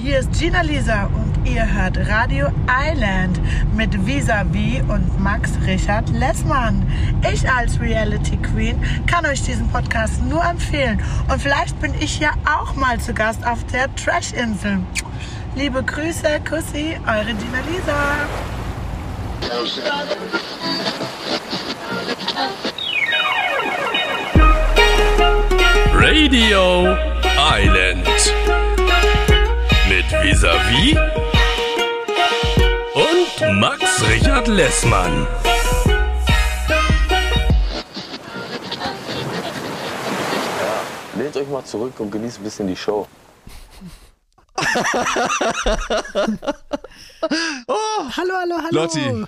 Hier ist Gina Lisa und ihr hört Radio Island mit Visavi und Max Richard Lessmann. Ich als Reality Queen kann euch diesen Podcast nur empfehlen und vielleicht bin ich ja auch mal zu Gast auf der Trash-Insel. Liebe Grüße, Kussi, eure Gina Lisa. Radio Island Visavi und Max Richard Lessmann. Lehnt euch mal zurück und genießt ein bisschen die Show. Hallo, hallo, hallo. Lotti.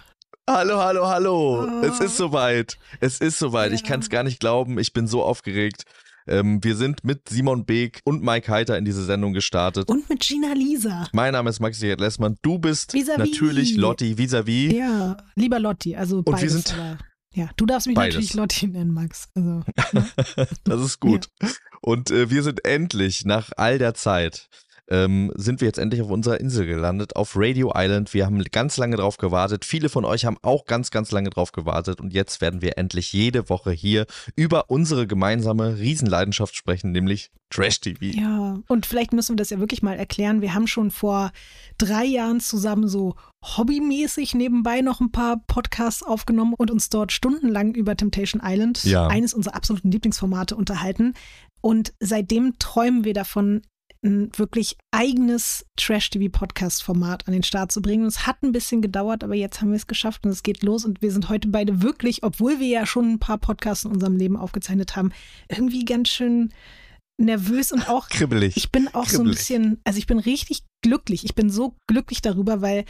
Hallo, hallo, hallo. Oh. Es ist soweit. Es ist soweit. Ich Ja. kann es gar nicht glauben. Ich bin so aufgeregt. Ähm, wir sind mit Simon Beek und Mike Heiter in diese Sendung gestartet. Und mit Gina Lisa. mein Name ist Maxi Lessmann. Du bist Vis-à-vis. natürlich Lotti vis-à-vis. Ja, lieber Lotti, also wir beides. sind- aber, ja, du darfst mich Beides. natürlich Lotti nennen, Max. Also, Das ist gut. Und äh, wir sind endlich nach all der Zeit ähm, sind wir jetzt endlich auf unserer Insel gelandet, auf Radio Island. Wir haben ganz lange drauf gewartet. Viele von euch haben auch ganz, ganz lange drauf gewartet. Und jetzt werden wir endlich jede Woche hier über unsere gemeinsame Riesenleidenschaft sprechen, nämlich Trash TV. ja, und vielleicht müssen wir das ja wirklich mal erklären. Wir haben schon vor drei Jahren zusammen so hobbymäßig nebenbei noch ein paar Podcasts aufgenommen und uns dort stundenlang über Temptation Island, Ja. eines unserer absoluten Lieblingsformate, unterhalten. Und seitdem träumen wir davon, ein wirklich eigenes Trash-TV-Podcast-Format an den Start zu bringen. Und es hat ein bisschen gedauert, aber jetzt haben wir es geschafft und es geht los. Und wir sind heute beide wirklich, obwohl wir ja schon ein paar Podcasts in unserem Leben aufgezeichnet haben, irgendwie ganz schön nervös und auch Kribbelig. ich bin auch so ein Kribbelig. bisschen, also ich bin richtig glücklich. Ich bin so glücklich darüber, weil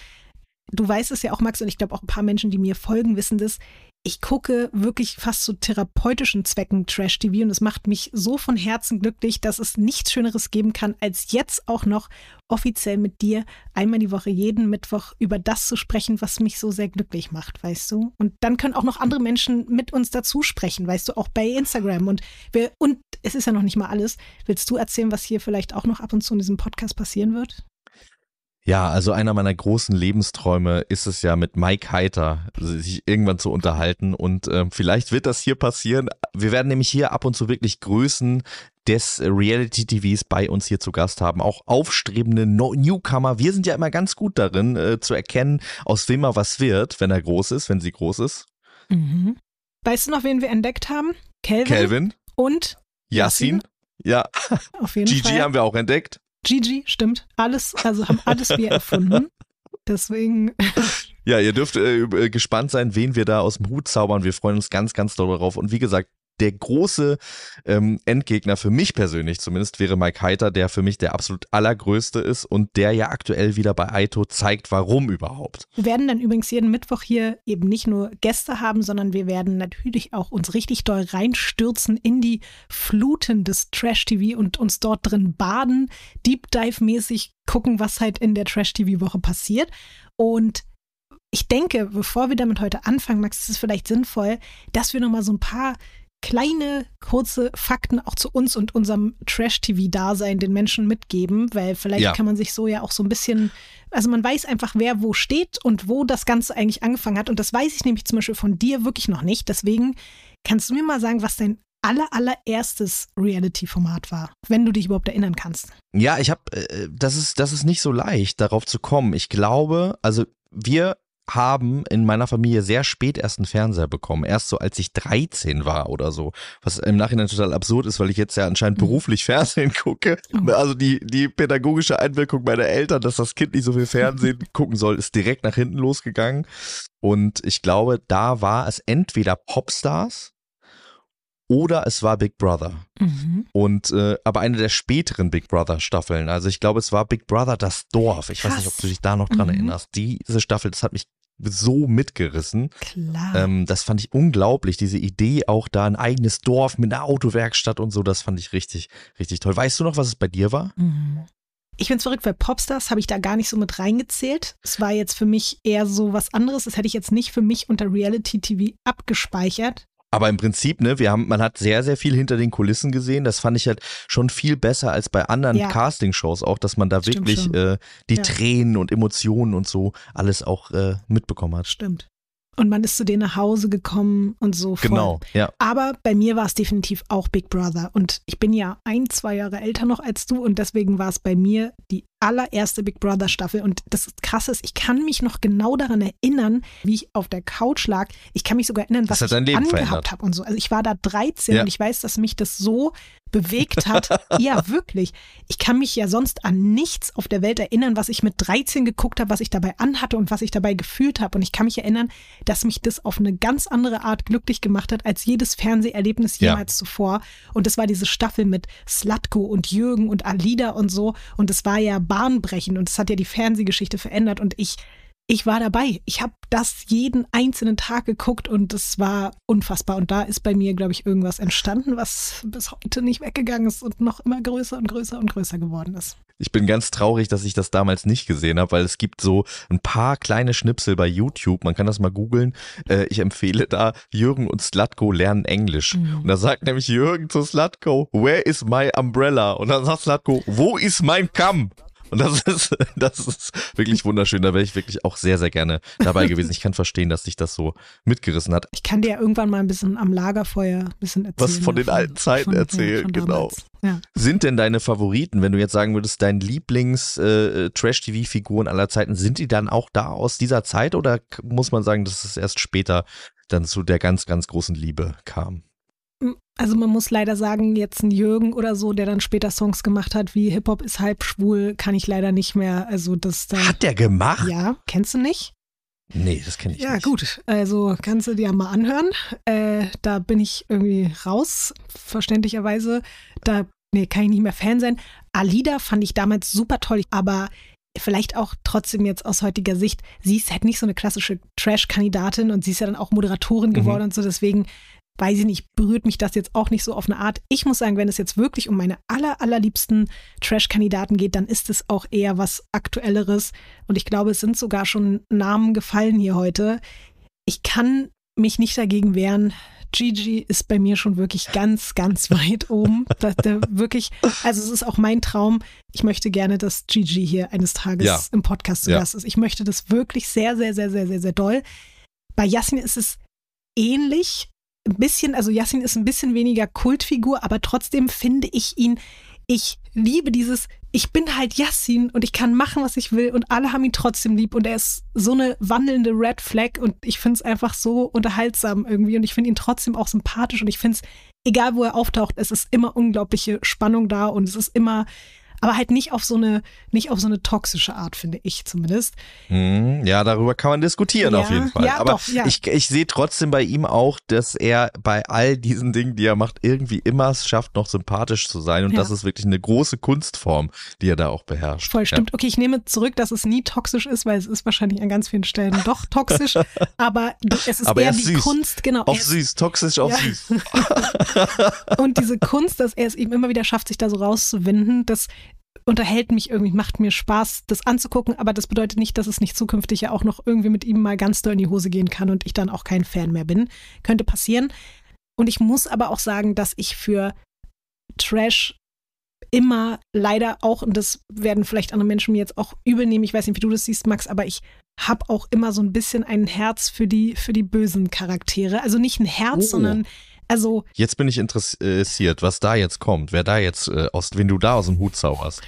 du weißt es ja auch, Max, und ich glaube auch ein paar Menschen, die mir folgen, wissen das. Ich gucke wirklich fast zu therapeutischen Zwecken Trash-TV und es macht mich so von Herzen glücklich, dass es nichts Schöneres geben kann, als jetzt auch noch offiziell mit dir einmal die Woche jeden Mittwoch über das zu sprechen, was mich so sehr glücklich macht, weißt du? Und dann können auch noch andere Menschen mit uns dazu sprechen, weißt du, auch bei Instagram. Und wir, und es ist ja noch nicht mal alles. Willst du erzählen, was hier vielleicht auch noch ab und zu in diesem Podcast passieren wird? Ja, also einer meiner großen Lebensträume ist es ja mit Mike Heiter, sich irgendwann zu unterhalten und ähm, vielleicht wird das hier passieren. Wir werden nämlich hier ab und zu wirklich Größen des Reality-TVs bei uns hier zu Gast haben, auch aufstrebende no Newcomer. Wir sind ja immer ganz gut darin, äh, zu erkennen, aus wem er was wird, wenn er groß ist, wenn sie groß ist. Mhm. Weißt du noch, wen wir entdeckt haben? Kelvin. Kelvin, Und Yassin, ja, auf jeden Gigi Fall. haben wir auch entdeckt. Gigi, stimmt. Alles, also haben alles wir erfunden. Deswegen, Ja, ihr dürft äh, gespannt sein, wen wir da aus dem Hut zaubern. Wir freuen uns ganz, ganz doll darauf. Und wie gesagt, der große ähm, Endgegner für mich persönlich zumindest wäre Mike Heiter, der für mich der absolut allergrößte ist und der ja aktuell wieder bei Aito zeigt, warum überhaupt. wir werden dann übrigens jeden Mittwoch hier eben nicht nur Gäste haben, sondern wir werden natürlich auch uns richtig doll reinstürzen in die Fluten des Trash-TV und uns dort drin baden, Deep Dive-mäßig gucken, was halt in der Trash-TV-Woche passiert. Und ich denke, bevor wir damit heute anfangen, Max, ist es vielleicht sinnvoll, dass wir nochmal so ein paar kleine, kurze Fakten auch zu uns und unserem Trash-TV-Dasein den Menschen mitgeben, weil vielleicht Ja. kann man sich so ja auch so ein bisschen, also man weiß einfach, wer wo steht und wo das Ganze eigentlich angefangen hat. Und das weiß ich nämlich zum Beispiel von dir wirklich noch nicht. Deswegen kannst du mir mal sagen, was dein aller, allererstes Reality-Format war, wenn du dich überhaupt erinnern kannst. Ja, ich habe, äh, das ist, das ist nicht so leicht, darauf zu kommen. Ich glaube, also wir haben in meiner Familie sehr spät erst einen Fernseher bekommen. Erst so, als ich 13 war oder so. Was im Nachhinein total absurd ist, weil ich jetzt ja anscheinend beruflich Fernsehen gucke. Oh. Also die, die pädagogische Einwirkung meiner Eltern, dass das Kind nicht so viel Fernsehen gucken soll, ist direkt nach hinten losgegangen. Und ich glaube, da war es entweder Popstars oder es war Big Brother. Mhm. Und äh, aber eine der späteren Big Brother Staffeln. Also ich glaube, es war Big Brother das Dorf. Ich weiß Krass. nicht, ob du dich da noch dran Mhm. erinnerst. Diese Staffel, das hat mich so mitgerissen. Klar. Ähm, das fand ich unglaublich. Diese Idee, auch da ein eigenes Dorf mit einer Autowerkstatt und so, das fand ich richtig, richtig toll. Weißt du noch, was es bei dir war? Mhm. Ich bin verrückt, weil Popstars habe ich da gar nicht so mit reingezählt. Es war jetzt für mich eher so was anderes. Das hätte ich jetzt nicht für mich unter Reality TV abgespeichert. Aber im Prinzip, ne, wir haben, man hat sehr, sehr viel hinter den Kulissen gesehen. Das fand ich halt schon viel besser als bei anderen Ja. Castingshows auch, dass man da Stimmt wirklich äh, die Ja. Tränen und Emotionen und so alles auch äh, mitbekommen hat. Stimmt. Und man ist zu denen nach Hause gekommen und so. Voll. Genau, ja. Aber bei mir war es definitiv auch Big Brother. Und ich bin ja ein, zwei Jahre älter noch als du und deswegen war es bei mir die allererste Big Brother Staffel. Und das ist krass ist, ich kann mich noch genau daran erinnern, wie ich auf der Couch lag. Ich kann mich sogar erinnern, Das was ich angehabt habe und so. Also ich war da 13 Ja. und ich weiß, dass mich das so bewegt hat. ja, wirklich. Ich kann mich ja sonst an nichts auf der Welt erinnern, was ich mit 13 geguckt habe, was ich dabei anhatte und was ich dabei gefühlt habe. Und ich kann mich erinnern, dass mich das auf eine ganz andere Art glücklich gemacht hat als jedes Fernseherlebnis Ja. jemals zuvor. Und das war diese Staffel mit Slatko und Jürgen und Alida und so. Und es war ja bahnbrechend und es hat ja die Fernsehgeschichte verändert. Und ich, ich war dabei. Ich habe das jeden einzelnen Tag geguckt und es war unfassbar. Und da ist bei mir, glaube ich, irgendwas entstanden, was bis heute nicht weggegangen ist und noch immer größer und größer und größer geworden ist. Ich bin ganz traurig, dass ich das damals nicht gesehen habe, weil es gibt so ein paar kleine Schnipsel bei YouTube. Man kann das mal googeln. Äh, ich empfehle da, Jürgen und Slatko lernen Englisch. Mhm. Und da sagt nämlich Jürgen zu Slatko, where is my umbrella? Und dann sagt Slatko, wo ist mein Kamm? Und das ist, das ist wirklich wunderschön. Da wäre ich wirklich auch sehr, sehr gerne dabei gewesen. Ich kann verstehen, dass sich das so mitgerissen hat. Ich kann dir ja irgendwann mal ein bisschen am Lagerfeuer ein bisschen erzählen. Was von den alten Zeiten von- erzählen, von genau. Ja. Sind denn deine Favoriten, wenn du jetzt sagen würdest, dein Lieblings-Trash-TV-Figuren aller Zeiten, sind die dann auch da aus dieser Zeit oder muss man sagen, dass es erst später dann zu der ganz, ganz großen Liebe kam? Also man muss leider sagen, jetzt ein Jürgen oder so, der dann später Songs gemacht hat, wie Hip-Hop ist halb schwul, kann ich leider nicht mehr. Also das da. Hat der gemacht? Ja, kennst du nicht? Nee, das kenne ich Ja, nicht. gut. Also kannst du dir mal anhören. Äh, da bin ich irgendwie raus, verständlicherweise. Da nee, kann ich nicht mehr Fan sein. Alida fand ich damals super toll, aber vielleicht auch trotzdem jetzt aus heutiger Sicht, sie ist halt nicht so eine klassische Trash-Kandidatin und sie ist ja dann auch Moderatorin Mhm. geworden und so, deswegen weiß ich nicht, berührt mich das jetzt auch nicht so auf eine Art. Ich muss sagen, wenn es jetzt wirklich um meine aller, allerliebsten Trash-Kandidaten geht, dann ist es auch eher was Aktuelleres. Und ich glaube, es sind sogar schon Namen gefallen hier heute. Ich kann mich nicht dagegen wehren. Gigi ist bei mir schon wirklich ganz, ganz weit oben. Das, der wirklich, also es ist auch mein Traum. Ich möchte gerne, dass Gigi hier eines Tages Ja. im Podcast zu Ja. Gast ist. Ich möchte das wirklich sehr, sehr, sehr, sehr, sehr, sehr doll. Bei Yassin ist es ähnlich. Ein bisschen, also Yassin ist ein bisschen weniger Kultfigur, aber trotzdem finde ich ihn, ich liebe dieses, ich bin halt Yassin und ich kann machen, was ich will und alle haben ihn trotzdem lieb und er ist so eine wandelnde Red Flag und ich finde es einfach so unterhaltsam irgendwie und ich finde ihn trotzdem auch sympathisch und ich finde es, egal wo er auftaucht, es ist immer unglaubliche Spannung da und es ist immer, aber halt nicht auf so eine, nicht auf so eine toxische Art, finde ich zumindest. Hm, ja, darüber kann man diskutieren Ja, auf jeden Fall. ja, Aber doch, ja. ich, ich sehe trotzdem bei ihm auch, dass er bei all diesen Dingen, die er macht, irgendwie immer es schafft, noch sympathisch zu sein. Und das ist wirklich eine große Kunstform, die er da auch beherrscht. Voll stimmt. Okay, ich nehme zurück, dass es nie toxisch ist, weil es ist wahrscheinlich an ganz vielen Stellen doch toxisch. aber es ist Aber eher er ist die süß. Kunst, genau. Ist- süß, toxisch Ja. süß. Und diese Kunst, dass er es eben immer wieder schafft, sich da so rauszuwinden, das unterhält mich irgendwie, macht mir Spaß, das anzugucken, aber das bedeutet nicht, dass es nicht zukünftig ja auch noch irgendwie mit ihm mal ganz doll in die Hose gehen kann und ich dann auch kein Fan mehr bin. Könnte passieren. Und ich muss aber auch sagen, dass ich für Trash immer leider auch, und das werden vielleicht andere Menschen mir jetzt auch übel nehmen, ich weiß nicht, wie du das siehst, Max, aber ich habe auch immer so ein bisschen ein Herz für die, für die bösen Charaktere. Also nicht ein Herz, Oh. sondern also Jetzt bin ich interessiert, was da jetzt kommt, wer da jetzt äh, aus, wenn du da aus dem Hut zauberst.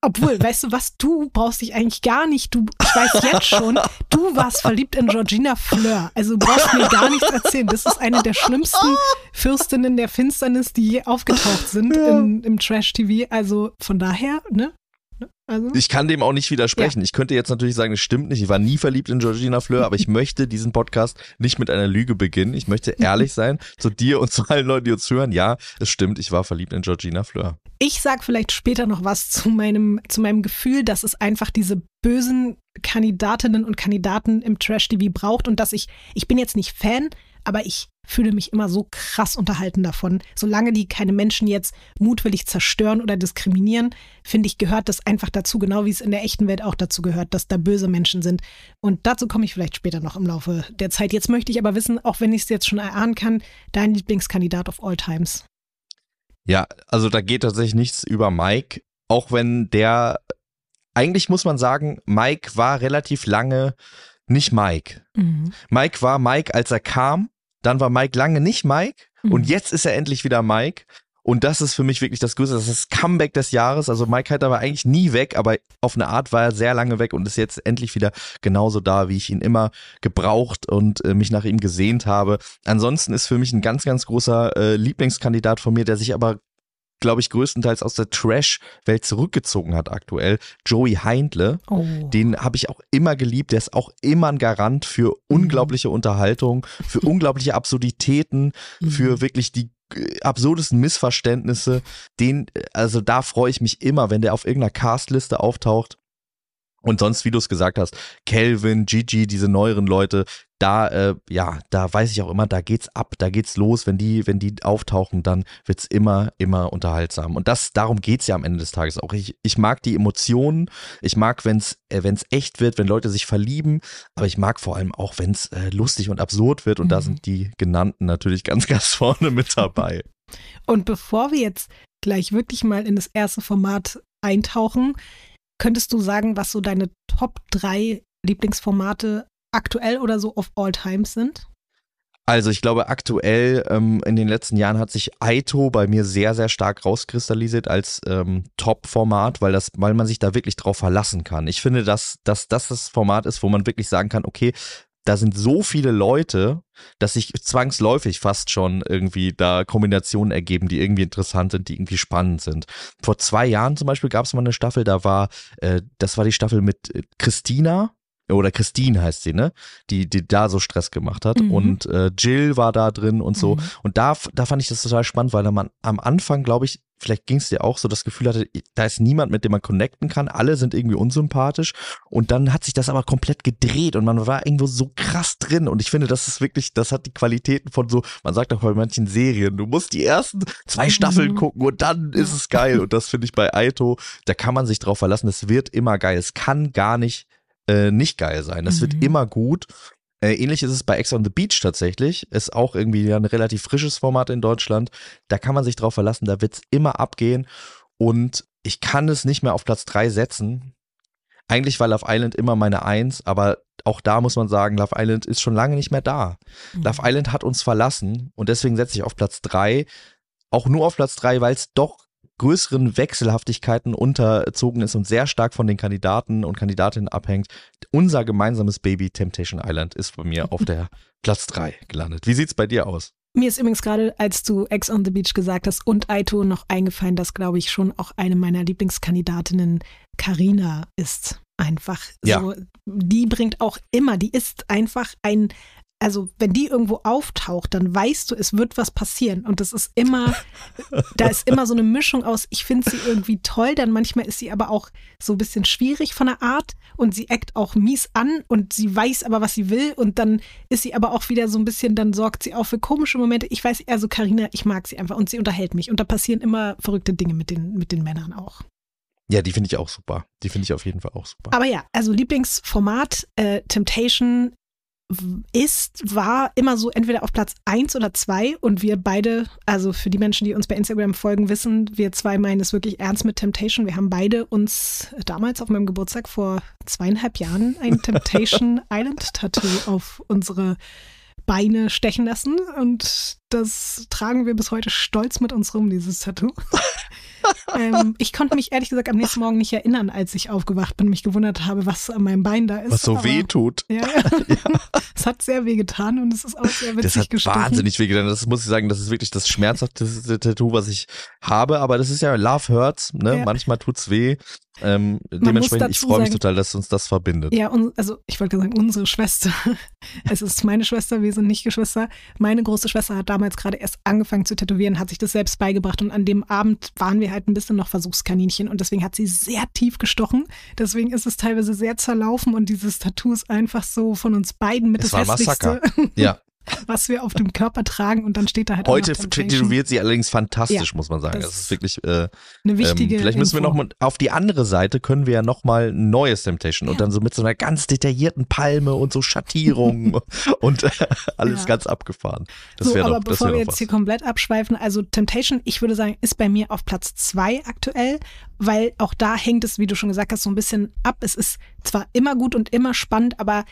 Obwohl, weißt du was, du brauchst dich eigentlich gar nicht, du, ich weiß jetzt schon, du warst verliebt in Georgina Fleur. Also du brauchst mir gar nichts erzählen. Das ist eine der schlimmsten Fürstinnen der Finsternis, die je aufgetaucht sind in, im Trash-TV. Also von daher, ne? Ne? Also, Ich kann dem auch nicht widersprechen. Ich könnte jetzt natürlich sagen, es stimmt nicht. Ich war nie verliebt in Georgina Fleur, aber ich möchte diesen Podcast nicht mit einer Lüge beginnen. Ich möchte ehrlich sein zu dir und zu allen Leuten, die uns hören. Ja, es stimmt, ich war verliebt in Georgina Fleur. ich sag vielleicht später noch was zu meinem, zu meinem Gefühl, dass es einfach diese bösen Kandidatinnen und Kandidaten im Trash-TV braucht und dass ich, ich bin jetzt nicht Fan, aber ich fühle mich immer so krass unterhalten davon. Solange die keine Menschen jetzt mutwillig zerstören oder diskriminieren, finde ich, gehört das einfach dazu, genau wie es in der echten Welt auch dazu gehört, dass da böse Menschen sind. Und dazu komme ich vielleicht später noch im Laufe der Zeit. Jetzt möchte ich aber wissen, auch wenn ich es jetzt schon erahnen kann, dein Lieblingskandidat of all times. Ja, also da geht tatsächlich nichts über Mike, auch wenn der, eigentlich muss man sagen, Mike war relativ lange nicht Mike. Mhm. Mike war Mike, als er kam, dann war Mike lange nicht Mike Mhm. und jetzt ist er endlich wieder Mike. Und das ist für mich wirklich das Größte, das ist das Comeback des Jahres. Also Mike Heiter war eigentlich nie weg, aber auf eine Art war er sehr lange weg und ist jetzt endlich wieder genauso da, wie ich ihn immer gebraucht und äh, mich nach ihm gesehnt habe. Ansonsten ist für mich ein ganz, ganz großer äh, Lieblingskandidat von mir, der sich aber glaube ich, größtenteils aus der Trash-Welt zurückgezogen hat aktuell, Joey Heindle. Oh. Den habe ich auch immer geliebt. Der ist auch immer ein Garant für unglaubliche Unterhaltung, für unglaubliche Absurditäten, für wirklich die äh, absurdesten Missverständnisse. Den, äh, also da freue ich mich immer, wenn der auf irgendeiner Castliste auftaucht. Und sonst, wie du es gesagt hast, Kelvin, Gigi, diese neueren Leute, da, äh, ja, da weiß ich auch immer, da geht's ab, da geht's los. Wenn die, wenn die auftauchen, dann wird's immer, immer unterhaltsam. Und das, darum geht's ja am Ende des Tages auch. Ich, ich mag die Emotionen, ich mag, wenn's, äh, wenn's echt wird, wenn Leute sich verlieben, aber ich mag vor allem auch, wenn's äh, lustig und absurd wird. Und da Mhm. sind die genannten natürlich ganz, ganz vorne mit dabei. Und bevor wir jetzt gleich wirklich mal in das erste Format eintauchen, könntest du sagen, was so deine Top 3 Lieblingsformate aktuell oder so of all times sind? Also ich glaube aktuell ähm, in den letzten Jahren hat sich Aito bei mir sehr, sehr stark rauskristallisiert als ähm, Top-Format, weil weil man sich da wirklich drauf verlassen kann. Ich finde, dass, dass das das Format ist, wo man wirklich sagen kann, okay, da sind so viele Leute, dass sich zwangsläufig fast schon irgendwie da Kombinationen ergeben, die irgendwie interessant sind, die irgendwie spannend sind. Vor zwei Jahren zum Beispiel gab es mal eine Staffel, da war, äh, das war die Staffel mit äh, Christina, oder Christine heißt sie, ne? Die, die da so Stress gemacht hat. Mhm. Und äh, Jill war da drin und so. Mhm. Und da, da fand ich das total spannend, weil man am Anfang, glaube ich, vielleicht ging es dir auch so, das Gefühl hatte, da ist niemand, mit dem man connecten kann. Alle sind irgendwie unsympathisch. Und dann hat sich das aber komplett gedreht und man war irgendwo so krass drin. Und ich finde, das ist wirklich, das hat die Qualitäten von so, man sagt auch bei manchen Serien, du musst die ersten zwei Staffeln Mhm. gucken und dann ist es geil. Und das finde ich bei Aito, da kann man sich drauf verlassen. Es wird immer geil. Es kann gar nicht äh, nicht geil sein. Das Mhm. wird immer gut. Äh, ähnlich ist es bei Ex on the Beach tatsächlich. Ist auch irgendwie ein relativ frisches Format in Deutschland. Da kann man sich drauf verlassen, da wird's immer abgehen. Und ich kann es nicht mehr auf Platz drei setzen. Eigentlich war Love Island immer meine Eins, aber auch da muss man sagen, Love Island ist schon lange nicht mehr da. Mhm. Love Island hat uns verlassen und deswegen setze ich auf Platz drei. Auch nur auf Platz drei, weil es doch größeren Wechselhaftigkeiten unterzogen ist und sehr stark von den Kandidaten und Kandidatinnen abhängt. Unser gemeinsames Baby Temptation Island ist bei mir auf der Platz drei gelandet. Wie sieht's bei dir aus? Mir ist übrigens gerade, als du Ex on the Beach gesagt hast und Aito noch eingefallen, dass, glaube ich, schon auch eine meiner Lieblingskandidatinnen Karina ist. Einfach Ja. so. Die bringt auch immer, die ist einfach ein, also wenn die irgendwo auftaucht, dann weißt du, es wird was passieren. Und das ist immer, da ist immer so eine Mischung aus, ich finde sie irgendwie toll, dann manchmal ist sie aber auch so ein bisschen schwierig von der Art und sie eckt auch mies an und sie weiß aber, was sie will und dann ist sie aber auch wieder so ein bisschen, dann sorgt sie auch für komische Momente. Ich weiß, also Karina, ich mag sie einfach und sie unterhält mich und da passieren immer verrückte Dinge mit den, mit den Männern auch. Ja, die finde ich auch super. Die finde ich auf jeden Fall auch super. Aber ja, also Lieblingsformat, äh, Temptation ist, war immer so entweder auf Platz eins oder zwei und wir beide, also für die Menschen, die uns bei Instagram folgen, wissen, wir zwei meinen es wirklich ernst mit Temptation. Wir haben beide uns damals auf meinem Geburtstag vor zweieinhalb Jahren ein Temptation Island Tattoo auf unsere Beine stechen lassen und das tragen wir bis heute stolz mit uns rum, dieses Tattoo. ähm, ich konnte mich ehrlich gesagt am nächsten Morgen nicht erinnern, als ich aufgewacht bin und mich gewundert habe, was an meinem Bein da ist. Was so aber- weh tut. Ja, es hat sehr weh getan und es ist auch sehr witzig Das hat gestochen. wahnsinnig wehgetan. Das muss ich sagen, das ist wirklich das schmerzhafteste Tattoo, was ich habe. Aber das ist ja Love Hurts, ne? Ja. Manchmal tut's weh. Ähm, dementsprechend, ich freue mich total, dass uns das verbindet. Ja, und, also ich wollte sagen, unsere Schwester. Es ist meine Schwester, wir sind nicht Geschwister. Meine große Schwester hat damals gerade erst angefangen zu tätowieren, hat sich das selbst beigebracht und an dem Abend waren wir halt ein bisschen noch Versuchskaninchen und deswegen hat sie sehr tief gestochen. Deswegen ist es teilweise sehr zerlaufen und dieses Tattoo ist einfach so von uns beiden mit Es das war hässlichste. Ja, was wir auf dem Körper tragen und dann steht da halt auch Heute noch tätowiert sie allerdings fantastisch, Ja, muss man sagen. das Das, ist wirklich äh, eine wichtige ähm, Vielleicht müssen wir Info. noch mal auf die andere Seite können wir ja noch mal ein neues Temptation und Ja. dann so mit so einer ganz detaillierten Palme und so Schattierungen und äh, alles Ja. ganz abgefahren. Das so, aber doch, das bevor wir jetzt was. hier komplett abschweifen, also Temptation, ich würde sagen, ist bei mir auf Platz zwei aktuell, weil auch da hängt es, wie du schon gesagt hast, so ein bisschen ab. Es ist zwar immer gut und immer spannend, aber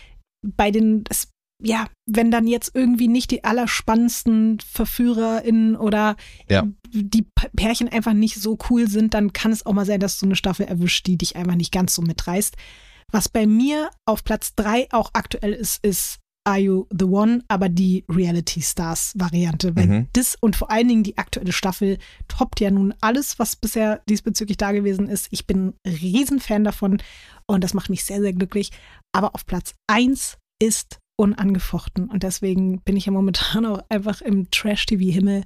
bei den, es, ja, wenn dann jetzt irgendwie nicht die allerspannendsten VerführerInnen oder Ja. die Pärchen einfach nicht so cool sind, dann kann es auch mal sein, dass du eine Staffel erwischt, die dich einfach nicht ganz so mitreißt. Was bei mir auf Platz drei auch aktuell ist, ist Are You the One, aber die Reality Stars Variante. Weil Mhm. das und vor allen Dingen die aktuelle Staffel toppt ja nun alles, was bisher diesbezüglich da gewesen ist. Ich bin ein Riesenfan davon und das macht mich sehr, sehr glücklich. Aber auf Platz eins ist unangefochten und deswegen bin ich ja momentan auch einfach im Trash-TV-Himmel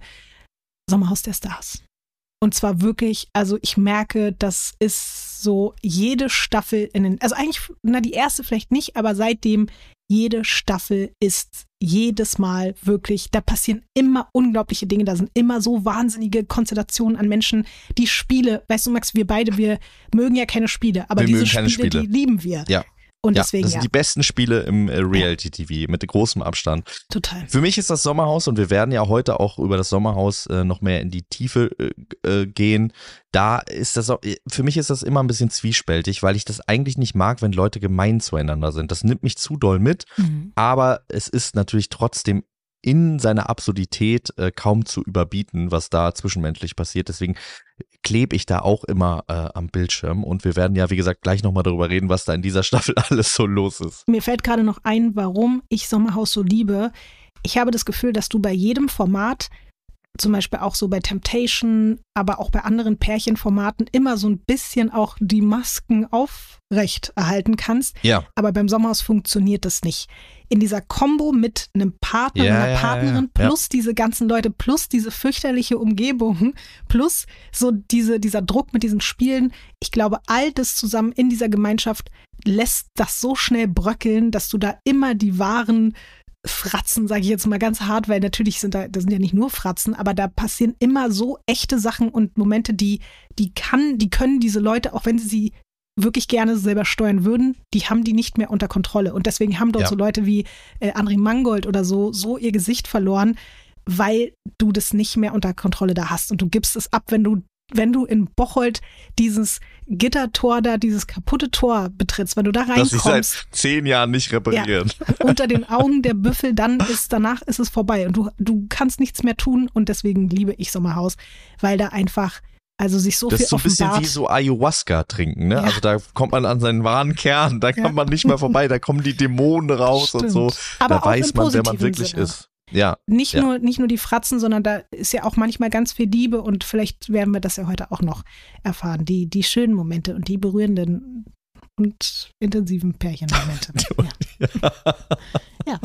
Sommerhaus der Stars. Und zwar wirklich, also ich merke, das ist so jede Staffel in den, also eigentlich, na, die erste vielleicht nicht, aber seitdem jede Staffel ist jedes Mal wirklich, da passieren immer unglaubliche Dinge, da sind immer so wahnsinnige Konstellationen an Menschen. Die Spiele, weißt du, Max, wir beide, wir mögen ja keine Spiele, aber Wir diese mögen keine Spiele, Spiele. die lieben wir. Ja. Und ja, deswegen, das sind ja, die besten Spiele im äh, Reality-TV mit großem Abstand. total. Für mich ist das Sommerhaus und wir werden ja heute auch über das Sommerhaus äh, noch mehr in die Tiefe äh, äh, gehen. Da ist das auch, für mich ist das immer ein bisschen zwiespältig, weil ich das eigentlich nicht mag, wenn Leute gemein zueinander sind. Das nimmt mich zu doll mit, Mhm. aber es ist natürlich trotzdem in seiner Absurdität äh, kaum zu überbieten, was da zwischenmenschlich passiert. Deswegen klebe ich da auch immer äh, am Bildschirm und wir werden ja, wie gesagt, gleich nochmal darüber reden, was da in dieser Staffel alles so los ist. Mir fällt gerade noch ein, warum ich Sommerhaus so liebe. Ich habe das Gefühl, dass du bei jedem Format, zum Beispiel auch so bei Temptation, aber auch bei anderen Pärchenformaten, immer so ein bisschen auch die Masken aufrecht erhalten kannst. Ja. Aber beim Sommerhaus funktioniert das nicht. In dieser Kombo mit einem Partner, Ja, einer ja, Partnerin, ja. plus diese ganzen Leute, plus diese fürchterliche Umgebung, plus so diese, dieser Druck mit diesen Spielen. Ich glaube, all das zusammen in dieser Gemeinschaft lässt das so schnell bröckeln, dass du da immer die wahren Fratzen, sage ich jetzt mal ganz hart, weil natürlich sind da, das sind ja nicht nur Fratzen, aber da passieren immer so echte Sachen und Momente, die, die kann, die können diese Leute, auch wenn sie sie wirklich gerne selber steuern würden, die haben die nicht mehr unter Kontrolle. Und deswegen haben dort Ja. so Leute wie äh, André Mangold oder so, so ihr Gesicht verloren, weil du das nicht mehr unter Kontrolle da hast. Und du gibst es ab, wenn du, wenn du in Bocholt dieses Gittertor da, dieses kaputte Tor betrittst, wenn du da Das ich reinkommst seit zehn Jahren nicht reparieren. unter den Augen der Büffel, dann ist danach ist es vorbei und du, du kannst nichts mehr tun und deswegen liebe ich Sommerhaus, weil da einfach also sich so Das viel ist so ein bisschen wie so Ayahuasca trinken, ne? Ja. Also da kommt man an seinen wahren Kern, da kann Ja. man nicht mehr vorbei, da kommen die Dämonen raus und so. Stimmt. Aber da weiß man, wer man wirklich Sinne. ist. Ja, Nicht Ja. nur nicht nur die Fratzen, sondern da ist ja auch manchmal ganz viel Liebe und vielleicht werden wir das ja heute auch noch erfahren, die die schönen Momente und die berührenden und intensiven Pärchenmomente. ja.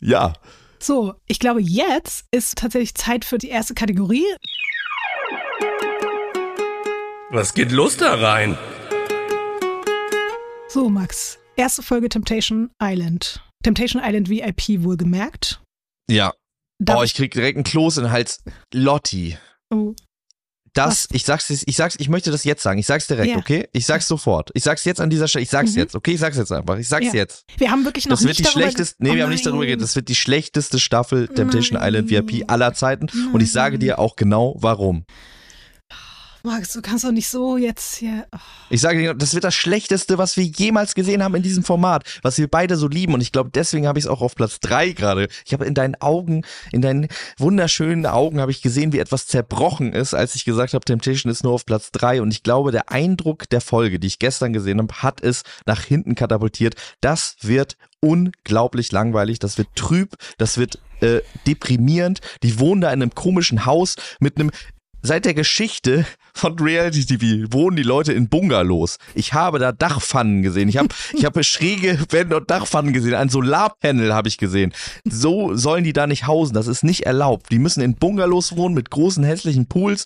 ja. So, ich glaube, jetzt ist tatsächlich Zeit für die erste Kategorie. Was geht los da rein? So, Max. Erste Folge Temptation Island. Temptation Island VIP wohlgemerkt. Ja. Darf oh, ich krieg direkt einen Kloß in den Hals. Lotti. Oh, Das, ich sag's, ich sag's, ich möchte das jetzt sagen. Ich sag's direkt, Ja. okay? Ich sag's sofort. Ich sag's jetzt an dieser Stelle. Ich sag's Mhm. jetzt, okay? Ich sag's jetzt einfach. Ich sag's Ja. jetzt. wir haben wirklich noch Das wird nicht die darüber schlechteste, nee, ge- wir Oh haben nicht darüber nein. geredet. Das wird die schlechteste Staffel Temptation Nein. Island VIP aller Zeiten. Und ich sage dir auch genau, warum. Max, du kannst doch nicht so jetzt hier. Oh. Ich sage dir, das wird das Schlechteste, was wir jemals gesehen haben in diesem Format, was wir beide so lieben. Und ich glaube, deswegen habe ich es auch auf Platz drei gerade. Ich habe in deinen Augen, in deinen wunderschönen Augen, habe ich gesehen, wie etwas zerbrochen ist, als ich gesagt habe, Temptation ist nur auf Platz drei. Und ich glaube, der Eindruck der Folge, die ich gestern gesehen habe, hat es nach hinten katapultiert. Das wird unglaublich langweilig, das wird trüb, das wird äh, deprimierend. Die wohnen da in einem komischen Haus mit einem Seit der Geschichte von Reality TV wohnen die Leute in Bungalows. Ich habe da Dachpfannen gesehen. Ich habe ich habe schräge Wände und Dachpfannen gesehen. Ein Solarpanel habe ich gesehen. So sollen die da nicht hausen. Das ist nicht erlaubt. Die müssen in Bungalows wohnen mit großen hässlichen Pools.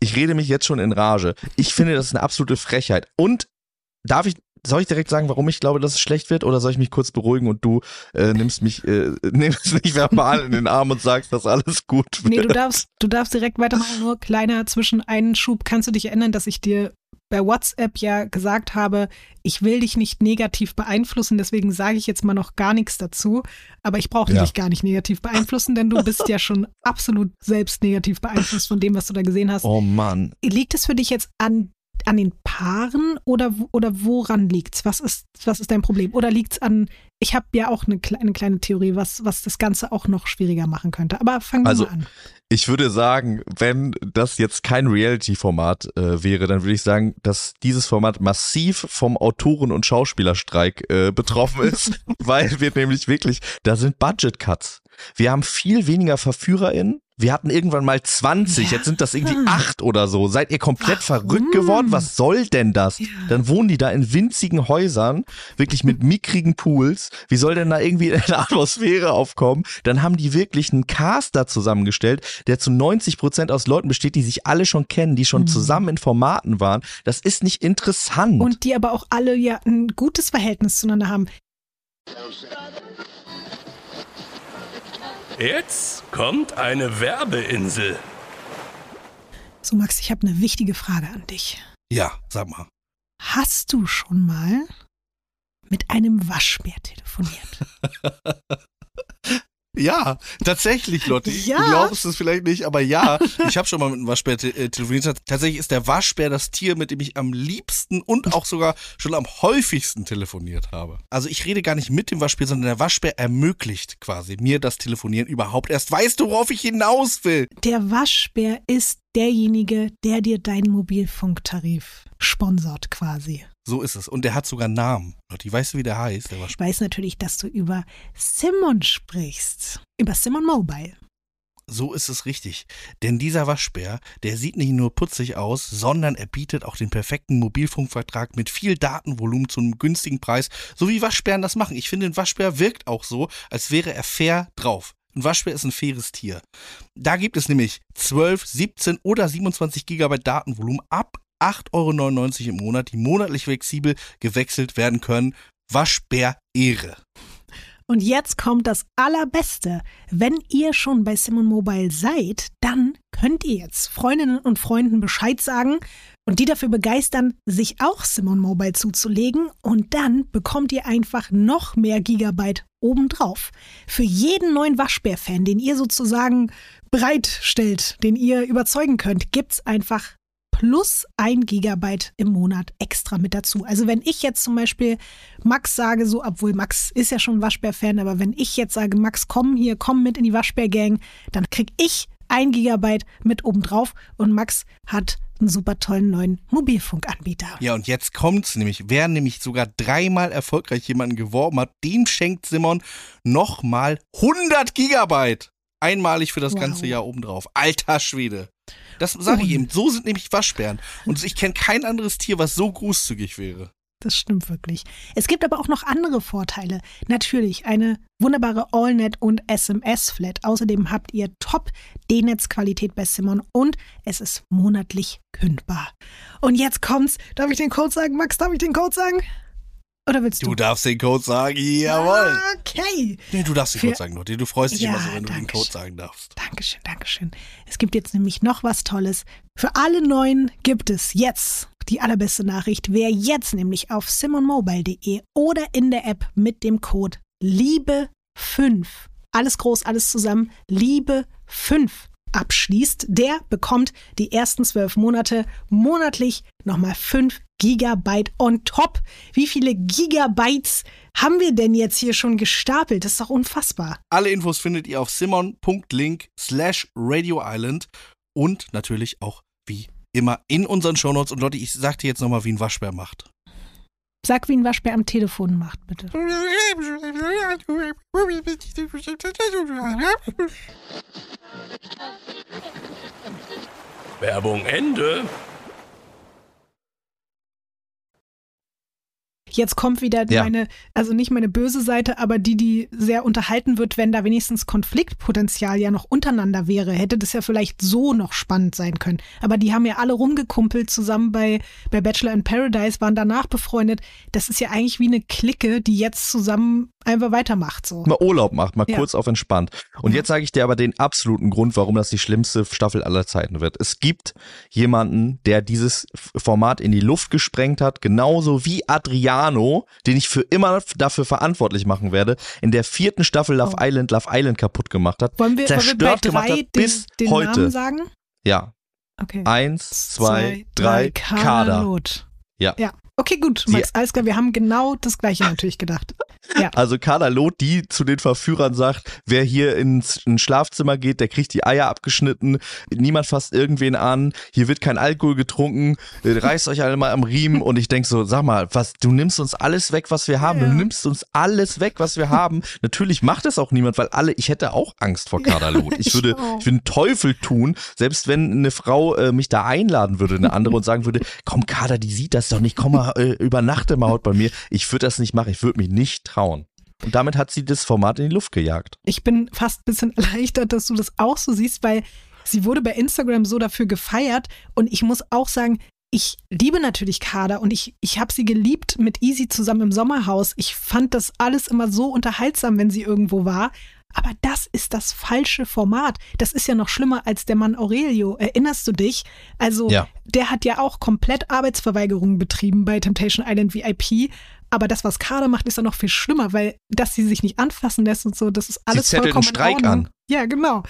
Ich rede mich jetzt schon in Rage. Ich finde, das ist eine absolute Frechheit. Und darf ich soll ich direkt sagen, warum ich glaube, dass es schlecht wird, oder soll ich mich kurz beruhigen und du äh, nimmst mich, äh, nimmst mich verbal in den Arm und sagst, dass alles gut wird? Nee, du darfst, du darfst direkt weitermachen, nur kleiner zwischen einen Schub. Kannst du dich erinnern, dass ich dir bei WhatsApp ja gesagt habe, ich will dich nicht negativ beeinflussen, deswegen sage ich jetzt mal noch gar nichts dazu. Aber ich brauche Ja. dich gar nicht negativ beeinflussen, denn du bist ja schon absolut selbst negativ beeinflusst von dem, was du da gesehen hast. Oh Mann. Liegt es für dich jetzt an, an den Paaren oder, oder woran liegt's? Was ist, was ist dein Problem? Oder liegt's an, ich habe ja auch eine, eine kleine Theorie, was, was das Ganze auch noch schwieriger machen könnte. Aber fangen wir Also, mal an. Ich würde sagen, wenn das jetzt kein Reality-Format äh, wäre, dann würde ich sagen, dass dieses Format massiv vom Autoren- und Schauspielerstreik äh, betroffen ist, weil wir nämlich wirklich, da sind Budget-Cuts. Wir haben viel weniger VerführerInnen. Wir hatten irgendwann mal 20, Ja. jetzt sind das irgendwie acht oder so. Seid ihr komplett Warum? verrückt geworden? Was soll denn das? Ja. Dann wohnen die da in winzigen Häusern, wirklich mit mickrigen Pools. Wie soll denn da irgendwie eine Atmosphäre aufkommen? Dann haben die wirklich einen Cast da zusammengestellt, der zu 90 Prozent aus Leuten besteht, die sich alle schon kennen, die schon Mhm. zusammen in Formaten waren. Das ist nicht interessant. Und die aber auch alle ja ein gutes Verhältnis zueinander haben. Jetzt kommt eine Werbeinsel. So, Max, ich habe eine wichtige Frage an dich. Ja, sag mal. Hast du schon mal mit einem Waschbär telefoniert? Ja, tatsächlich, Lotti. Ja. Du glaubst es vielleicht nicht, aber ja, ich habe schon mal mit einem Waschbär te äh, telefoniert. Tatsächlich ist der Waschbär das Tier, mit dem ich am liebsten und auch sogar schon am häufigsten telefoniert habe. Also ich rede gar nicht mit dem Waschbär, sondern der Waschbär ermöglicht quasi mir das Telefonieren überhaupt erst. Weißt du, worauf ich hinaus will? Der Waschbär ist derjenige, der dir deinen Mobilfunktarif sponsort quasi. So ist es. Und der hat sogar einen Namen. Lotti, weißt du, wie der heißt, der Ich weiß natürlich, dass du über Simon sprichst. Über Simon Mobile. So ist es richtig. Denn dieser Waschbär, der sieht nicht nur putzig aus, sondern er bietet auch den perfekten Mobilfunkvertrag mit viel Datenvolumen zu einem günstigen Preis, so wie Waschbären das machen. Ich finde, ein Waschbär wirkt auch so, als wäre er fair drauf. Ein Waschbär ist ein faires Tier. Da gibt es nämlich 12, 17 oder 27 Gigabyte Datenvolumen ab 8,99 Euro im Monat, die monatlich flexibel gewechselt werden können. Waschbär Ehre. Und jetzt kommt das Allerbeste. Wenn ihr schon bei Simon Mobile seid, dann könnt ihr jetzt Freundinnen und Freunden Bescheid sagen und die dafür begeistern, sich auch Simon Mobile zuzulegen. Und dann bekommt ihr einfach noch mehr Gigabyte obendrauf. Für jeden neuen Waschbär-Fan, den ihr sozusagen bereitstellt, den ihr überzeugen könnt, gibt's einfach plus ein Gigabyte im Monat extra mit dazu. Also wenn ich jetzt zum Beispiel Max sage, so, obwohl Max ist ja schon Waschbär-Fan, aber wenn ich jetzt sage, Max, komm hier, komm mit in die Waschbär-Gang, dann krieg ich ein Gigabyte mit obendrauf und Max hat einen super tollen neuen Mobilfunkanbieter. Ja, und jetzt kommt's nämlich. Wer nämlich sogar dreimal erfolgreich jemanden geworben hat, dem schenkt Simon nochmal 100 Gigabyte. Einmalig für das Wow. ganze Jahr obendrauf. Alter Schwede. Das sage ich eben. So sind nämlich Waschbären. Und ich kenne kein anderes Tier, was so großzügig wäre. Das stimmt wirklich. Es gibt aber auch noch andere Vorteile. Natürlich eine wunderbare AllNet und SMS-Flat. Außerdem habt ihr Top-D-Netz-Qualität bei Simon und es ist monatlich kündbar. Und jetzt kommt's. Darf ich den Code sagen, Max? Darf ich den Code sagen? Oder willst du? Du darfst den Code sagen. Jawohl. Okay. Nee, du darfst den Für- Code sagen, Lotti. Du freust dich Ja, immer so, wenn du den Code schön. sagen darfst. Dankeschön, Dankeschön. Es gibt jetzt nämlich noch was Tolles. Für alle Neuen gibt es jetzt die allerbeste Nachricht. Wer jetzt nämlich auf simonmobile.de oder in der App mit dem Code Liebe5, alles groß, alles zusammen, Liebe5 abschließt, der bekommt die ersten zwölf Monate monatlich nochmal 5 Gigabyte on top. Wie viele Gigabytes haben wir denn jetzt hier schon gestapelt? Das ist doch unfassbar. Alle Infos findet ihr auf simon.link slash Radio Island und natürlich auch wie immer in unseren Shownotes. Und Leute, ich sag dir jetzt nochmal, wie ein Waschbär macht. Sag, wie ein Waschbär am Telefon macht, bitte. Werbung Ende. Jetzt kommt wieder Ja. meine, also nicht meine böse Seite, aber die, die sehr unterhalten wird, wenn da wenigstens Konfliktpotenzial ja noch untereinander wäre, hätte das ja vielleicht so noch spannend sein können. Aber die haben ja alle rumgekumpelt zusammen bei, bei Bachelor in Paradise, waren danach befreundet. Das ist ja eigentlich wie eine Clique, die jetzt zusammen einfach weitermacht. So. Mal Urlaub macht, mal Ja. kurz auf entspannt. Und Ja. jetzt sage ich dir aber den absoluten Grund, warum das die schlimmste Staffel aller Zeiten wird. Es gibt jemanden, der dieses Format in die Luft gesprengt hat, genauso wie Adriano, den ich für immer dafür verantwortlich machen werde, in der vierten Staffel Love Oh. Island Love Island kaputt gemacht hat. Wollen wir, wollen wir bei zerstört drei hat bis den, den heute. Namen sagen? Ja, Okay. eins, zwei, drei, Kader. Kader. Lot. Ja. Ja. Okay, gut, Sie- Max, alles klar. Wir haben genau das Gleiche natürlich gedacht. Ja. Also Carla Loth, die zu den Verführern sagt, wer hier ins, ins Schlafzimmer geht, der kriegt die Eier abgeschnitten, niemand fasst irgendwen an, hier wird kein Alkohol getrunken, äh, reißt euch alle mal am Riemen und ich denk so, sag mal, was, du nimmst uns alles weg, was wir haben, Ja. du nimmst uns alles weg, was wir haben. Natürlich macht es auch niemand, weil alle, ich hätte auch Angst vor Carla Loth. Ich würde, ich würde einen Teufel tun, selbst wenn eine Frau äh, mich da einladen würde, eine andere und sagen würde, komm Kader, die sieht das doch nicht, komm mal, äh, übernachte mal heute bei mir. Ich würde das nicht machen, ich würde mich nicht trauen. Und damit hat sie das Format in die Luft gejagt. Ich bin fast ein bisschen erleichtert, dass du das auch so siehst, weil sie wurde bei Instagram so dafür gefeiert und ich muss auch sagen, ich liebe natürlich Kader und ich, ich habe sie geliebt mit Easy zusammen im Sommerhaus. Ich fand das alles immer so unterhaltsam, wenn sie irgendwo war. Aber das ist das falsche Format. Das ist ja noch schlimmer als der Mann Aurelio. Erinnerst du dich? Also, Ja. der hat ja auch komplett Arbeitsverweigerungen betrieben bei Temptation Island VIP. Aber das, was Kader macht, ist ja noch viel schlimmer, weil dass sie sich nicht anfassen lässt und so, das ist alles zettelt vollkommen einen Streik in Ordnung. an. Ja, genau.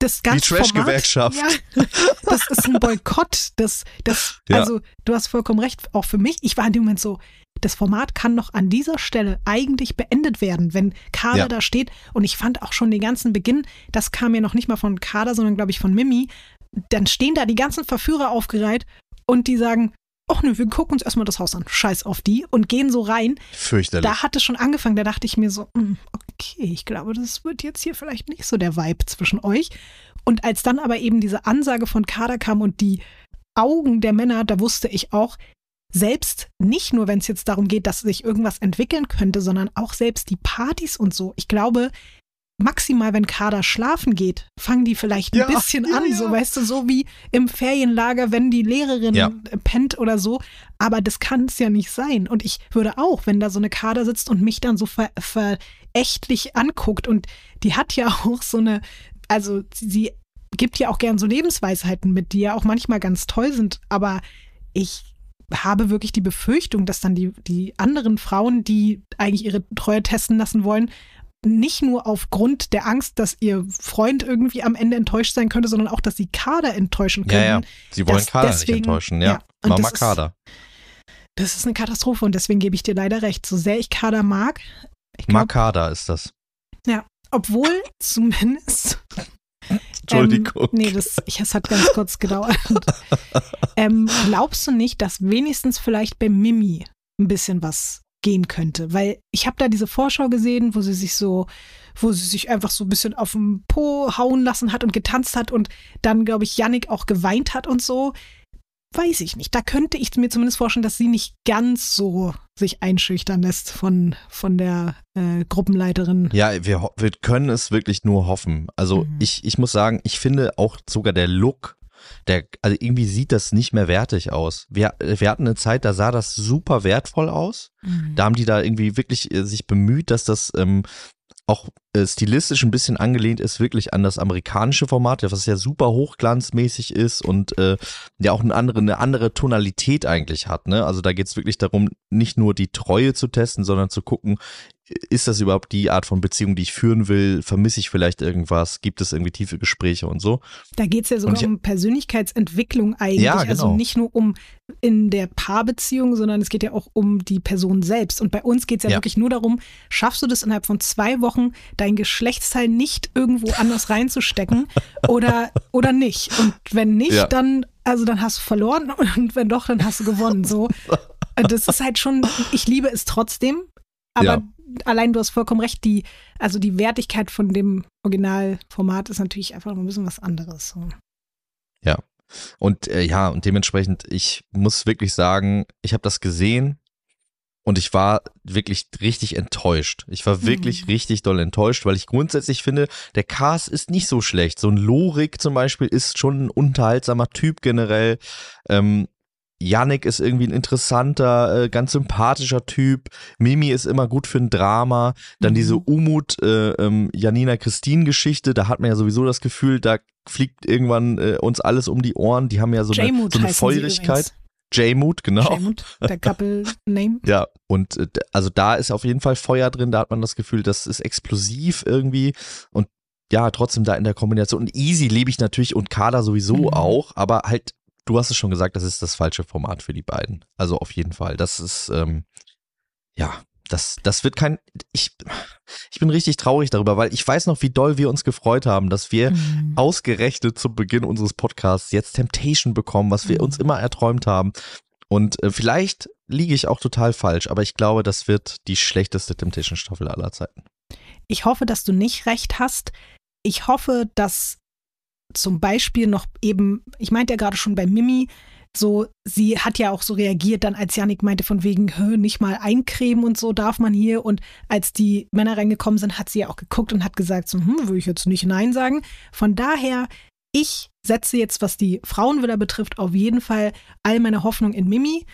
Das ganze Trash-Gewerkschaft. Format, ja, das ist ein Boykott. Das, das, Ja. also du hast vollkommen recht. Auch für mich. Ich war in dem Moment so, das Format kann noch an dieser Stelle eigentlich beendet werden, wenn Kader Ja. da steht. Und ich fand auch schon den ganzen Beginn, das kam ja noch nicht mal von Kader, sondern glaube ich von Mimi. Dann stehen da die ganzen Verführer aufgereiht und die sagen, ach nö, wir gucken uns erstmal das Haus an. Scheiß auf die und gehen so rein. Fürchterlich. Da hat es schon angefangen, da dachte ich mir so, hm, okay, ich glaube, das wird jetzt hier vielleicht nicht so der Vibe zwischen euch. Und als dann aber eben diese Ansage von Kader kam und die Augen der Männer, da wusste ich auch, selbst nicht nur, wenn es jetzt darum geht, dass sich irgendwas entwickeln könnte, sondern auch selbst die Partys und so. Ich glaube, maximal, wenn Kader schlafen geht, fangen die vielleicht ein Ja, bisschen ja, an, ja. so weißt du, so wie im Ferienlager, wenn die Lehrerin Ja. pennt oder so. Aber das kann es ja nicht sein. Und ich würde auch, wenn da so eine Kader sitzt und mich dann so ver verächtlich anguckt und die hat ja auch so eine, also sie, sie gibt ja auch gern so Lebensweisheiten mit, die ja auch manchmal ganz toll sind, aber ich habe wirklich die Befürchtung, dass dann die, die anderen Frauen, die eigentlich ihre Treue testen lassen wollen, nicht nur aufgrund der Angst, dass ihr Freund irgendwie am Ende enttäuscht sein könnte, sondern auch, dass sie Kader enttäuschen ja, können. ja. Sie wollen Kader deswegen- nicht enttäuschen, ja. ja. Und Mama das ist- Kader. Das ist eine Katastrophe und deswegen gebe ich dir leider recht. So sehr ich Kader mag, ich glaub, Makada ist das. obwohl zumindest Entschuldigung. Ähm, nee, das, ich, es hat ganz kurz gedauert. ähm, glaubst du nicht, dass wenigstens vielleicht bei Mimi ein bisschen was gehen könnte? Weil ich habe da diese Vorschau gesehen, wo sie sich so, wo sie sich einfach so ein bisschen auf den Po hauen lassen hat und getanzt hat und dann, glaube ich, Yannick auch geweint hat und so. Weiß ich nicht. Da könnte ich mir zumindest vorstellen, dass sie nicht ganz so sich einschüchtern lässt von, von der äh, Gruppenleiterin. Ja, wir, wir können es wirklich nur hoffen. Also Mhm. ich, ich muss sagen, ich finde auch sogar der Look, der, also irgendwie sieht das nicht mehr wertig aus. Wir, wir hatten eine Zeit, da sah das super wertvoll aus. Mhm. Da haben die da irgendwie wirklich äh, sich bemüht, dass das ähm, auch äh, stilistisch ein bisschen angelehnt ist, wirklich an das amerikanische Format, was ja super hochglanzmäßig ist und äh, ja auch eine andere, eine andere Tonalität eigentlich hat. Ne? Also da geht es wirklich darum, nicht nur die Treue zu testen, sondern zu gucken, ist das überhaupt die Art von Beziehung, die ich führen will? Vermisse ich vielleicht irgendwas? Gibt es irgendwie tiefe Gespräche und so? Da geht es ja sogar ich- um Persönlichkeitsentwicklung eigentlich. Ja, Also genau. nicht nur um in der Paarbeziehung, sondern es geht ja auch um die Person selbst. Und bei uns geht es ja, Ja. wirklich nur darum, schaffst du das innerhalb von zwei Wochen, dein Geschlechtsteil nicht irgendwo anders reinzustecken oder, oder nicht. Und wenn nicht, Ja. dann, also dann hast du verloren und wenn doch, dann hast du gewonnen. So. Das ist halt schon, ich liebe es trotzdem, aber Ja. Allein du hast vollkommen recht, die, also die Wertigkeit von dem Originalformat ist natürlich einfach ein bisschen was anderes. So. Und äh, ja, und dementsprechend, ich muss wirklich sagen, ich habe das gesehen Und ich war wirklich richtig enttäuscht. Ich war wirklich Mhm. richtig doll enttäuscht, weil ich grundsätzlich finde, der Cast ist nicht so schlecht. So ein Lorik zum Beispiel ist schon ein unterhaltsamer Typ generell. Ähm, Yannick ist irgendwie ein interessanter, äh, ganz sympathischer Typ. Mimi ist immer gut für ein Drama. Dann Mhm. diese Umut, äh, ähm, Janina Christine Geschichte, da hat man ja sowieso das Gefühl, da fliegt irgendwann äh, uns alles um die Ohren. Die haben ja so eine, so eine Feurigkeit. J-Mood, genau. J-Mood, der Couple-Name. Ja, und äh, also da ist auf jeden Fall Feuer drin, da hat man das Gefühl, das ist explosiv irgendwie und ja, trotzdem da in der Kombination. Und Easy liebe ich natürlich und Kader sowieso Mhm. auch, aber halt, du hast es schon gesagt, das ist das falsche Format für die beiden. Also auf jeden Fall. Das ist, ähm, ja, das, das wird kein, ich, ich bin richtig traurig darüber, weil ich weiß noch, wie doll wir uns gefreut haben, dass wir Mhm. ausgerechnet zu Beginn unseres Podcasts jetzt Temptation bekommen, was wir Mhm. uns immer erträumt haben. Und äh, vielleicht liege ich auch total falsch, aber ich glaube, das wird die schlechteste Temptation-Staffel aller Zeiten. Ich hoffe, dass du nicht recht hast. Ich hoffe, dass zum Beispiel noch eben, ich meinte ja gerade schon bei Mimi, so, sie hat ja auch so reagiert, dann als Janik meinte von wegen, nicht mal eincremen und so darf man hier. Und als die Männer reingekommen sind, hat sie ja auch geguckt und hat gesagt, so, hm, würde ich jetzt nicht Nein sagen. Von daher, ich setze jetzt, was die Frauenvilla betrifft, auf jeden Fall all meine Hoffnung in Mimi.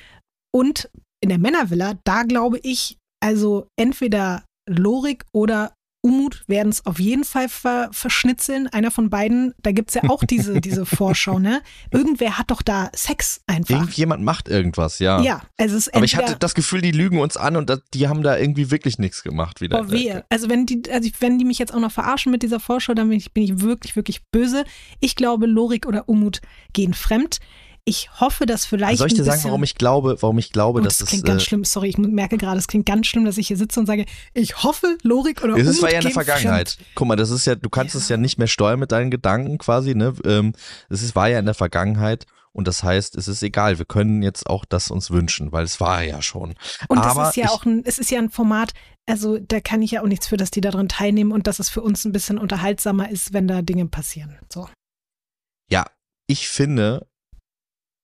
Und in der Männervilla, da glaube ich, also entweder Lorik oder Umut werden es auf jeden Fall ver verschnitzeln. Einer von beiden, da gibt es ja auch diese, diese Vorschau, ne? Irgendwer hat doch da Sex einfach. Irgendjemand macht irgendwas, ja. Ja, also es ist Aber ich hatte das Gefühl, die lügen uns an und das, die haben da irgendwie wirklich nichts gemacht wieder. Oh, wehe. Also wenn die, also wenn die mich jetzt auch noch verarschen mit dieser Vorschau, dann bin ich, bin ich wirklich, wirklich böse. Ich glaube, Lorik oder Umut gehen fremd. Ich hoffe, dass vielleicht. Soll ich dir sagen, warum ich glaube, warum ich glaube, dass das es klingt ganz äh, schlimm. Sorry, ich merke gerade, es klingt ganz schlimm, dass ich hier sitze und sage, ich hoffe, Lorik oder Es war ja in der Vergangenheit. fremd. Guck mal, das ist ja, du kannst Ja. es ja nicht mehr steuern mit deinen Gedanken quasi, ne? Ähm, es ist, war ja in der Vergangenheit und das heißt, es ist egal. Wir können jetzt auch das uns wünschen, weil es war ja schon. Und Aber das ist ja ich- auch ein, es ist ja ein Format, also da kann ich ja auch nichts für, dass die daran teilnehmen und dass es für uns ein bisschen unterhaltsamer ist, wenn da Dinge passieren. So. Ja, ich finde,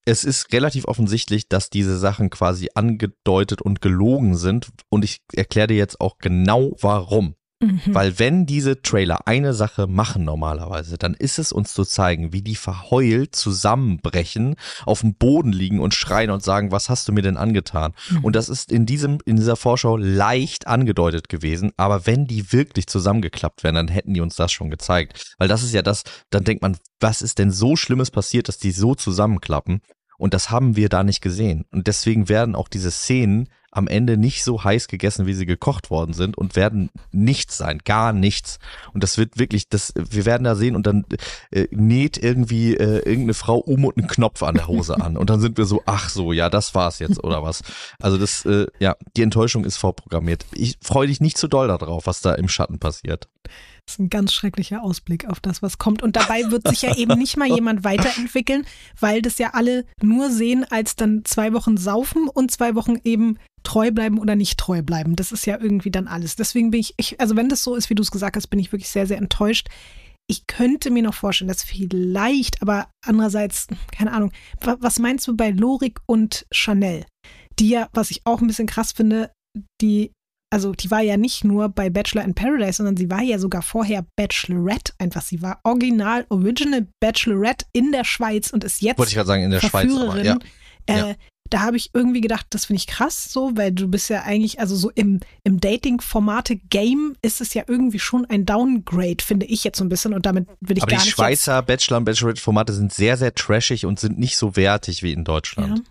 es ist relativ offensichtlich, dass diese Sachen quasi angedeutet und gelogen sind und ich erkläre dir jetzt auch genau warum. Mhm. Weil wenn diese Trailer eine Sache machen normalerweise, dann ist es uns zu zeigen, wie die verheult zusammenbrechen, auf dem Boden liegen und schreien und sagen, was hast du mir denn angetan? Mhm. Und das ist in diesem, in dieser Vorschau leicht angedeutet gewesen, aber wenn die wirklich zusammengeklappt wären, dann hätten die uns das schon gezeigt. Weil das ist ja das, dann denkt man, was ist denn so Schlimmes passiert, dass die so zusammenklappen? Und das haben wir da nicht gesehen. Und deswegen werden auch diese Szenen am Ende nicht so heiß gegessen, wie sie gekocht worden sind und werden nichts sein, gar nichts. Und das wird wirklich, das, wir werden da sehen und dann äh, näht irgendwie äh, irgendeine Frau um und einen Knopf an der Hose an. Und dann sind wir so, ach so, ja, das war's jetzt oder was. Also das, äh, ja, die Enttäuschung ist vorprogrammiert. Ich freue dich nicht zu doll darauf, was da im Schatten passiert. Das ist ein ganz schrecklicher Ausblick auf das, was kommt. Und dabei wird sich ja eben nicht mal jemand weiterentwickeln, weil das ja alle nur sehen als dann zwei Wochen saufen und zwei Wochen eben treu bleiben oder nicht treu bleiben. Das ist ja irgendwie dann alles. Deswegen bin ich, ich also wenn das so ist, wie du es gesagt hast, bin ich wirklich sehr, sehr enttäuscht. Ich könnte mir noch vorstellen, dass vielleicht, aber andererseits, keine Ahnung, wa- was meinst du bei Lorik und Chanel? Die ja, was ich auch ein bisschen krass finde, die also die war ja nicht nur bei Bachelor in Paradise, sondern sie war ja sogar vorher Bachelorette einfach. Sie war original, original Bachelorette in der Schweiz und ist jetzt Wollte ich gerade sagen, in der Schweiz. Aber, ja. Äh, Ja. Da habe ich irgendwie gedacht, das finde ich krass so, weil du bist ja eigentlich, also so im, im Dating-Formate-Game ist es ja irgendwie schon ein Downgrade, finde ich jetzt so ein bisschen und damit will ich Aber gar die nicht Schweizer Bachelor- und Bachelorette-Formate sind sehr, sehr trashig und sind nicht so wertig wie in Deutschland. ja.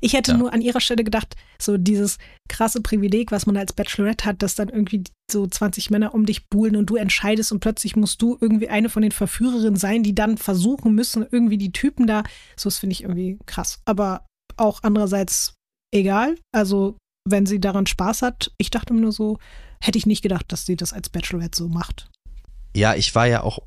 Ich hätte Ja. nur an ihrer Stelle gedacht, so dieses krasse Privileg, was man als Bachelorette hat, dass dann irgendwie so 20 Männer um dich buhlen und du entscheidest und plötzlich musst du irgendwie eine von den Verführerinnen sein, die dann versuchen müssen, irgendwie die Typen da, so das finde ich irgendwie krass. Aber auch andererseits egal, also wenn sie daran Spaß hat, ich dachte mir nur so, hätte ich nicht gedacht, dass sie das als Bachelorette so macht. Ja, ich war ja auch,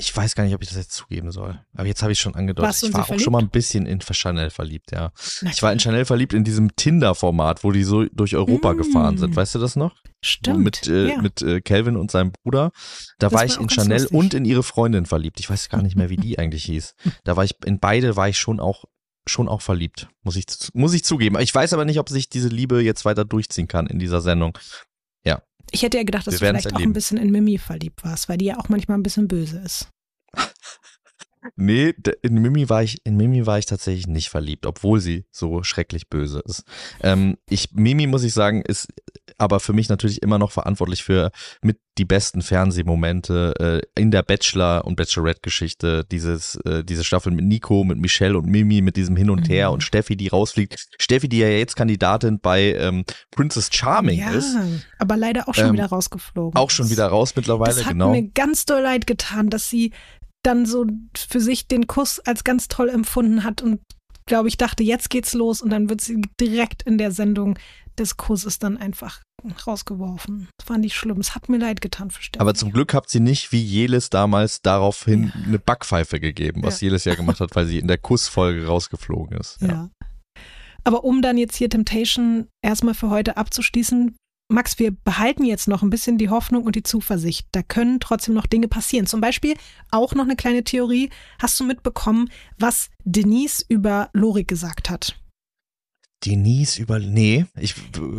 ich weiß gar nicht, ob ich das jetzt zugeben soll. Aber jetzt habe ich schon angedeutet, ich war auch verliebt? schon mal ein bisschen in Chanel verliebt, ja. Na, Ich war in Chanel verliebt in diesem Tinder-Format, wo die so durch Europa Mm. gefahren sind. Weißt du das noch? Stimmt. Mit äh, ja. mit äh, Calvin und seinem Bruder. Da Das war war ich auch in Chanel lustig. und in ihre Freundin verliebt. Ich weiß gar nicht mehr, wie die eigentlich hieß. Da war ich, in beide war ich schon auch schon auch verliebt, muss ich, muss ich zugeben. Ich weiß aber nicht, ob sich diese Liebe jetzt weiter durchziehen kann in dieser Sendung. Ich hätte ja gedacht, dass Wir du vielleicht auch ein bisschen in Mimi verliebt warst, weil die ja auch manchmal ein bisschen böse ist. Nee, in Mimi war ich, in Mimi war ich tatsächlich nicht verliebt, obwohl sie so schrecklich böse ist. Ähm, ich, Mimi muss ich sagen, ist aber für mich natürlich immer noch verantwortlich für mit die besten Fernsehmomente äh, in der Bachelor- und Bachelorette-Geschichte. Dieses, äh, diese Staffel mit Nico, mit Michelle und Mimi, mit diesem Hin und Her mhm. und Steffi, die rausfliegt. Steffi, die ja jetzt Kandidatin bei ähm, Princess Charming ja, ist. aber leider auch schon ähm, wieder rausgeflogen. Auch schon wieder raus mittlerweile, das hat genau. mir ganz doll leid getan, dass sie dann so für sich den Kuss als ganz toll empfunden hat und glaube ich dachte, jetzt geht's los und dann wird sie direkt in der Sendung des Kusses dann einfach rausgeworfen. Das fand ich schlimm. Es hat mir leid getan für Steffi. Aber zum Glück habt sie nicht wie Jelis damals daraufhin ja. eine Backpfeife gegeben, was ja. Jelis ja gemacht hat, weil sie in der Kussfolge rausgeflogen ist. Ja. ja. Aber um dann jetzt hier Temptation erstmal für heute abzuschließen, Max, wir behalten jetzt noch ein bisschen die Hoffnung und die Zuversicht. Da können trotzdem noch Dinge passieren. Zum Beispiel auch noch eine kleine Theorie. Hast du mitbekommen, was Denise über Lorik gesagt hat? Denise über. Nee, ich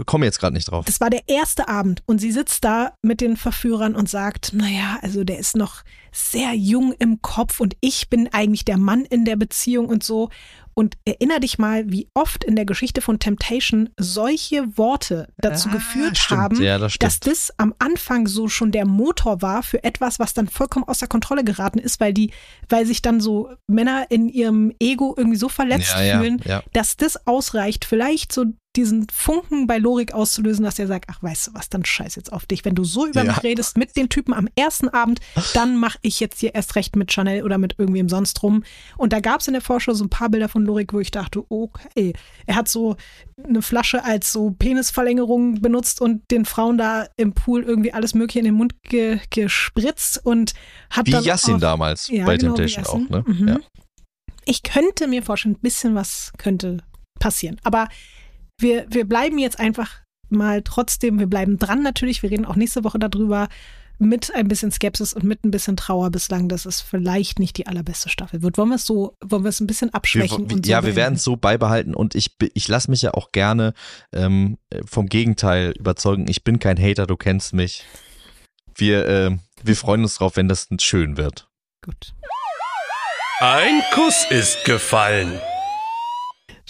komme jetzt gerade nicht drauf. Das war der erste Abend und sie sitzt da mit den Verführern und sagt: Naja, also der ist noch sehr jung im Kopf und ich bin eigentlich der Mann in der Beziehung und so. Und erinner dich mal, wie oft in der Geschichte von Temptation solche Worte dazu ah, geführt stimmt. haben, ja, das dass das am Anfang so schon der Motor war für etwas, was dann vollkommen außer Kontrolle geraten ist, weil die, weil sich dann so Männer in ihrem Ego irgendwie so verletzt ja, fühlen, ja, dass das ausreicht, vielleicht so diesen Funken bei Lorik auszulösen, dass er sagt, ach weißt du was, dann scheiß jetzt auf dich. Wenn du so über ja. mich redest mit den Typen am ersten Abend, dann mache ich jetzt hier erst recht mit Chanel oder mit irgendwem sonst rum. Und da gab es in der Vorschau so ein paar Bilder von Lorik, wo ich dachte, okay, er hat so eine Flasche als so Penisverlängerung benutzt und den Frauen da im Pool irgendwie alles mögliche in den Mund ge gespritzt und hat wie dann Yassin auch, damals ja, bei genau, Temptation auch, ne? Mhm. Ja. Ich könnte mir vorstellen, ein bisschen was könnte passieren. Aber wir, wir bleiben jetzt einfach mal trotzdem, wir bleiben dran natürlich, wir reden auch nächste Woche darüber, mit ein bisschen Skepsis und mit ein bisschen Trauer bislang, dass es vielleicht nicht die allerbeste Staffel wird. Wollen wir es so, wollen wir es ein bisschen abschwächen? Wir, und so ja, wir werden es so beibehalten und ich, ich lasse mich ja auch gerne ähm, vom Gegenteil überzeugen. Ich bin kein Hater, du kennst mich. Wir, äh, wir freuen uns drauf, wenn das schön wird. Gut. Ein Kuss ist gefallen.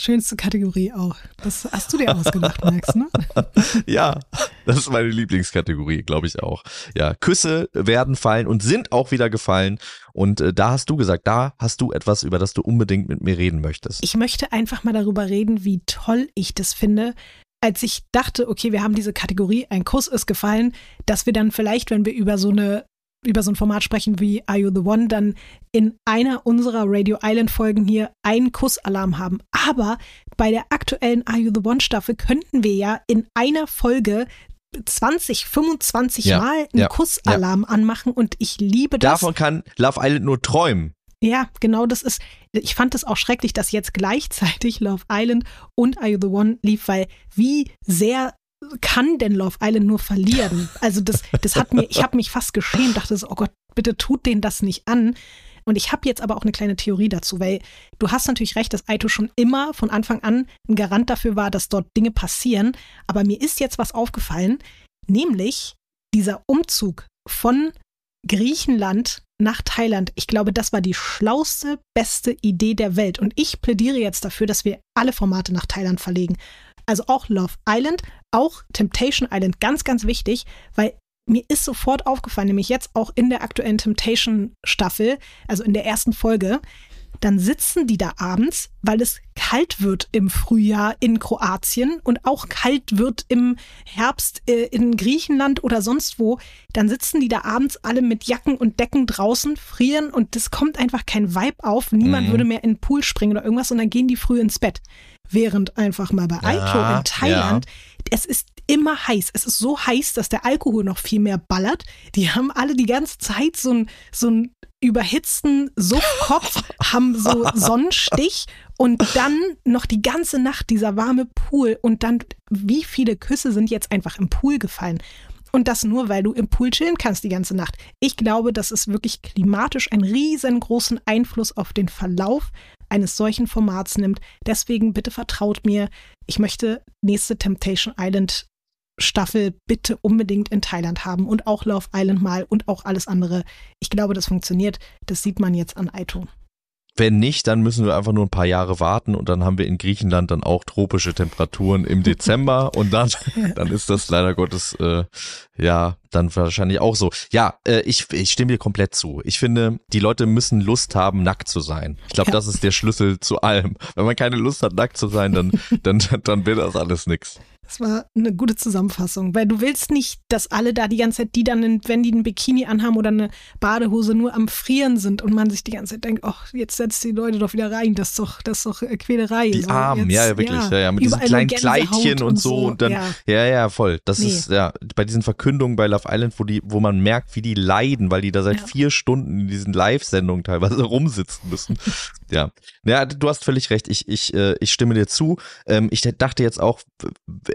Schönste Kategorie auch. Das hast du dir ausgedacht, Max, ne? ja, das ist meine Lieblingskategorie, glaube ich auch. Ja, Küsse werden fallen und sind auch wieder gefallen. Und äh, da hast du gesagt, da hast du etwas, über das du unbedingt mit mir reden möchtest. Ich möchte einfach mal darüber reden, wie toll ich das finde, als ich dachte, okay, wir haben diese Kategorie, ein Kuss ist gefallen, dass wir dann vielleicht, wenn wir über so eine über so ein Format sprechen wie Are You the One, dann in einer unserer Radio Island Folgen hier einen Kussalarm haben. Aber bei der aktuellen Are You the One Staffel könnten wir ja in einer Folge 20, 25 ja, Mal einen ja, Kussalarm ja. anmachen und ich liebe das. Davon kann Love Island nur träumen. Ja, genau, das ist, ich fand es auch schrecklich, dass jetzt gleichzeitig Love Island und Are You the One lief, weil wie sehr kann denn Love Island nur verlieren? Also das, das hat mir, ich habe mich fast geschämt, dachte so, oh Gott, bitte tut denen das nicht an. Und ich habe jetzt aber auch eine kleine Theorie dazu, weil du hast natürlich recht, dass Aito schon immer von Anfang an ein Garant dafür war, dass dort Dinge passieren. Aber mir ist jetzt was aufgefallen, nämlich dieser Umzug von Griechenland nach Thailand. Ich glaube, das war die schlauste, beste Idee der Welt. Und ich plädiere jetzt dafür, dass wir alle Formate nach Thailand verlegen. Also auch Love Island, auch Temptation Island, ganz, ganz wichtig, weil mir ist sofort aufgefallen, nämlich jetzt auch in der aktuellen Temptation Staffel, also in der ersten Folge, dann sitzen die da abends, weil es kalt wird im Frühjahr in Kroatien und auch kalt wird im Herbst äh, in Griechenland oder sonst wo. Dann sitzen die da abends alle mit Jacken und Decken draußen, frieren und es kommt einfach kein Vibe auf. Niemand mhm. würde mehr in den Pool springen oder irgendwas und dann gehen die früh ins Bett. Während einfach mal bei ja, in Thailand, ja. es ist immer heiß. Es ist so heiß, dass der Alkohol noch viel mehr ballert. Die haben alle die ganze Zeit so ein, so ein überhitzten Suffkopf, haben so Sonnenstich und dann noch die ganze Nacht dieser warme Pool und dann wie viele Küsse sind jetzt einfach im Pool gefallen. Und das nur, weil du im Pool chillen kannst die ganze Nacht. Ich glaube, dass es wirklich klimatisch einen riesengroßen Einfluss auf den Verlauf eines solchen Formats nimmt. Deswegen bitte vertraut mir. Ich möchte nächste Temptation Island Staffel bitte unbedingt in Thailand haben und auch Love Island mal und auch alles andere. Ich glaube, das funktioniert. Das sieht man jetzt an Aito. Wenn nicht, dann müssen wir einfach nur ein paar Jahre warten und dann haben wir in Griechenland dann auch tropische Temperaturen im Dezember und dann, dann ist das leider Gottes äh, ja dann wahrscheinlich auch so. Ja, äh, ich, ich stimme dir komplett zu. Ich finde, die Leute müssen Lust haben, nackt zu sein. Ich glaube, Ja. das ist der Schlüssel zu allem. Wenn man keine Lust hat, nackt zu sein, dann, dann, dann wird das alles nix. Das war eine gute Zusammenfassung, weil du willst nicht, dass alle da die ganze Zeit, die dann, wenn die ein Bikini anhaben oder eine Badehose nur am Frieren sind und man sich die ganze Zeit denkt, ach, jetzt setzt die Leute doch wieder rein, das ist doch, das ist doch äh, Quälerei. Die So, Armen, jetzt- ja, ja, wirklich, ja, ja, mit diesen kleinen Kleidchen und so und dann, ja. ja, ja, voll. Das Nee. ist, ja, bei diesen Verkündungen bei Love Island, wo die, wo man merkt, wie die leiden, weil die da seit vier Stunden in diesen Live-Sendungen teilweise rumsitzen müssen. ja. Ja, du hast völlig recht. Ich, ich, äh, ich stimme dir zu. Ähm, ich dachte jetzt auch,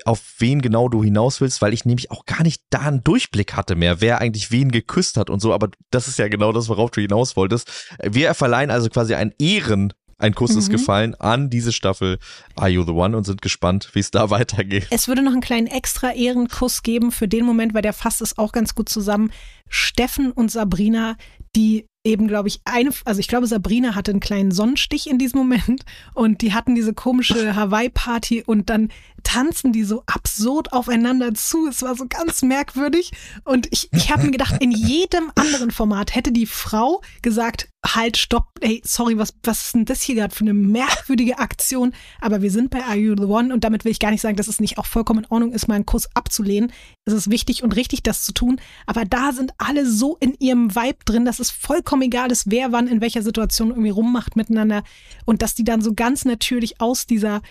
auf wen genau du hinaus willst, weil ich nämlich auch gar nicht da einen Durchblick hatte mehr, wer eigentlich wen geküsst hat und so. Aber das ist ja genau das, worauf du hinaus wolltest. Wir verleihen also quasi ein Ehren, ein Kuss ist Mhm. gefallen an diese Staffel Are You the One und sind gespannt, wie es da weitergeht. Es würde noch einen kleinen extra Ehrenkuss geben für den Moment, weil der fasst es auch ganz gut zusammen. Steffen und Sabrina, die eben, glaube ich, eine, also ich glaube, Sabrina hatte einen kleinen Sonnenstich in diesem Moment und die hatten diese komische Hawaii-Party und dann tanzen die so absurd aufeinander zu. Es war so ganz merkwürdig und ich, ich habe mir gedacht, in jedem anderen Format hätte die Frau gesagt, halt, stopp, ey, sorry, was, was ist denn das hier gerade für eine merkwürdige Aktion? Aber wir sind bei Are You the One und damit will ich gar nicht sagen, dass es nicht auch vollkommen in Ordnung ist, mal einen Kuss abzulehnen. Es ist wichtig und richtig, das zu tun. Aber da sind alle so in ihrem Vibe drin, dass es vollkommen egal ist, wer wann in welcher Situation irgendwie rummacht miteinander und dass die dann so ganz natürlich aus dieser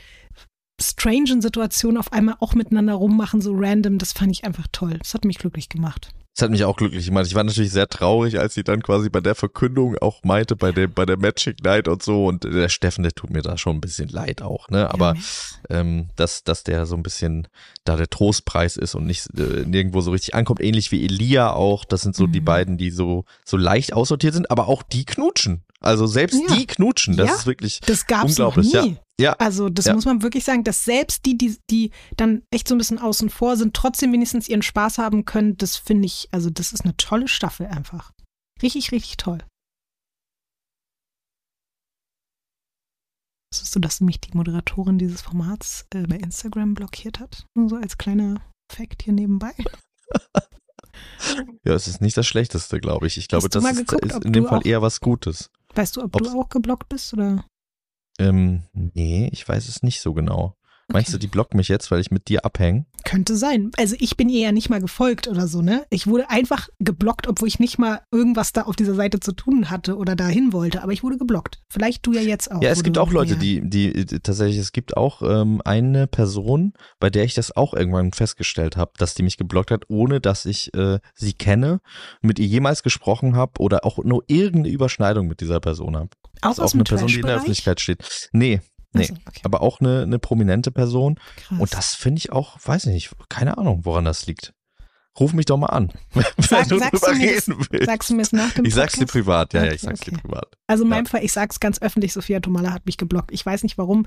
strangen Situation auf einmal auch miteinander rummachen, so random. Das fand ich einfach toll. Das hat mich glücklich gemacht. Das hat mich auch glücklich gemacht. Ich war natürlich sehr traurig, als sie dann quasi bei der Verkündung auch meinte, bei dem, bei der Magic Night und so. Und der Steffen, der tut mir da schon ein bisschen leid auch, ne? Aber ähm, dass, dass der so ein bisschen da der Trostpreis ist und nicht äh, nirgendwo so richtig ankommt. Ähnlich wie Elia auch. Das sind so die Mhm. beiden, die so, so leicht aussortiert sind, aber auch die knutschen. Also selbst Ja. die knutschen. Das Ja, ist wirklich Das gab's noch unglaublich. nie. Ja. Ja. Also das Ja. muss man wirklich sagen, dass selbst die, die, die dann echt so ein bisschen außen vor sind, trotzdem wenigstens ihren Spaß haben können, das finde ich, also das ist eine tolle Staffel einfach. Richtig, richtig toll. Wusstest du, dass mich die Moderatorin dieses Formats äh, bei Instagram blockiert hat? Nur so als kleiner Fact hier nebenbei. Ja, es ist nicht das Schlechteste, glaube ich. Ich glaube, das ist, geguckt, ist in dem Fall eher was Gutes. Weißt du, ob Ob's- du auch geblockt bist oder? Ähm, nee, ich weiß es nicht so genau. Meinst du, die blockt mich jetzt, weil ich mit dir abhänge? Könnte sein. Also ich bin ihr ja nicht mal gefolgt oder so, ne? Ich wurde einfach geblockt, obwohl ich nicht mal irgendwas da auf dieser Seite zu tun hatte oder dahin wollte. Aber ich wurde geblockt. Vielleicht du ja jetzt auch. Ja, es gibt auch Leute, die die- tatsächlich, es gibt auch ähm, eine Person, bei der ich das auch irgendwann festgestellt habe, dass die mich geblockt hat, ohne dass ich äh, sie kenne, mit ihr jemals gesprochen habe oder auch nur irgendeine Überschneidung mit dieser Person habe. Auch ist auch eine Person, die in der? Öffentlichkeit steht. Nee, nee. Achso, okay. Aber auch eine, eine prominente Person. Krass. Und das finde ich auch, weiß ich nicht, keine Ahnung, woran das liegt. Ruf mich doch mal an, wenn Sag- du sagst drüber du reden willst. Sagst du mir es nach dem ich sag's dir privat, ja, ja, ich sag's dir okay. privat. Also in meinem Ja. Fall, ich sag's ganz öffentlich, Sophia Tomala hat mich geblockt. Ich weiß nicht warum.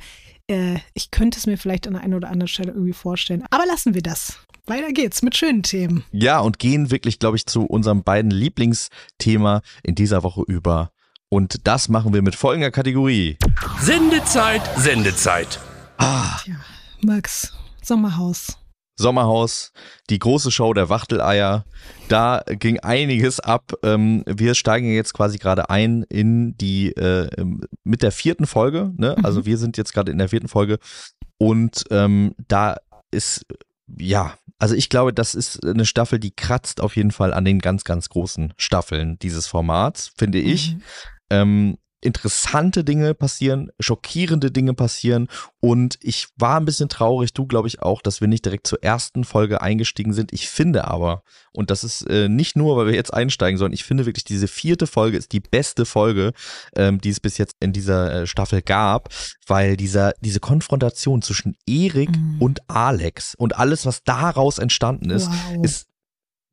Äh, ich könnte es mir vielleicht an der einen oder anderen Stelle irgendwie vorstellen. Aber lassen wir das. Weiter geht's mit schönen Themen. Ja, und gehen wirklich, glaube ich, zu unserem beiden Lieblingsthema in dieser Woche über. Und das machen wir mit folgender Kategorie. Sendezeit, Sendezeit. Ah, Tja, Max, Sommerhaus. Sommerhaus, die große Show der Wachteleier. Da ging einiges ab. Ähm, wir steigen jetzt quasi gerade ein in die äh, ähm, mit der vierten Folge. Ne? Mhm. Also wir sind jetzt gerade in der vierten Folge und ähm, da ist ja, also ich glaube, das ist eine Staffel, die kratzt auf jeden Fall an den ganz, ganz großen Staffeln dieses Formats, finde ich. Mhm. Ähm, interessante Dinge passieren, schockierende Dinge passieren und ich war ein bisschen traurig, du glaube ich auch, dass wir nicht direkt zur ersten Folge eingestiegen sind. Ich finde aber, und das ist äh, nicht nur, weil wir jetzt einsteigen, sondern ich finde wirklich, diese vierte Folge ist die beste Folge, ähm, die es bis jetzt in dieser äh, Staffel gab, weil dieser, diese Konfrontation zwischen Erik Mhm. und Alex und alles, was daraus entstanden ist, Wow. ist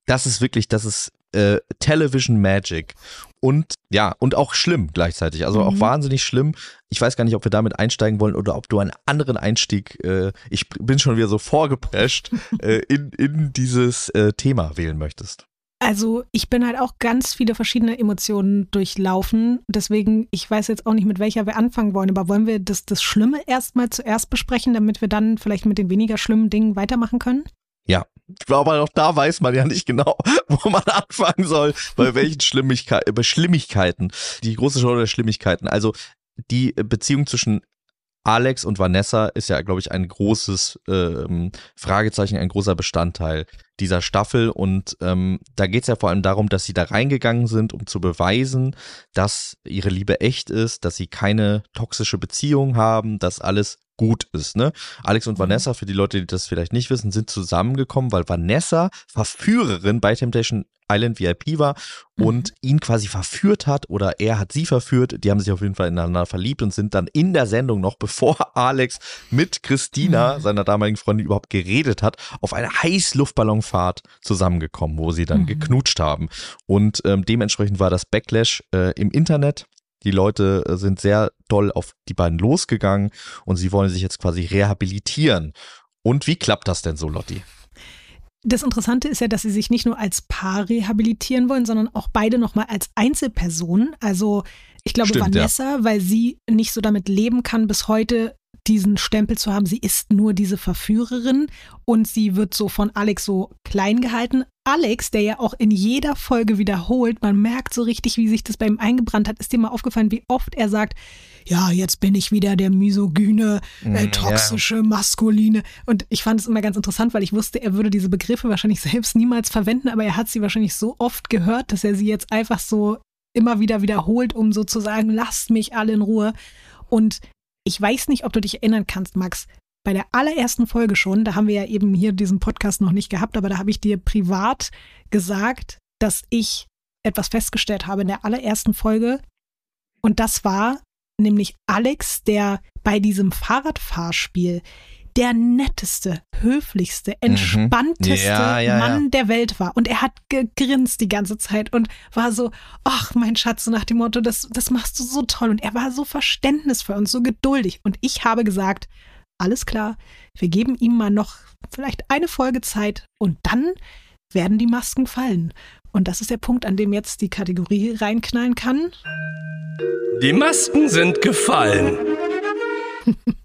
das ist wirklich, das ist äh, Television Magic. Und ja, und auch schlimm gleichzeitig. Also auch Mhm. wahnsinnig schlimm. Ich weiß gar nicht, ob wir damit einsteigen wollen oder ob du einen anderen Einstieg, äh, ich bin schon wieder so vorgeprescht, äh, in, in dieses äh, Thema wählen möchtest. Also ich bin halt auch ganz viele verschiedene Emotionen durchlaufen. Deswegen, ich weiß jetzt auch nicht, mit welcher wir anfangen wollen. Aber wollen wir das, das Schlimme erstmal zuerst besprechen, damit wir dann vielleicht mit den weniger schlimmen Dingen weitermachen können? Ja. Aber auch da weiß man ja nicht genau, wo man anfangen soll, bei welchen Schlimmigkeiten, Schlimmigkeiten. Die große Show der Schlimmigkeiten. Also die Beziehung zwischen Alex und Vanessa ist ja, glaube ich, ein großes ähm, Fragezeichen, ein großer Bestandteil dieser Staffel. Und ähm, da geht es ja vor allem darum, dass sie da reingegangen sind, um zu beweisen, dass ihre Liebe echt ist, dass sie keine toxische Beziehung haben, dass alles gut ist. Ne? Alex und Vanessa, für die Leute, die das vielleicht nicht wissen, sind zusammengekommen, weil Vanessa Verführerin bei Temptation Island VIP war und ihn quasi verführt hat oder er hat sie verführt. Die haben sich auf jeden Fall ineinander verliebt und sind dann in der Sendung noch, bevor Alex mit Christina, seiner damaligen Freundin, überhaupt geredet hat, auf eine Heißluftballonfahrt zusammengekommen, wo sie dann Mhm. geknutscht haben. Und ähm, dementsprechend war das Backlash äh, im Internet. Die Leute äh, sind sehr doll auf die beiden losgegangen und sie wollen sich jetzt quasi rehabilitieren. Und wie klappt das denn so, Lotti? Das Interessante ist ja, dass sie sich nicht nur als Paar rehabilitieren wollen, sondern auch beide nochmal als Einzelpersonen. Also ich glaube Stimmt, ja. Vanessa, weil sie nicht so damit leben kann, bis heute diesen Stempel zu haben, sie ist nur diese Verführerin und sie wird so von Alex so klein gehalten. Alex, der ja auch in jeder Folge wiederholt, man merkt so richtig, wie sich das bei ihm eingebrannt hat. Ist dir mal aufgefallen, wie oft er sagt, ja, jetzt bin ich wieder der misogyne, äh, ja. toxische, maskuline. Und ich fand es immer ganz interessant, weil ich wusste, er würde diese Begriffe wahrscheinlich selbst niemals verwenden, aber er hat sie wahrscheinlich so oft gehört, dass er sie jetzt einfach so immer wieder wiederholt, um so zu sagen, lasst mich alle in Ruhe. Und ich weiß nicht, ob du dich erinnern kannst, Max. Bei der allerersten Folge schon, da haben wir ja eben hier diesen Podcast noch nicht gehabt, aber da habe ich dir privat gesagt, dass ich etwas festgestellt habe in der allerersten Folge. Und das war nämlich Alex, der bei diesem Fahrradfahrspiel der netteste, höflichste, entspannteste Ja, ja, Mann ja. der Welt war. Und er hat gegrinst die ganze Zeit und war so, ach, mein Schatz, so nach dem Motto, das, das machst du so toll. Und er war so verständnisvoll und so geduldig. Und ich habe gesagt, alles klar, wir geben ihm mal noch vielleicht eine Folge Zeit und dann werden die Masken fallen. Und das ist der Punkt, an dem jetzt die Kategorie reinknallen kann. Die Masken sind gefallen.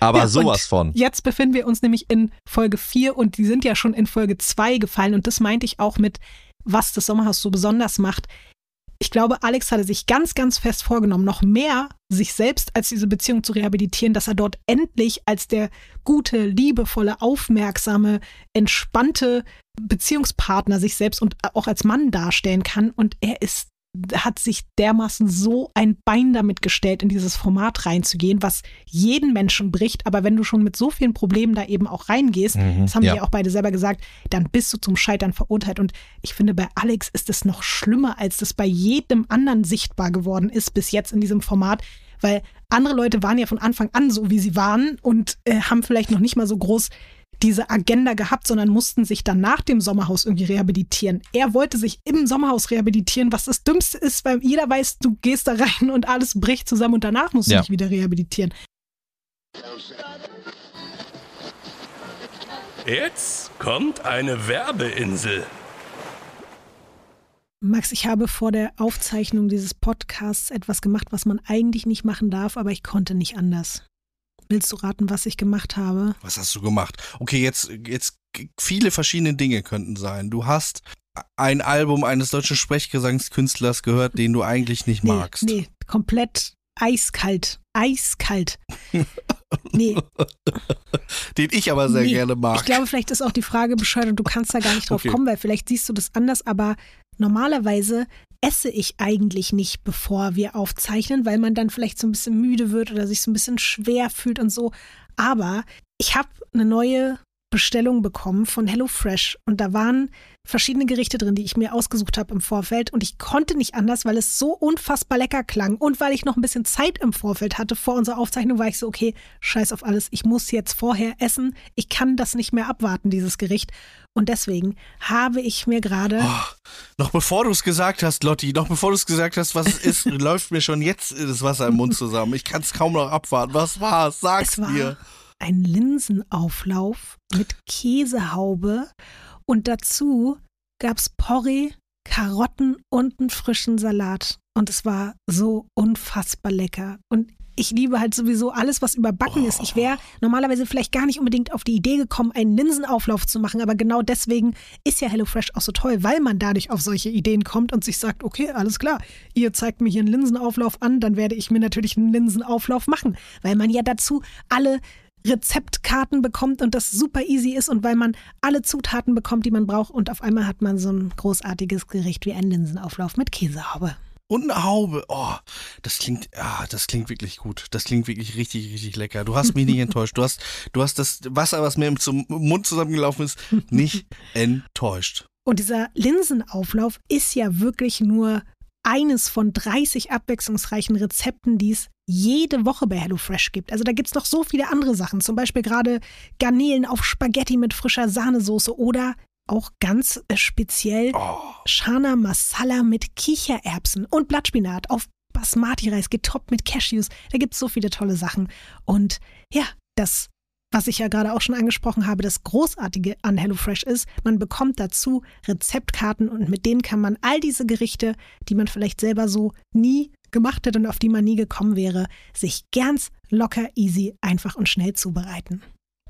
Aber Ja, sowas von. Jetzt befinden wir uns nämlich in Folge 4 und die sind ja schon in Folge 2 gefallen. Und das meinte ich auch mit, was das Sommerhaus so besonders macht. Ich glaube, Alex hatte sich ganz, ganz fest vorgenommen, noch mehr sich selbst als diese Beziehung zu rehabilitieren, dass er dort endlich als der gute, liebevolle, aufmerksame, entspannte Beziehungspartner sich selbst und auch als Mann darstellen kann. Und er ist hat sich dermaßen so ein Bein damit gestellt, in dieses Format reinzugehen, was jeden Menschen bricht. Aber wenn du schon mit so vielen Problemen da eben auch reingehst, Mhm, das haben ja. ja auch beide selber gesagt, dann bist du zum Scheitern verurteilt. Und ich finde, bei Alex ist es noch schlimmer, als das bei jedem anderen sichtbar geworden ist bis jetzt in diesem Format. Weil andere Leute waren ja von Anfang an so, wie sie waren und äh, haben vielleicht noch nicht mal so groß diese Agenda gehabt, sondern mussten sich dann nach dem Sommerhaus irgendwie rehabilitieren. Er wollte sich im Sommerhaus rehabilitieren, was das Dümmste ist, weil jeder weiß, du gehst da rein und alles bricht zusammen und danach musst du Ja. dich wieder rehabilitieren. Jetzt kommt eine Werbeinsel. Max, ich habe vor der Aufzeichnung dieses Podcasts etwas gemacht, was man eigentlich nicht machen darf, aber ich konnte nicht anders. Willst du raten, was ich gemacht habe? Was hast du gemacht? Okay, jetzt, jetzt viele verschiedene Dinge könnten sein. Du hast ein Album eines deutschen Sprechgesangskünstlers gehört, den du eigentlich nicht magst. Nee, nee, komplett eiskalt. Eiskalt. Nee, Den ich aber sehr nee. gerne mag. Ich glaube, vielleicht ist auch die Frage bescheuert und du kannst da gar nicht drauf Okay. kommen, weil vielleicht siehst du das anders, aber normalerweise esse ich eigentlich nicht, bevor wir aufzeichnen, weil man dann vielleicht so ein bisschen müde wird oder sich so ein bisschen schwer fühlt und so. Aber ich habe eine neue Bestellung bekommen von HelloFresh und da waren verschiedene Gerichte drin, die ich mir ausgesucht habe im Vorfeld und ich konnte nicht anders, weil es so unfassbar lecker klang und weil ich noch ein bisschen Zeit im Vorfeld hatte vor unserer Aufzeichnung, war ich so, okay, scheiß auf alles, ich muss jetzt vorher essen, ich kann das nicht mehr abwarten, dieses Gericht. Und deswegen habe ich mir gerade. Oh, noch bevor du es gesagt hast, Lotti, noch bevor du es gesagt hast, was es ist, läuft mir schon jetzt das Wasser im Mund zusammen. Ich kann es kaum noch abwarten. Was war es? Sag's es war mir. Ein Linsenauflauf mit Käsehaube und dazu gab's Porree, Karotten und einen frischen Salat. Und es war so unfassbar lecker. Und ich liebe halt sowieso alles, was überbacken oh. ist. Ich wäre normalerweise vielleicht gar nicht unbedingt auf die Idee gekommen, einen Linsenauflauf zu machen, aber genau deswegen ist ja HelloFresh auch so toll, weil man dadurch auf solche Ideen kommt und sich sagt, okay, alles klar, ihr zeigt mir hier einen Linsenauflauf an, dann werde ich mir natürlich einen Linsenauflauf machen, weil man ja dazu alle Rezeptkarten bekommt und das super easy ist und weil man alle Zutaten bekommt, die man braucht und auf einmal hat man so ein großartiges Gericht wie ein Linsenauflauf mit Käsehaube. Und eine Haube. Oh, das klingt, ah, das klingt wirklich gut. Das klingt wirklich richtig, richtig lecker. Du hast mich nicht enttäuscht. Du hast, du hast das Wasser, was mir zum Mund zusammengelaufen ist, nicht enttäuscht. Und dieser Linsenauflauf ist ja wirklich nur eines von 30 abwechslungsreichen Rezepten, die es jede Woche bei HelloFresh gibt. Also da gibt es noch so viele andere Sachen. Zum Beispiel gerade Garnelen auf Spaghetti mit frischer Sahnesoße oder auch ganz äh, speziell oh. Chana Masala mit Kichererbsen und Blattspinat auf Basmati-Reis getoppt mit Cashews. Da gibt es so viele tolle Sachen. Und ja, das, was ich ja gerade auch schon angesprochen habe, das Großartige an HelloFresh ist, man bekommt dazu Rezeptkarten und mit denen kann man all diese Gerichte, die man vielleicht selber so nie gemacht hätte und auf die man nie gekommen wäre, sich ganz locker, easy, einfach und schnell zubereiten.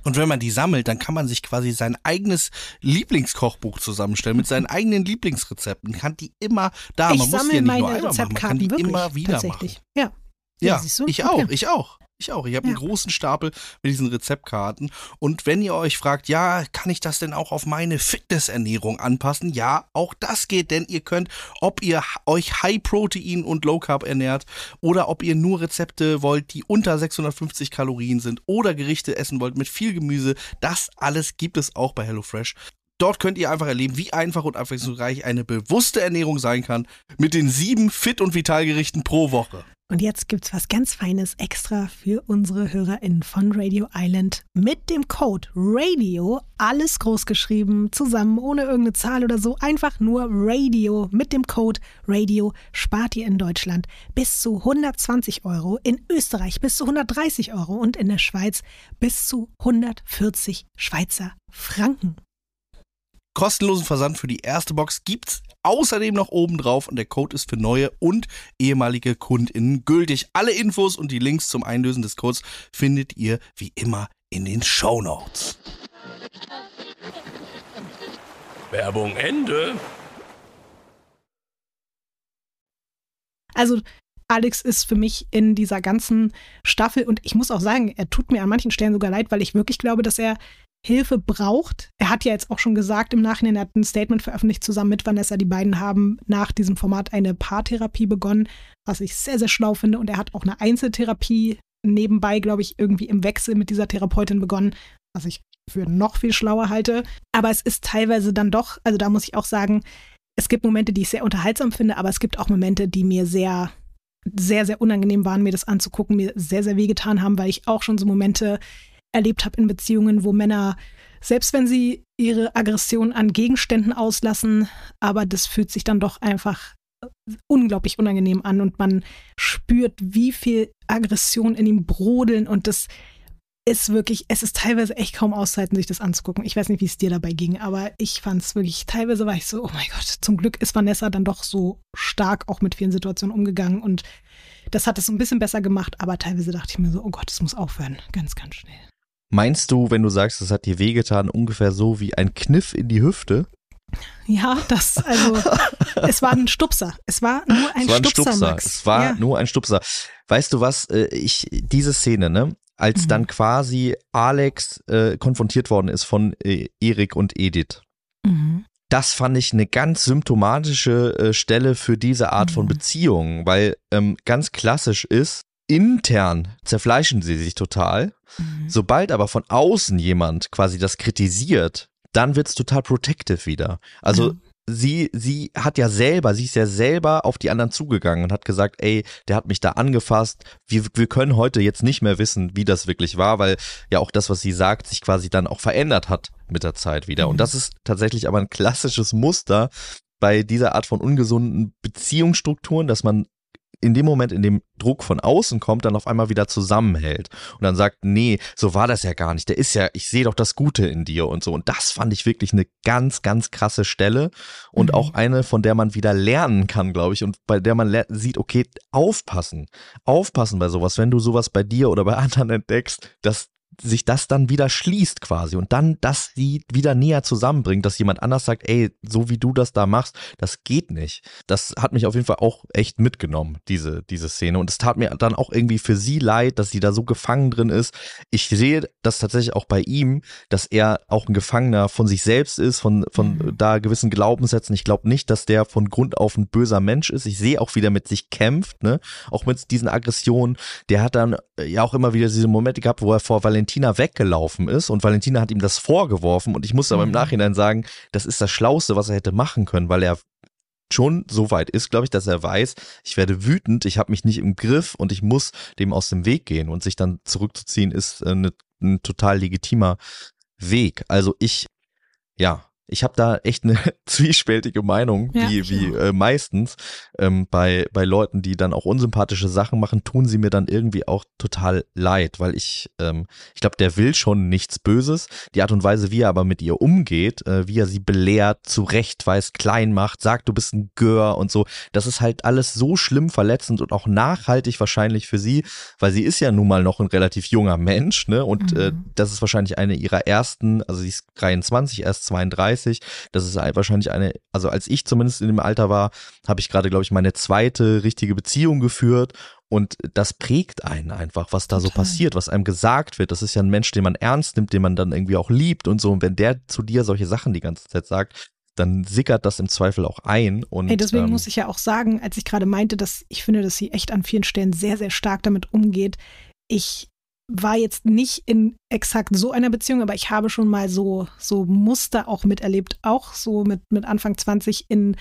Und wenn man die sammelt, dann kann man sich quasi sein eigenes Lieblingskochbuch zusammenstellen mit seinen eigenen Lieblingsrezepten. Kann die immer da. Ich man muss die ja nicht nur einmal machen, man kann die wirklich, immer wieder tatsächlich. machen. Ja. Ja, du? ich Okay. auch, ich auch. Ich auch. Ich habe Ja. einen großen Stapel mit diesen Rezeptkarten. Und wenn ihr euch fragt, ja, kann ich das denn auch auf meine Fitnessernährung anpassen? Ja, auch das geht, denn ihr könnt, ob ihr euch High Protein und Low Carb ernährt oder ob ihr nur Rezepte wollt, die unter 650 Kalorien sind oder Gerichte essen wollt mit viel Gemüse, das alles gibt es auch bei HelloFresh. Dort könnt ihr einfach erleben, wie einfach und abwechslungsreich eine bewusste Ernährung sein kann mit den sieben Fit- und Vitalgerichten pro Woche. Und jetzt gibt's was ganz Feines extra für unsere HörerInnen von Radio Island. Mit dem Code RADIO, alles groß geschrieben, zusammen, ohne irgendeine Zahl oder so, einfach nur Radio. Mit dem Code RADIO spart ihr in Deutschland bis zu 120 Euro, in Österreich bis zu 130 Euro und in der Schweiz bis zu 140 Schweizer Franken. kostenlosen Versand für die erste Box gibt's außerdem noch oben drauf und der Code ist für neue und ehemalige KundInnen gültig. Alle Infos und die Links zum Einlösen des Codes findet ihr wie immer in den Show Notes. Werbung Ende. Also Alex ist für mich in dieser ganzen Staffel und ich muss auch sagen, er tut mir an manchen Stellen sogar leid, weil ich wirklich glaube, dass er Hilfe braucht. Er hat ja jetzt auch schon gesagt im Nachhinein, hat ein Statement veröffentlicht zusammen mit Vanessa. Die beiden haben nach diesem Format eine Paartherapie begonnen, was ich sehr, sehr schlau finde. Und er hat auch eine Einzeltherapie nebenbei, glaube ich, irgendwie im Wechsel mit dieser Therapeutin begonnen, was ich für noch viel schlauer halte. Aber es ist teilweise dann doch, also da muss ich auch sagen, es gibt Momente, die ich sehr unterhaltsam finde, aber es gibt auch Momente, die mir sehr, sehr, sehr unangenehm waren, mir das anzugucken, mir sehr, sehr wehgetan haben, weil ich auch schon so Momente erlebt habe in Beziehungen, wo Männer, selbst wenn sie ihre Aggression an Gegenständen auslassen, aber das fühlt sich dann doch einfach unglaublich unangenehm an und man spürt, wie viel Aggression in ihm brodeln und das ist wirklich, es ist teilweise echt kaum auszuhalten, sich das anzugucken. Ich weiß nicht, wie es dir dabei ging, aber ich fand es wirklich, teilweise war ich so, oh mein Gott, zum Glück ist Vanessa dann doch so stark auch mit vielen Situationen umgegangen und das hat es so ein bisschen besser gemacht, aber teilweise dachte ich mir so, oh Gott, es muss aufhören, ganz, ganz schnell. Meinst du, wenn du sagst, es hat dir wehgetan, ungefähr so wie ein Kniff in die Hüfte? Ja, das, also, es war ein Stupser. Es war nur ein, es war ein Stupser, Stupser. Max. Es war ja. nur ein Stupser. Weißt du was, äh, ich, diese Szene, ne? Als Mhm. dann quasi Alex äh, konfrontiert worden ist von äh, Erik und Edith. Mhm. Das fand ich eine ganz symptomatische äh, Stelle für diese Art von Mhm. Beziehung, weil ähm, ganz klassisch ist, intern zerfleischen sie sich total. Mhm. Sobald aber von außen jemand quasi das kritisiert, dann wird's total protective wieder. Also Ja. sie, sie hat ja selber, sie ist ja selber auf die anderen zugegangen und hat gesagt, ey, der hat mich da angefasst. Wir, wir können heute jetzt nicht mehr wissen, wie das wirklich war, weil ja auch das, was sie sagt, sich quasi dann auch verändert hat mit der Zeit wieder. Mhm. Und das ist tatsächlich aber ein klassisches Muster bei dieser Art von ungesunden Beziehungsstrukturen, dass man in dem Moment, in dem Druck von außen kommt, dann auf einmal wieder zusammenhält und dann sagt, nee, so war das ja gar nicht. Der ist ja, ich sehe doch das Gute in dir und so. Und das fand ich wirklich eine ganz, ganz krasse Stelle und Mhm. auch eine, von der man wieder lernen kann, glaube ich, und bei der man sieht, okay, aufpassen, aufpassen bei sowas, wenn du sowas bei dir oder bei anderen entdeckst, dass sich das dann wieder schließt quasi und dann das die wieder näher zusammenbringt, dass jemand anders sagt, ey, so wie du das da machst, das geht nicht. Das hat mich auf jeden Fall auch echt mitgenommen, diese, diese Szene. Und es tat mir dann auch irgendwie für sie leid, dass sie da so gefangen drin ist. Ich sehe das tatsächlich auch bei ihm, dass er auch ein Gefangener von sich selbst ist, von, von Mhm. da gewissen Glaubenssätzen. Ich glaube nicht, dass der von Grund auf ein böser Mensch ist. Ich sehe auch, wie der mit sich kämpft, ne? Auch mit diesen Aggressionen. Der hat dann äh, ja auch immer wieder diese Momente gehabt, wo er vor Valentina weggelaufen ist und Valentina hat ihm das vorgeworfen und ich muss aber im Mhm. Nachhinein sagen, das ist das Schlauste, was er hätte machen können, weil er schon so weit ist, glaube ich, dass er weiß, ich werde wütend, ich habe mich nicht im Griff und ich muss dem aus dem Weg gehen und sich dann zurückzuziehen ist äh, ne, ein total legitimer Weg. Also ich, ja, ich habe da echt eine zwiespältige Meinung, Ja, wie, wie äh, meistens ähm, bei, bei Leuten, die dann auch unsympathische Sachen machen, tun sie mir dann irgendwie auch total leid, weil ich, ähm, ich glaube, der will schon nichts Böses. Die Art und Weise, wie er aber mit ihr umgeht, äh, wie er sie belehrt, zurechtweist, klein macht, sagt, du bist ein Gör und so, das ist halt alles so schlimm verletzend und auch nachhaltig wahrscheinlich für sie, weil sie ist ja nun mal noch ein relativ junger Mensch, ne? Und Mhm. äh, das ist wahrscheinlich eine ihrer ersten, also sie ist 23, erst 32, das ist ein- wahrscheinlich eine, also als ich zumindest in dem Alter war, habe ich gerade, glaube ich, meine zweite richtige Beziehung geführt und das prägt einen einfach, was da so Total. passiert, was einem gesagt wird. Das ist ja ein Mensch, den man ernst nimmt, den man dann irgendwie auch liebt und so. Und wenn der zu dir solche Sachen die ganze Zeit sagt, dann sickert das im Zweifel auch ein. Und, Hey, deswegen ähm, muss ich ja auch sagen, als ich gerade meinte, dass ich finde, dass sie echt an vielen Stellen sehr, sehr stark damit umgeht. Ich war jetzt nicht in exakt so einer Beziehung, aber ich habe schon mal so, so Muster auch miterlebt, auch so mit, mit Anfang 20 in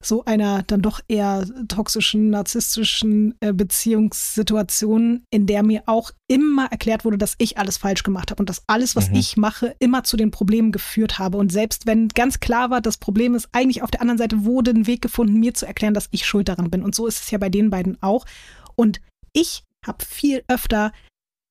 so einer dann doch eher toxischen, narzisstischen äh, Beziehungssituation, in der mir auch immer erklärt wurde, dass ich alles falsch gemacht habe und dass alles, was Mhm. ich mache, immer zu den Problemen geführt habe. Und selbst wenn ganz klar war, das Problem ist eigentlich auf der anderen Seite, wurde ein Weg gefunden, mir zu erklären, dass ich schuld daran bin. Und so ist es ja bei den beiden auch. Und ich habe viel öfter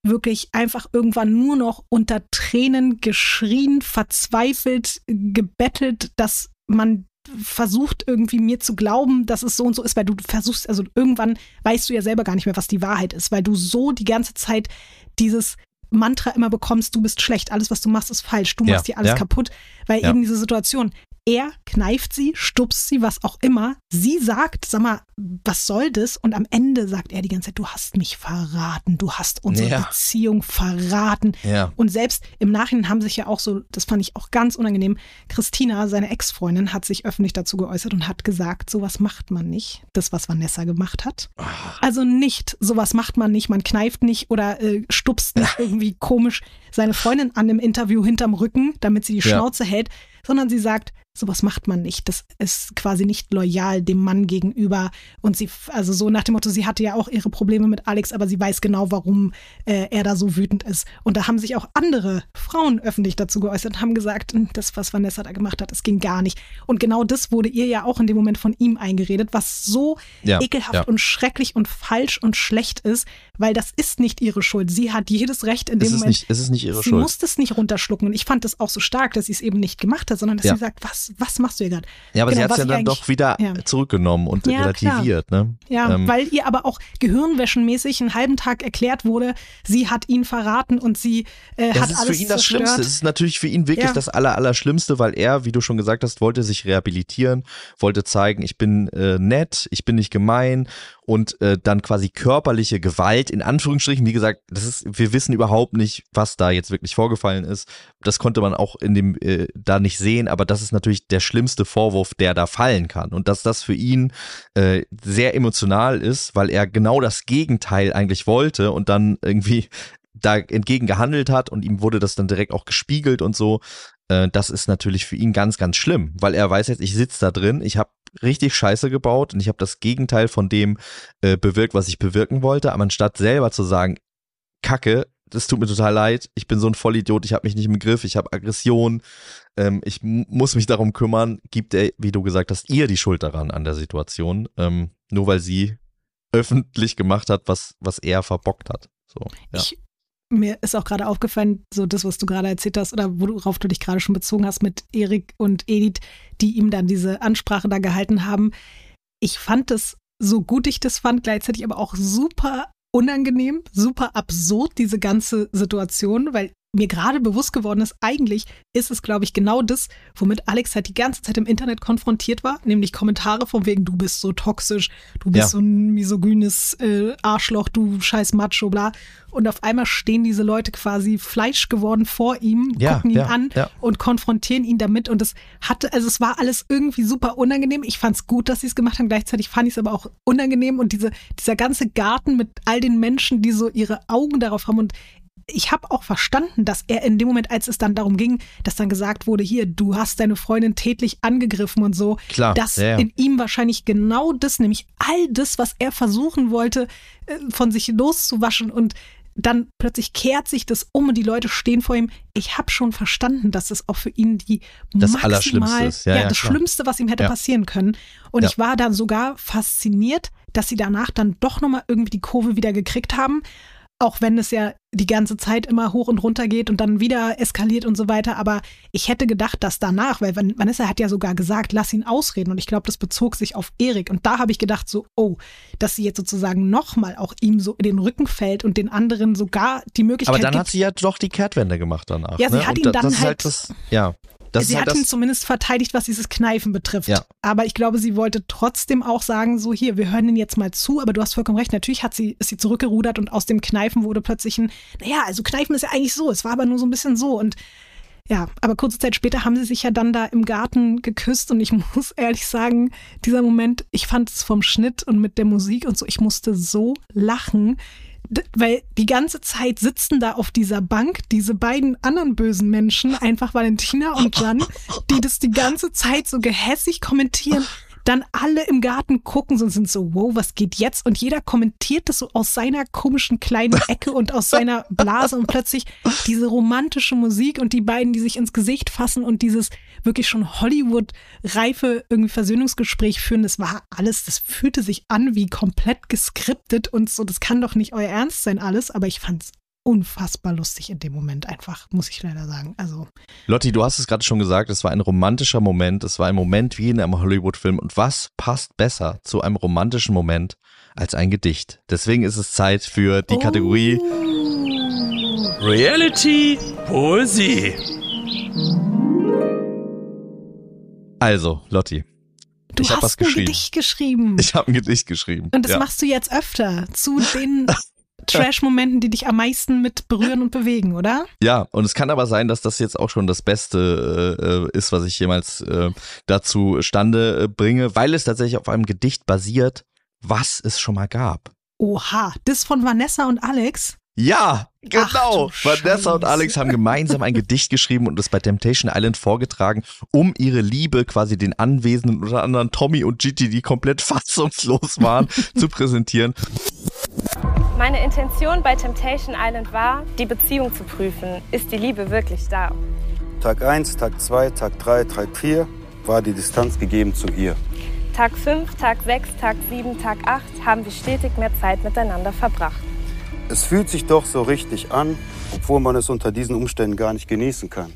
wirklich einfach irgendwann nur noch unter Tränen geschrien, verzweifelt, gebettelt, dass man versucht irgendwie mir zu glauben, dass es so und so ist, weil du versuchst, also irgendwann weißt du ja selber gar nicht mehr, was die Wahrheit ist, weil du so die ganze Zeit dieses Mantra immer bekommst, du bist schlecht, alles, was du machst, ist falsch, du Ja, machst dir alles ja. kaputt, weil Ja. eben diese Situation, er kneift sie, stupst sie, was auch immer, sie sagt, sag mal, was soll das? Und am Ende sagt er die ganze Zeit, du hast mich verraten, du hast unsere Ja. Beziehung verraten. Ja. Und selbst im Nachhinein haben sich ja auch so, das fand ich auch ganz unangenehm, Christina, seine Ex-Freundin, hat sich öffentlich dazu geäußert und hat gesagt, sowas macht man nicht. Das, was Vanessa gemacht hat. Also nicht, sowas macht man nicht, man kneift nicht oder äh, stupst nicht irgendwie komisch seine Freundin an im Interview hinterm Rücken, damit sie die Ja. Schnauze hält, sondern sie sagt, sowas macht man nicht. Das ist quasi nicht loyal dem Mann gegenüber. Und sie, also so nach dem Motto, sie hatte ja auch ihre Probleme mit Alex, aber sie weiß genau, warum äh, er da so wütend ist. Und da haben sich auch andere Frauen öffentlich dazu geäußert und haben gesagt, "Hm, das, was Vanessa da gemacht hat, das ging gar nicht. Und genau das wurde ihr ja auch in dem Moment von ihm eingeredet, was so Ja, ekelhaft ja. und schrecklich und falsch und schlecht ist, weil das ist nicht ihre Schuld. Sie hat jedes Recht in dem Es ist, Moment. nicht, es ist nicht ihre sie Schuld. muss das nicht runterschlucken. Und ich fand das auch so stark, dass sie es eben nicht gemacht hat, sondern dass Ja. sie sagt, was, was machst du hier gerade? Ja, aber Genau, sie hat es ja dann doch wieder ja. zurückgenommen und Ja, relativiert. Ne? Ja, Ähm, weil ihr aber auch gehirnwäschenmäßig einen halben Tag erklärt wurde, sie hat ihn verraten und sie äh, Das hat ist alles für ihn das zerstört. Schlimmste. Es ist natürlich für ihn wirklich das aller, Allerschlimmste, weil er, wie du schon gesagt hast, wollte sich rehabilitieren, wollte zeigen, ich bin äh, nett, ich bin nicht gemein und äh, dann quasi körperliche Gewalt Welt in Anführungsstrichen. Wie gesagt, das ist, wir wissen überhaupt nicht, was da jetzt wirklich vorgefallen ist. Das konnte man auch in dem äh, da nicht sehen, aber das ist natürlich der schlimmste Vorwurf, der da fallen kann. Und dass das für ihn äh, sehr emotional ist, weil er genau das Gegenteil eigentlich wollte und dann irgendwie da entgegen gehandelt hat und ihm wurde das dann direkt auch gespiegelt und so. Äh, das ist natürlich für ihn ganz, ganz schlimm, weil er weiß jetzt, ich sitze da drin, ich habe richtig Scheiße gebaut und ich habe das Gegenteil von dem äh, bewirkt, was ich bewirken wollte. Aber anstatt selber zu sagen, Kacke, das tut mir total leid, ich bin so ein Vollidiot, ich habe mich nicht im Griff, ich habe Aggression, ähm, ich muss mich darum kümmern, gibt er, wie du gesagt hast, ihr die Schuld daran an der Situation, ähm, nur weil sie öffentlich gemacht hat, was, was er verbockt hat. So, ja. Ich mir ist auch gerade aufgefallen, so das, was du gerade erzählt hast oder worauf du dich gerade schon bezogen hast mit Erik und Edith, die ihm dann diese Ansprache da gehalten haben. Ich fand es, so gut ich das fand, gleichzeitig aber auch super unangenehm, super absurd, diese ganze Situation, weil mir gerade bewusst geworden ist, eigentlich ist es, glaube ich, genau das, womit Alex halt die ganze Zeit im Internet konfrontiert war, nämlich Kommentare von wegen, du bist so toxisch, du bist ja. so ein misogynes äh, Arschloch, du scheiß Macho, bla. Und auf einmal stehen diese Leute quasi Fleisch geworden vor ihm, ja, gucken ihn ja, an und konfrontieren ihn damit. Und es hatte, also es war alles irgendwie super unangenehm. Ich fand es gut, dass sie es gemacht haben. Gleichzeitig fand ich es aber auch unangenehm. Und diese, dieser ganze Garten mit all den Menschen, die so ihre Augen darauf haben. Und ich habe auch verstanden, dass er in dem Moment, als es dann darum ging, dass dann gesagt wurde, hier, du hast deine Freundin tätlich angegriffen und so, Klar, dass ja, ja. in ihm wahrscheinlich genau das, nämlich all das, was er versuchen wollte, äh, von sich loszuwaschen und dann plötzlich kehrt sich das um und die Leute stehen vor ihm. Ich habe schon verstanden, dass es auch für ihn die das maximal, ist. Ja, ja, ja das klar. Schlimmste, was ihm hätte passieren können. Und ich war dann sogar fasziniert, dass sie danach dann doch nochmal irgendwie die Kurve wieder gekriegt haben auch wenn es ja die ganze Zeit immer hoch und runter geht und dann wieder eskaliert und so weiter. Aber ich hätte gedacht, dass danach, weil Vanessa hat ja sogar gesagt, lass ihn ausreden. Und ich glaube, das bezog sich auf Erik. Und da habe ich gedacht, so, oh, dass sie jetzt sozusagen nochmal auch ihm so in den Rücken fällt und den anderen sogar die Möglichkeit. Aber dann gibt, hat sie ja doch die Kehrtwende gemacht danach. Ja, sie ne? hat und ihn da, dann halt, halt das, ja. Das sie halt hat das, ihn zumindest verteidigt, was dieses Kneifen betrifft. Ja. Aber ich glaube, sie wollte trotzdem auch sagen, so hier, wir hören ihn jetzt mal zu, aber du hast vollkommen recht, natürlich hat sie, ist sie zurückgerudert und aus dem Kneifen wurde plötzlich ein, naja, also Kneifen ist ja eigentlich so, es war aber nur so ein bisschen so und ja, aber kurze Zeit später haben sie sich ja dann da im Garten geküsst und ich muss ehrlich sagen, dieser Moment, ich fand es vom Schnitt und mit der Musik und so, ich musste so lachen weil die ganze Zeit sitzen da auf dieser Bank diese beiden anderen bösen Menschen, einfach Valentina und Jan, die das die ganze Zeit so gehässig kommentieren. Dann alle im Garten gucken und sind so, wow, was geht jetzt? Und jeder kommentiert das so aus seiner komischen kleinen Ecke und aus seiner Blase und plötzlich diese romantische Musik und die beiden, die sich ins Gesicht fassen und dieses wirklich schon Hollywood-reife irgendwie Versöhnungsgespräch führen, das war alles, das fühlte sich an wie komplett geskriptet und so, das kann doch nicht euer Ernst sein alles, aber ich fand's unfassbar lustig in dem Moment einfach, muss ich leider sagen. Also Lotti, du hast es gerade schon gesagt, es war ein romantischer Moment, es war ein Moment wie in einem Hollywood-Film und was passt besser zu einem romantischen Moment als ein Gedicht? Deswegen ist es Zeit für die Kategorie Reality Poesie. Also, Lotti, du ich habe was hast ein geschrieben. Gedicht geschrieben. Ich habe ein Gedicht geschrieben. und das ja. machst du jetzt öfter zu den Trash-Momenten, die dich am meisten mit berühren und bewegen, oder? Ja, und es kann aber sein, dass das jetzt auch schon das Beste äh, ist, was ich jemals äh, dazu stande äh, bringe, weil es tatsächlich auf einem Gedicht basiert, was es schon mal gab. Oha, das von Vanessa und Alex. Ja, genau. Ach Vanessa und Scheiße. Alex haben gemeinsam ein Gedicht geschrieben und es bei Temptation Island vorgetragen, um ihre Liebe quasi den Anwesenden, unter anderem Tommy und Gigi, die komplett fassungslos waren, zu präsentieren. Meine Intention bei Temptation Island war, die Beziehung zu prüfen. Ist die Liebe wirklich da? Tag 1, Tag 2, Tag 3, Tag 4 war die Distanz gegeben zu ihr. Tag 5, Tag 6, Tag 7, Tag 8 haben wir stetig mehr Zeit miteinander verbracht. Es fühlt sich doch so richtig an, obwohl man es unter diesen Umständen gar nicht genießen kann.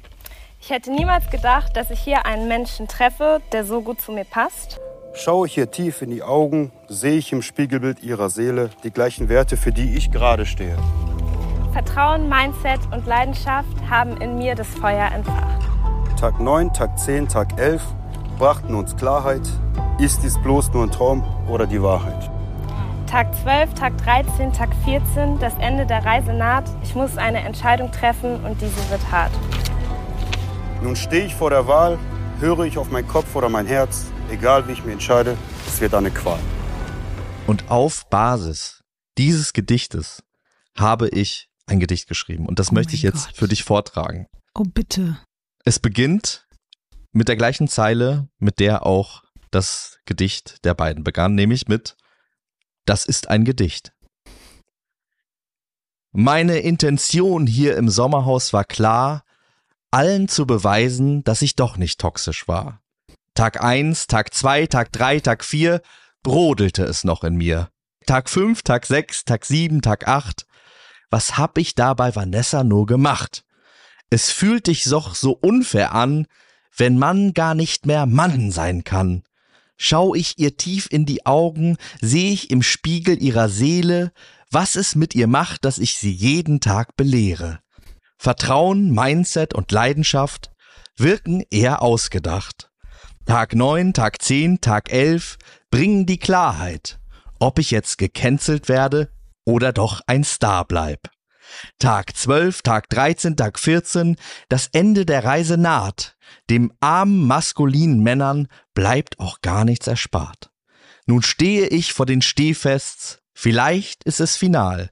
Ich hätte niemals gedacht, dass ich hier einen Menschen treffe, der so gut zu mir passt. Schaue ich ihr tief in die Augen, sehe ich im Spiegelbild ihrer Seele die gleichen Werte, für die ich gerade stehe. Vertrauen, Mindset und Leidenschaft haben in mir das Feuer entfacht. Tag 9, Tag 10, Tag 11 brachten uns Klarheit. Ist dies bloß nur ein Traum oder die Wahrheit? Tag 12, Tag 13, Tag 14, das Ende der Reise naht. Ich muss eine Entscheidung treffen und diese wird hart. Nun stehe ich vor der Wahl, höre ich auf meinen Kopf oder mein Herz, egal wie ich mich entscheide, es wird eine Qual. Und auf Basis dieses Gedichtes habe ich ein Gedicht geschrieben. Und das Oh möchte ich jetzt Gott. für dich vortragen. Oh, bitte. Es beginnt mit der gleichen Zeile, mit der auch das Gedicht der beiden begann, nämlich mit Das ist ein Gedicht. Meine Intention hier im Sommerhaus war klar, allen zu beweisen, dass ich doch nicht toxisch war. Tag eins, Tag zwei, Tag drei, Tag vier brodelte es noch in mir. Tag fünf, Tag sechs, Tag sieben, Tag acht. Was hab ich da bei Vanessa nur gemacht? Es fühlt dich doch so unfair an, wenn man gar nicht mehr Mann sein kann. Schau ich ihr tief in die Augen, seh ich im Spiegel ihrer Seele, was es mit ihr macht, dass ich sie jeden Tag belehre. Vertrauen, Mindset und Leidenschaft wirken eher ausgedacht. Tag neun, Tag zehn, Tag elf bringen die Klarheit, ob ich jetzt gecancelt werde oder doch ein Star bleib. Tag 12, Tag 13, Tag 14, das Ende der Reise naht. Dem armen, maskulinen Männern bleibt auch gar nichts erspart. Nun stehe ich vor den Stehfests, vielleicht ist es final.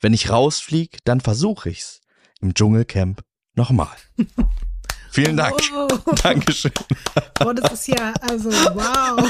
Wenn ich rausflieg, dann versuch ich's. Im Dschungelcamp nochmal. Vielen Dank. Wow. Dankeschön. Boah, das ist ja, also wow.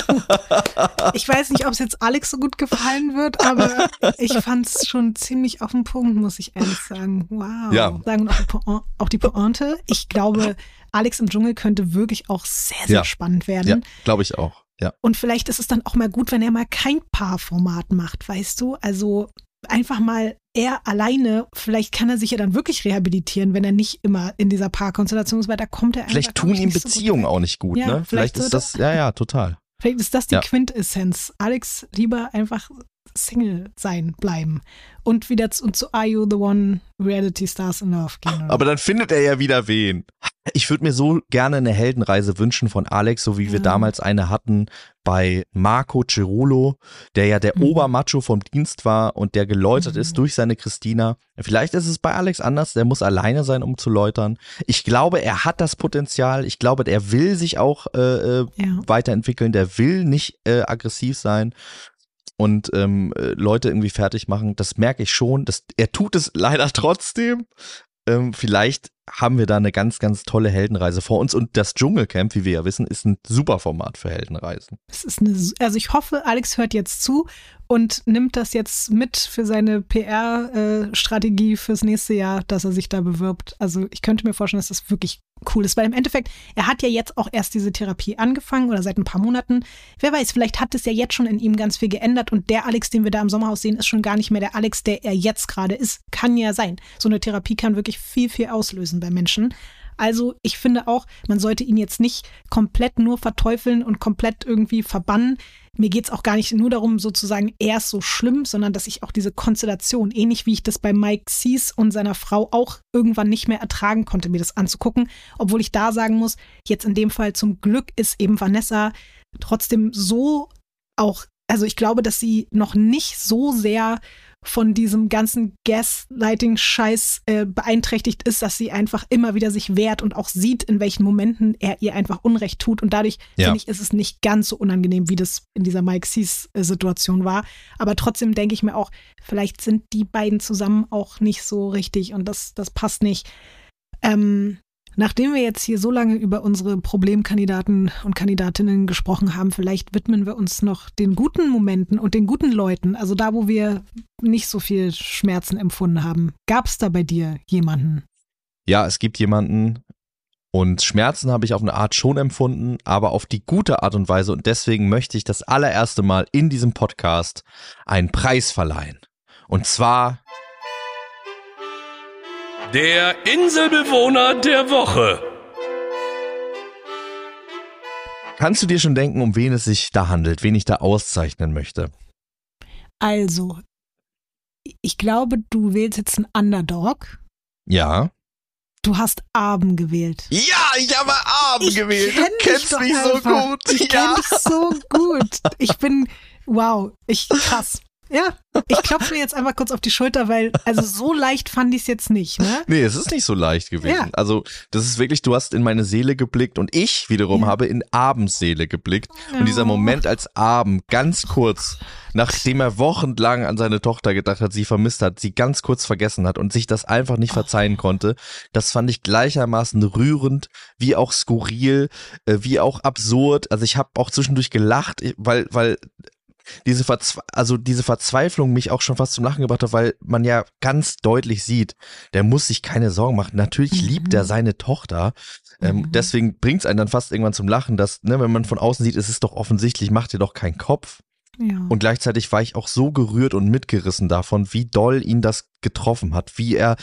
Ich weiß nicht, ob es jetzt Alex so gut gefallen wird, aber ich fand es schon ziemlich auf den Punkt, muss ich ehrlich sagen. Wow. Ja. Sagen auch auch die Pointe. Ich glaube, Alex im Dschungel könnte wirklich auch sehr, sehr Ja. spannend werden. Ja, glaube ich auch. Ja. Und vielleicht ist es dann auch mal gut, wenn er mal kein Paarformat macht, weißt du? Also einfach mal er alleine, vielleicht kann er sich ja dann wirklich rehabilitieren, wenn er nicht immer in dieser Paarkonstellation ist, weil da kommt er einfach, Vielleicht tun ihm so Beziehungen weg. auch nicht gut, Ja, ne? vielleicht Vielleicht so ist das, ja, ja, total. Vielleicht ist das die Ja. Quintessenz. Alex, lieber einfach Single sein, bleiben. Und wieder zu, und zu Are You the One Reality Stars in Love gehen. Oder? Aber dann findet er ja wieder wen. Ich würde mir so gerne eine Heldenreise wünschen von Alex, so wie wir Ja. damals eine hatten bei Marco Cirulo, der ja der Mhm. Obermacho vom Dienst war und der geläutert Mhm. ist durch seine Christina. Vielleicht ist es bei Alex anders, der muss alleine sein, um zu läutern. Ich glaube, er hat das Potenzial. Ich glaube, er will sich auch äh, äh, ja. weiterentwickeln, der will nicht äh, aggressiv sein und ähm, äh, Leute irgendwie fertig machen. Das merke ich schon. Das, er tut es leider trotzdem. Ähm, vielleicht haben wir da eine ganz, ganz tolle Heldenreise vor uns. Und das Dschungelcamp, wie wir ja wissen, ist ein super Format für Heldenreisen. Es ist eine, also ich hoffe, Alex hört jetzt zu und nimmt das jetzt mit für seine PR-Strategie fürs nächste Jahr, dass er sich da bewirbt. Also ich könnte mir vorstellen, dass das wirklich cool ist, weil im Endeffekt, er hat ja jetzt auch erst diese Therapie angefangen oder seit ein paar Monaten. Wer weiß, vielleicht hat es ja jetzt schon in ihm ganz viel geändert und der Alex, den wir da im Sommerhaus sehen, ist schon gar nicht mehr der Alex, der er jetzt gerade ist. Kann ja sein. So eine Therapie kann wirklich viel, viel auslösen bei Menschen. Also ich finde auch, man sollte ihn jetzt nicht komplett nur verteufeln und komplett irgendwie verbannen. Mir geht's auch gar nicht nur darum, sozusagen, er ist so schlimm, sondern dass ich auch diese Konstellation, ähnlich wie ich das bei Mike Sees und seiner Frau auch irgendwann nicht mehr ertragen konnte, mir das anzugucken. Obwohl ich da sagen muss, jetzt in dem Fall zum Glück ist eben Vanessa trotzdem so auch, also ich glaube, dass sie noch nicht so sehr von diesem ganzen Gaslighting-Scheiß äh, beeinträchtigt ist, dass sie einfach immer wieder sich wehrt und auch sieht, in welchen Momenten er ihr einfach Unrecht tut. Und dadurch, Ja. finde ich, ist es nicht ganz so unangenehm, wie das in dieser Mike Sees-Situation war. Aber trotzdem denke ich mir auch, vielleicht sind die beiden zusammen auch nicht so richtig und das, das passt nicht. Ähm, Nachdem wir jetzt hier so lange über unsere Problemkandidaten und Kandidatinnen gesprochen haben, vielleicht widmen wir uns noch den guten Momenten und den guten Leuten, also da, wo wir nicht so viel Schmerzen empfunden haben. Gab es da bei dir jemanden? Ja, es gibt jemanden und Schmerzen habe ich auf eine Art schon empfunden, aber auf die gute Art und Weise und deswegen möchte ich das allererste Mal in diesem Podcast einen Preis verleihen. Und zwar Der Inselbewohner der Woche. Kannst du dir schon denken, um wen es sich da handelt, wen ich da auszeichnen möchte? Also, ich glaube, du wählst jetzt einen Underdog. Ja. Du hast Abend gewählt. Ja, ich habe Abend Ich gewählt. kenn Du kennst doch mich so gut. Ich ja. kenn dich so gut. Ich bin, wow, ich krass. Ja, ich klopfe mir jetzt einfach kurz auf die Schulter, weil, also so leicht fand ich es jetzt nicht, ne? Nee, es ist nicht so leicht gewesen. Ja. Also, das ist wirklich, du hast in meine Seele geblickt und ich wiederum Ja. habe in Abends Seele geblickt. Und dieser. Moment als Abend, ganz kurz, nachdem er wochenlang an seine Tochter gedacht hat, sie vermisst hat, sie ganz kurz vergessen hat und sich das einfach nicht verzeihen konnte, das fand ich gleichermaßen rührend, wie auch skurril, äh, wie auch absurd. Also ich habe auch zwischendurch gelacht, weil, weil diese, Verzwe also diese Verzweiflung mich auch schon fast zum Lachen gebracht hat, weil man ja ganz deutlich sieht, der muss sich keine Sorgen machen. Natürlich Mhm. liebt er seine Tochter. Ähm, Mhm. deswegen bringt es einen dann fast irgendwann zum Lachen, dass, ne, wenn man von außen sieht, es ist doch offensichtlich, macht dir doch keinen Kopf. Ja. Und gleichzeitig war ich auch so gerührt und mitgerissen davon, wie doll ihn das getroffen hat, wie er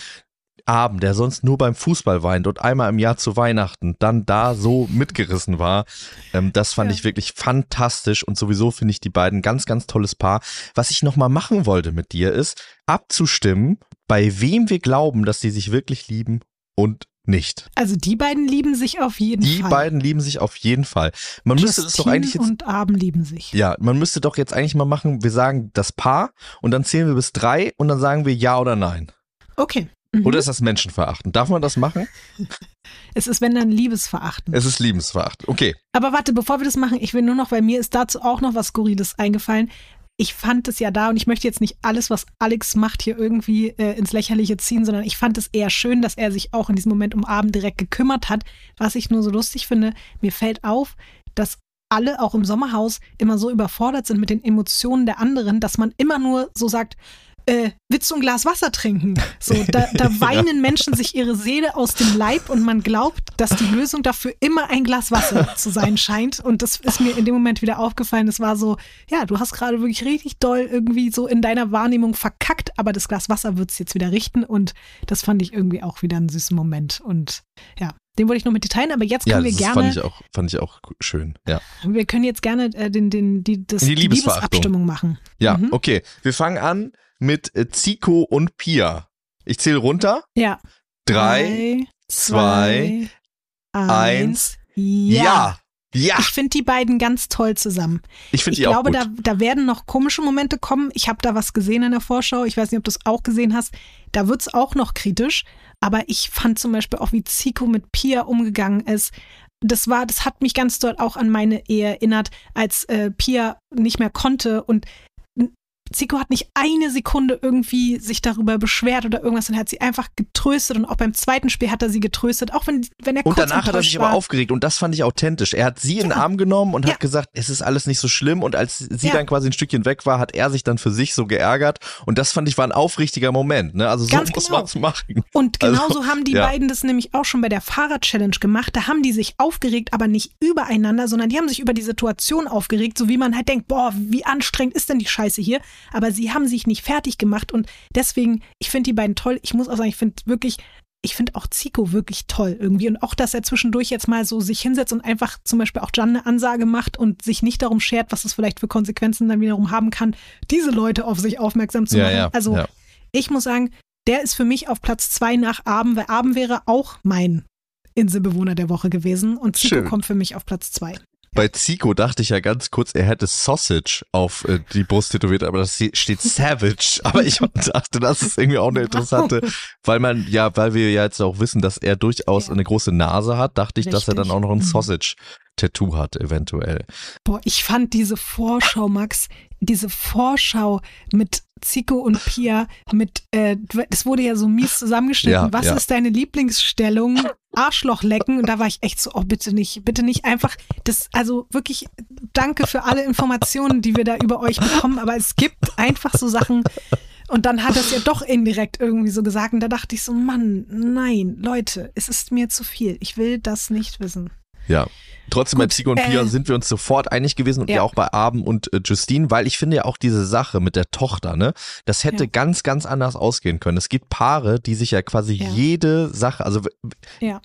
Abend, der sonst nur beim Fußball weint und einmal im Jahr zu Weihnachten dann da so mitgerissen war. Ähm, das fand Ja. ich wirklich fantastisch und sowieso finde ich die beiden ganz, ganz tolles Paar. Was ich nochmal machen wollte mit dir ist, abzustimmen, bei wem wir glauben, dass sie sich wirklich lieben und nicht. Also die beiden lieben sich auf jeden Die Fall. beiden lieben sich auf jeden Fall. Man müsste das doch Justine eigentlich jetzt und Abend lieben sich. ja, man müsste doch jetzt eigentlich mal machen, wir sagen das Paar und dann zählen wir bis drei und dann sagen wir ja oder nein. Okay. Mhm. Oder ist das Menschenverachten? Darf man das machen? es ist, wenn dann Liebesverachten. Es ist Liebensverachten. Okay. Aber warte, bevor wir das machen, ich will nur noch, weil mir ist dazu auch noch was Skurriles eingefallen. Ich fand es ja da und ich möchte jetzt nicht alles, was Alex macht, hier irgendwie äh, ins Lächerliche ziehen, sondern ich fand es eher schön, dass er sich auch in diesem Moment um Abend direkt gekümmert hat. Was ich nur so lustig finde, mir fällt auf, dass alle auch im Sommerhaus immer so überfordert sind mit den Emotionen der anderen, dass man immer nur so sagt, äh, willst du ein Glas Wasser trinken? So, da, da weinen Menschen sich ihre Seele aus dem Leib und man glaubt, dass die Lösung dafür immer ein Glas Wasser zu sein scheint. Und das ist mir in dem Moment wieder aufgefallen. Es war so, ja, du hast gerade wirklich richtig doll irgendwie so in deiner Wahrnehmung verkackt, aber das Glas Wasser wird es jetzt wieder richten. Und das fand ich irgendwie auch wieder einen süßen Moment. Und ja, den wollte ich noch mit dir teilen, aber jetzt Ja, können das wir fand gerne, ich auch, fand ich auch schön. Ja. wir können jetzt gerne äh, den, den, die, das, Die die. Liebesabstimmung machen. Ja, Mhm. okay. Wir fangen an mit äh, Zico und Pia. Ich zähle runter. Ja. Drei, zwei, eins. Ja. Ja. Ich finde die beiden ganz toll zusammen. Ich finde Ich die auch glaube, gut. da, da werden noch komische Momente kommen. Ich habe da was gesehen in der Vorschau. Ich weiß nicht, ob du es auch gesehen hast. Da wird es auch noch kritisch. Aber ich fand zum Beispiel auch, wie Zico mit Pia umgegangen ist. Das war, das hat mich ganz doll auch an meine Ehe erinnert, als äh, Pia nicht mehr konnte und Zico hat nicht eine Sekunde irgendwie sich darüber beschwert oder irgendwas, dann hat sie einfach getröstet und auch beim zweiten Spiel hat er sie getröstet, auch wenn, wenn er Und kurz danach hat er sich war. aber aufgeregt und das fand ich authentisch. Er hat sie in den Ja. Arm genommen und Ja. hat gesagt, es ist alles nicht so schlimm und als sie Ja. dann quasi ein Stückchen weg war, hat er sich dann für sich so geärgert und das fand ich war ein aufrichtiger Moment. Ne? Also so Ganz muss genau. man es machen. Und Also, genauso haben die ja. beiden das nämlich auch schon bei der Fahrrad-Challenge gemacht. Da haben die sich aufgeregt, aber nicht übereinander, sondern die haben sich über die Situation aufgeregt, so wie man halt denkt, boah, wie anstrengend ist denn die Scheiße hier? Aber sie haben sich nicht fertig gemacht und deswegen, ich finde die beiden toll. Ich muss auch sagen, ich finde wirklich, ich finde auch Zico wirklich toll irgendwie und auch, dass er zwischendurch jetzt mal so sich hinsetzt und einfach zum Beispiel auch Jan eine Ansage macht und sich nicht darum schert, was es vielleicht für Konsequenzen dann wiederum haben kann, diese Leute auf sich aufmerksam zu Ja, machen. ja, also ja. ich muss sagen, der ist für mich auf Platz zwei nach Abend, weil Abend wäre auch mein Inselbewohner der Woche gewesen und Zico Schön. kommt für mich auf Platz zwei. Bei Zico dachte ich ja ganz kurz, er hätte Sausage auf äh, die Brust tätowiert, aber das steht Savage. Aber ich dachte, das ist irgendwie auch eine interessante, weil man, ja, weil wir ja jetzt auch wissen, dass er durchaus Ja. eine große Nase hat, dachte ich, dass er dann Richtig. auch noch ein Mhm. Sausage-Tattoo hat, eventuell. Boah, ich fand diese Vorschau, Max, diese Vorschau mit Zico und Pia, mit, äh, das wurde ja so mies zusammengeschnitten. Ja, Was ja. ist deine Lieblingsstellung? Arschloch lecken. Und da war ich echt so, oh, bitte nicht, bitte nicht einfach. Das, also wirklich, danke für alle Informationen, die wir da über euch bekommen. Aber es gibt einfach so Sachen. Und dann hat er es ja doch indirekt irgendwie so gesagt. Und da dachte ich so, Mann, nein, Leute, es ist mir zu viel. Ich will das nicht wissen. Ja. Trotzdem bei Zico und Pia äh, sind wir uns sofort einig gewesen und ja, auch bei Abend und äh, Justine, weil ich finde ja auch diese Sache mit der Tochter, ne, das hätte Ja. ganz, ganz anders ausgehen können. Es gibt Paare, die sich ja quasi Ja. jede Sache, also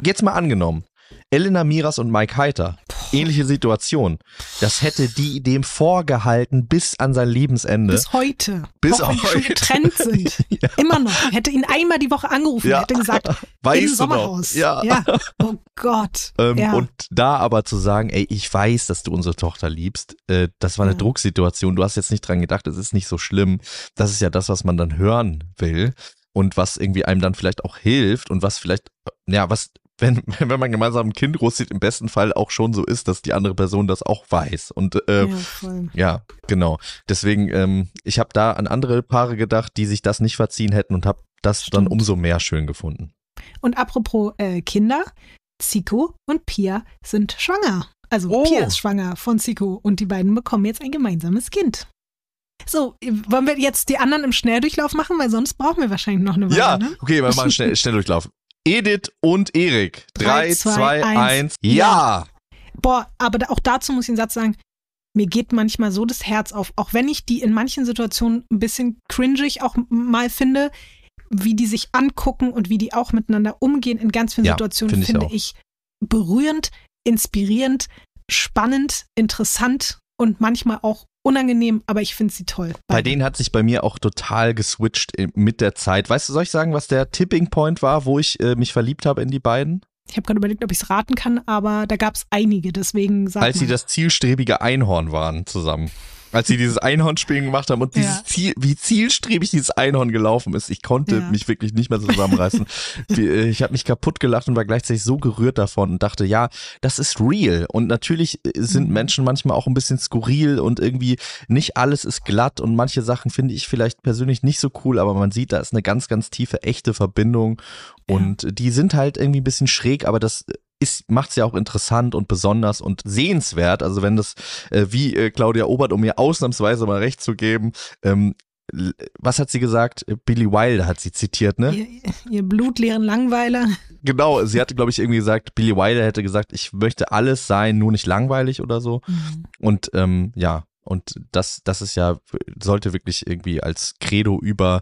jetzt mal angenommen, Elena Miras und Mike Heiter, ähnliche Situation. das hätte die dem vorgehalten bis an sein Lebensende. Bis heute. Bis auch die schon heute. getrennt sind. Ja. Immer noch. Hätte ihn einmal die Woche angerufen Ja. und hätte gesagt, Weißt im? Sommerhaus. Ja. Oh Gott. Ähm, ja. Und da aber zu sagen, ey, ich weiß, dass du unsere Tochter liebst, äh, das war eine Ja. Drucksituation, du hast jetzt nicht dran gedacht, es ist nicht so schlimm. Das ist ja das, was man dann hören will und was irgendwie einem dann vielleicht auch hilft und was vielleicht, äh, ja, was, wenn, wenn man gemeinsam ein Kind großzieht, im besten Fall auch schon so ist, dass die andere Person das auch weiß. Und äh, ja, ja, genau. Deswegen, ähm, ich habe da an andere Paare gedacht, die sich das nicht verziehen hätten und habe das dann Stimmt. umso mehr schön gefunden. Und apropos äh, Kinder, Zico und Pia sind schwanger. Also Oh. Pia ist schwanger von Zico und die beiden bekommen jetzt ein gemeinsames Kind. So, wollen wir jetzt die anderen im Schnelldurchlauf machen, weil sonst brauchen wir wahrscheinlich noch eine Weile. Ja, Ne? okay, wir machen schnell, schnell durchlauf. Edith und Erik. Drei, 3, zwei, 2, eins. 1. Ja! Boah, aber auch dazu muss ich einen Satz sagen. Mir geht manchmal so das Herz auf, auch wenn ich die in manchen Situationen ein bisschen cringig auch mal finde, wie die sich angucken und wie die auch miteinander umgehen in ganz vielen Ja, Situationen, finde ich finde auch. ich berührend, inspirierend, spannend, interessant und manchmal auch unangenehm, aber ich finde sie toll. Bei Beide. denen hat sich bei mir auch total geswitcht im- mit der Zeit. Weißt du, soll ich sagen, was der Tipping Point war, wo ich äh, mich verliebt habe in die beiden? Ich habe gerade überlegt, ob ich es raten kann, aber da gab es einige, deswegen sag Als sie mal. das zielstrebige Einhorn waren zusammen. Als sie dieses Einhornspielen gemacht haben und dieses Ja. Ziel, wie zielstrebig dieses Einhorn gelaufen ist. Ich konnte Ja. mich wirklich nicht mehr zusammenreißen. Äh, ich habe mich kaputt gelacht und war gleichzeitig so gerührt davon und dachte, ja, das ist real. Und natürlich äh, sind Mhm. Menschen manchmal auch ein bisschen skurril und irgendwie nicht alles ist glatt und manche Sachen finde ich vielleicht persönlich nicht so cool, aber man sieht, da ist eine ganz, ganz tiefe, echte Verbindung und die sind halt irgendwie ein bisschen schräg, aber das ist, macht's ja auch interessant und besonders und sehenswert. Also wenn das, äh, wie äh, Claudia Obert, um mir ausnahmsweise mal recht zu geben, ähm, was hat sie gesagt? Äh, Billy Wilder hat sie zitiert, ne? ihr, ihr blutleeren Langweiler. Genau, sie hatte, glaube ich, irgendwie gesagt, Billy Wilder hätte gesagt, ich möchte alles sein, nur nicht langweilig oder so. Und ähm, ja, und das, das ist ja, sollte wirklich irgendwie als Credo über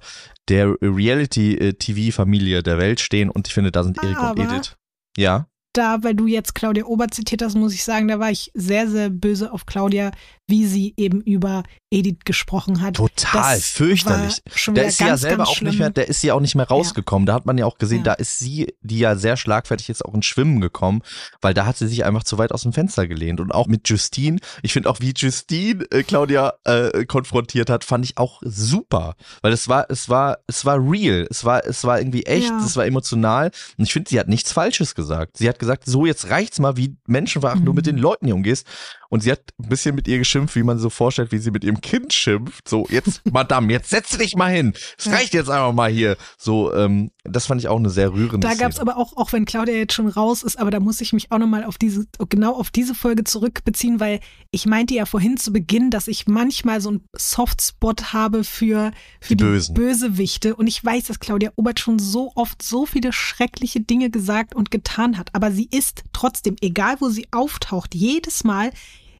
der Reality-TV-Familie der Welt stehen. Und ich finde, da sind Erik und Edith. Ja. Da, weil du jetzt Claudia Obert zitiert hast, muss ich sagen, da war ich sehr, sehr böse auf Claudia, wie sie eben über Edith gesprochen hat. Total Das fürchterlich. Der ist sie ja ganz, selber ganz auch nicht mehr, der ist ja auch nicht mehr rausgekommen. Da hat man ja auch gesehen, Ja. da ist sie, die ja sehr schlagfertig ist, auch ins Schwimmen gekommen, weil da hat sie sich einfach zu weit aus dem Fenster gelehnt. Und auch mit Justine, ich finde auch, wie Justine äh, Claudia äh, konfrontiert hat, fand ich auch super. Weil es war, es war, es war real. Es war, es war irgendwie echt, Ja. es war emotional. Und ich finde, sie hat nichts Falsches gesagt. Sie hat gesagt, so jetzt reicht's mal, wie menschenverachtend du Mhm. mit den Leuten hier umgehst. Und sie hat ein bisschen mit ihr geschimpft, wie man so vorstellt, wie sie mit ihrem Kind schimpft. So, jetzt, Madame, jetzt setz dich mal hin. Es reicht jetzt einfach mal hier. So, ähm, das fand ich auch eine sehr rührende Da gab es aber auch, auch wenn Claudia jetzt schon raus ist, aber da muss ich mich auch nochmal auf diese, genau auf diese Folge zurückbeziehen, weil ich meinte ja vorhin zu Beginn, dass ich manchmal so einen Softspot habe für, für Die die, Bösen. Bösewichte. Und ich weiß, dass Claudia Obert schon so oft so viele schreckliche Dinge gesagt und getan hat. Aber sie ist trotzdem, egal wo sie auftaucht, jedes Mal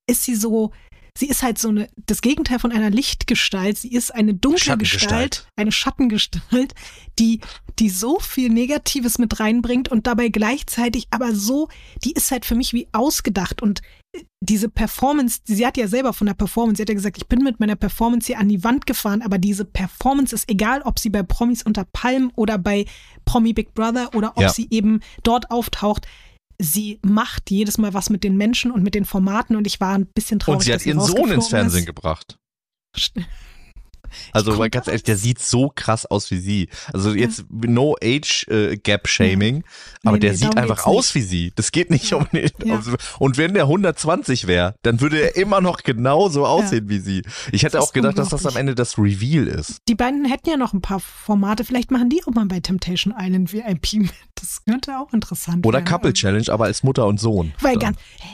ist sie so, sie ist halt so eine, das Gegenteil von einer Lichtgestalt. Sie ist eine dunkle. Gestalt, eine Schattengestalt, die, die so viel Negatives mit reinbringt und dabei gleichzeitig aber so, die ist halt für mich wie ausgedacht und äh, diese Performance, sie hat ja selber von der Performance, sie hat ja gesagt, ich bin mit meiner Performance hier an die Wand gefahren, aber diese Performance ist egal, ob sie bei Promis unter Palmen oder bei Promi Big Brother oder ob Ja. sie eben dort auftaucht. Sie macht jedes Mal was mit den Menschen und mit den Formaten und ich war ein bisschen traurig. Und sie hat ihren Sohn ins Fernsehen ist. gebracht. Also ganz ehrlich, der sieht so krass aus wie sie. Also jetzt no age äh, gap shaming, aber Nee, der nee, sieht einfach aus wie sie. Das geht nicht um den, Ja. Und wenn der 120 wäre, dann würde er immer noch genauso aussehen wie sie. Ich hätte auch gedacht, dass das am. Ende das Reveal ist. Die beiden hätten ja noch ein paar Formate. Vielleicht machen die auch mal bei Temptation Island VIP mit. Das könnte auch interessant Oder werden. Couple Challenge, aber als Mutter und Sohn. Weil Dann. ganz, hä,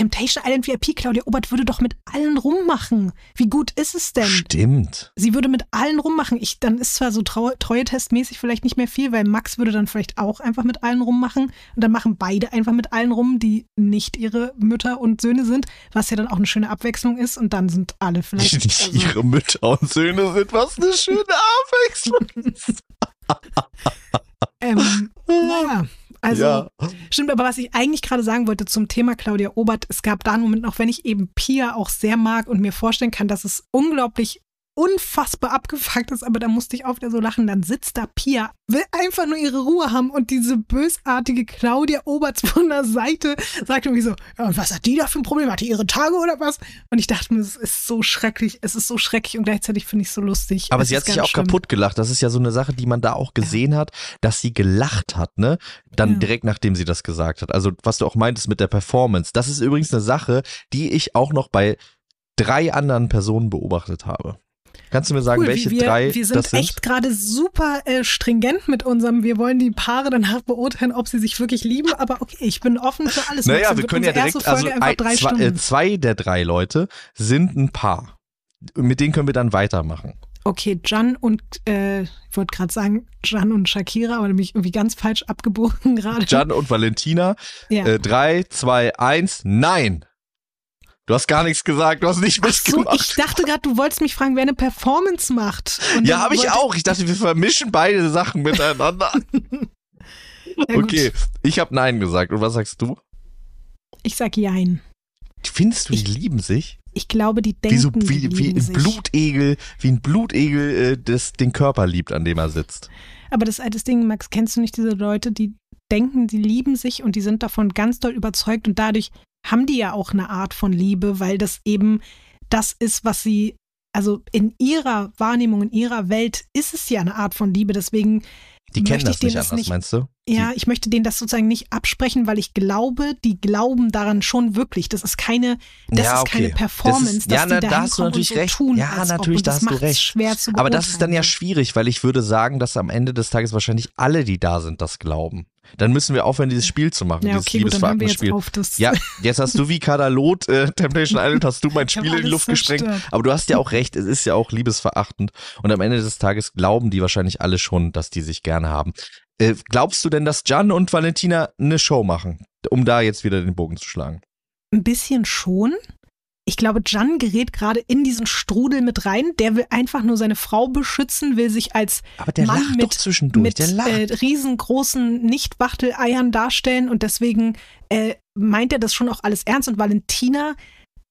Temptation Island VIP, Claudia Obert würde doch mit allen rummachen. Wie gut ist es denn? Stimmt. Sie würde mit allen rummachen. Ich, dann ist zwar so Trau Treue-Testmäßig vielleicht nicht mehr viel, weil Max würde dann vielleicht auch einfach mit allen rummachen. Und dann machen beide einfach mit allen rum, die nicht ihre Mütter und Söhne sind, was ja dann auch eine schöne Abwechslung ist. Und dann sind alle vielleicht. Nicht also- ihre Mütter und Söhne sind, was eine schöne Abwechslung. Ähm, naja, Also Ja. stimmt, aber was ich eigentlich gerade sagen wollte zum Thema Claudia Obert, es gab da einen Moment, auch wenn ich eben Pia auch sehr mag und mir vorstellen kann, dass es unglaublich unfassbar abgefuckt ist, aber da musste ich auch wieder so lachen. Dann sitzt da Pia, will einfach nur ihre Ruhe haben und diese bösartige Claudia Oberts von der Seite sagt irgendwie so, ja, und was hat die da für ein Problem? Hat die ihre Tage oder was? Und ich dachte mir, es ist so schrecklich, es ist so schrecklich und gleichzeitig finde ich es so lustig. Aber Es sie hat sich auch schlimm. kaputt gelacht. Das ist ja so eine Sache, die man da auch gesehen hat, dass sie gelacht hat, ne? Dann Ja. direkt nachdem sie das gesagt hat. Also was du auch meintest mit der Performance. Das ist übrigens eine Sache, die ich auch noch bei drei anderen Personen beobachtet habe. Kannst du mir sagen, Cool, welche wir, drei Wir sind das sind? echt gerade super äh, stringent mit unserem, wir wollen die Paare danach beurteilen, ob sie sich wirklich lieben, aber okay, ich bin offen für alles. Naja, wir können ja direkt, also ein, drei zwei, äh, zwei der drei Leute sind ein Paar. Mit denen können wir dann weitermachen. Okay, Jan und, äh, ich wollte gerade sagen, Jan und Shakira, aber nämlich irgendwie ganz falsch abgebogen gerade. Jan und Valentina. ja. Äh, drei, zwei, eins, nein! Du hast gar nichts gesagt, du hast nicht Ach so, mitgemacht. ich dachte gerade, du wolltest mich fragen, wer eine Performance macht. Und ja, habe ich auch. Ich dachte, wir vermischen beide Sachen miteinander. Ja, gut. okay, ich habe Nein gesagt. Und was sagst du? Ich sag Jein. Findest du, die Ich- lieben sich? Ich glaube, die Wie, denken, so, die wie, wie ein sich. Blutegel, wie ein Blutegel äh, das, den Körper liebt, an dem er sitzt. Aber das alte Ding, Max, kennst du nicht diese Leute, die denken, die lieben sich und die sind davon ganz doll überzeugt und dadurch haben die ja auch eine Art von Liebe, weil das eben das ist, was sie, also in ihrer Wahrnehmung, in ihrer Welt ist es ja eine Art von Liebe. Deswegen Die kennen möchte das nicht das anders, nicht meinst du? Ja, ich möchte denen das sozusagen nicht absprechen, weil ich glaube, die glauben daran schon wirklich. Das ist keine, das Ja, ist okay. keine Performance, Das ist- dass ja, die na, da da hast du natürlich und so recht. tun, Ja, ob. natürlich, und da das hast du recht. Schwer zu Aber das ist dann ja beurteilen. schwierig, weil ich würde sagen, dass am Ende des Tages wahrscheinlich alle, die da sind, das glauben. Dann müssen wir aufhören, dieses Spiel zu machen, Ja, dieses okay. Das Ja, jetzt hast du wie Kadalot, äh, Temptation Island, hast du mein Spiel in die Luft gesprengt. zerstört. Aber du hast ja auch recht, es ist ja auch liebesverachtend. Und am Ende des Tages glauben die wahrscheinlich alle schon, dass die sich gerne haben. Äh, glaubst du denn, dass Jan und Valentina eine Show machen? Um da jetzt wieder den Bogen zu schlagen. Ein bisschen schon. Ich glaube, Jan gerät gerade in diesen Strudel mit rein. Der will einfach nur seine Frau beschützen, will sich als Aber der Mann mit, mit äh, riesengroßen Nicht-Wachteleiern darstellen und deswegen äh, meint er das schon auch alles ernst. Und Valentina,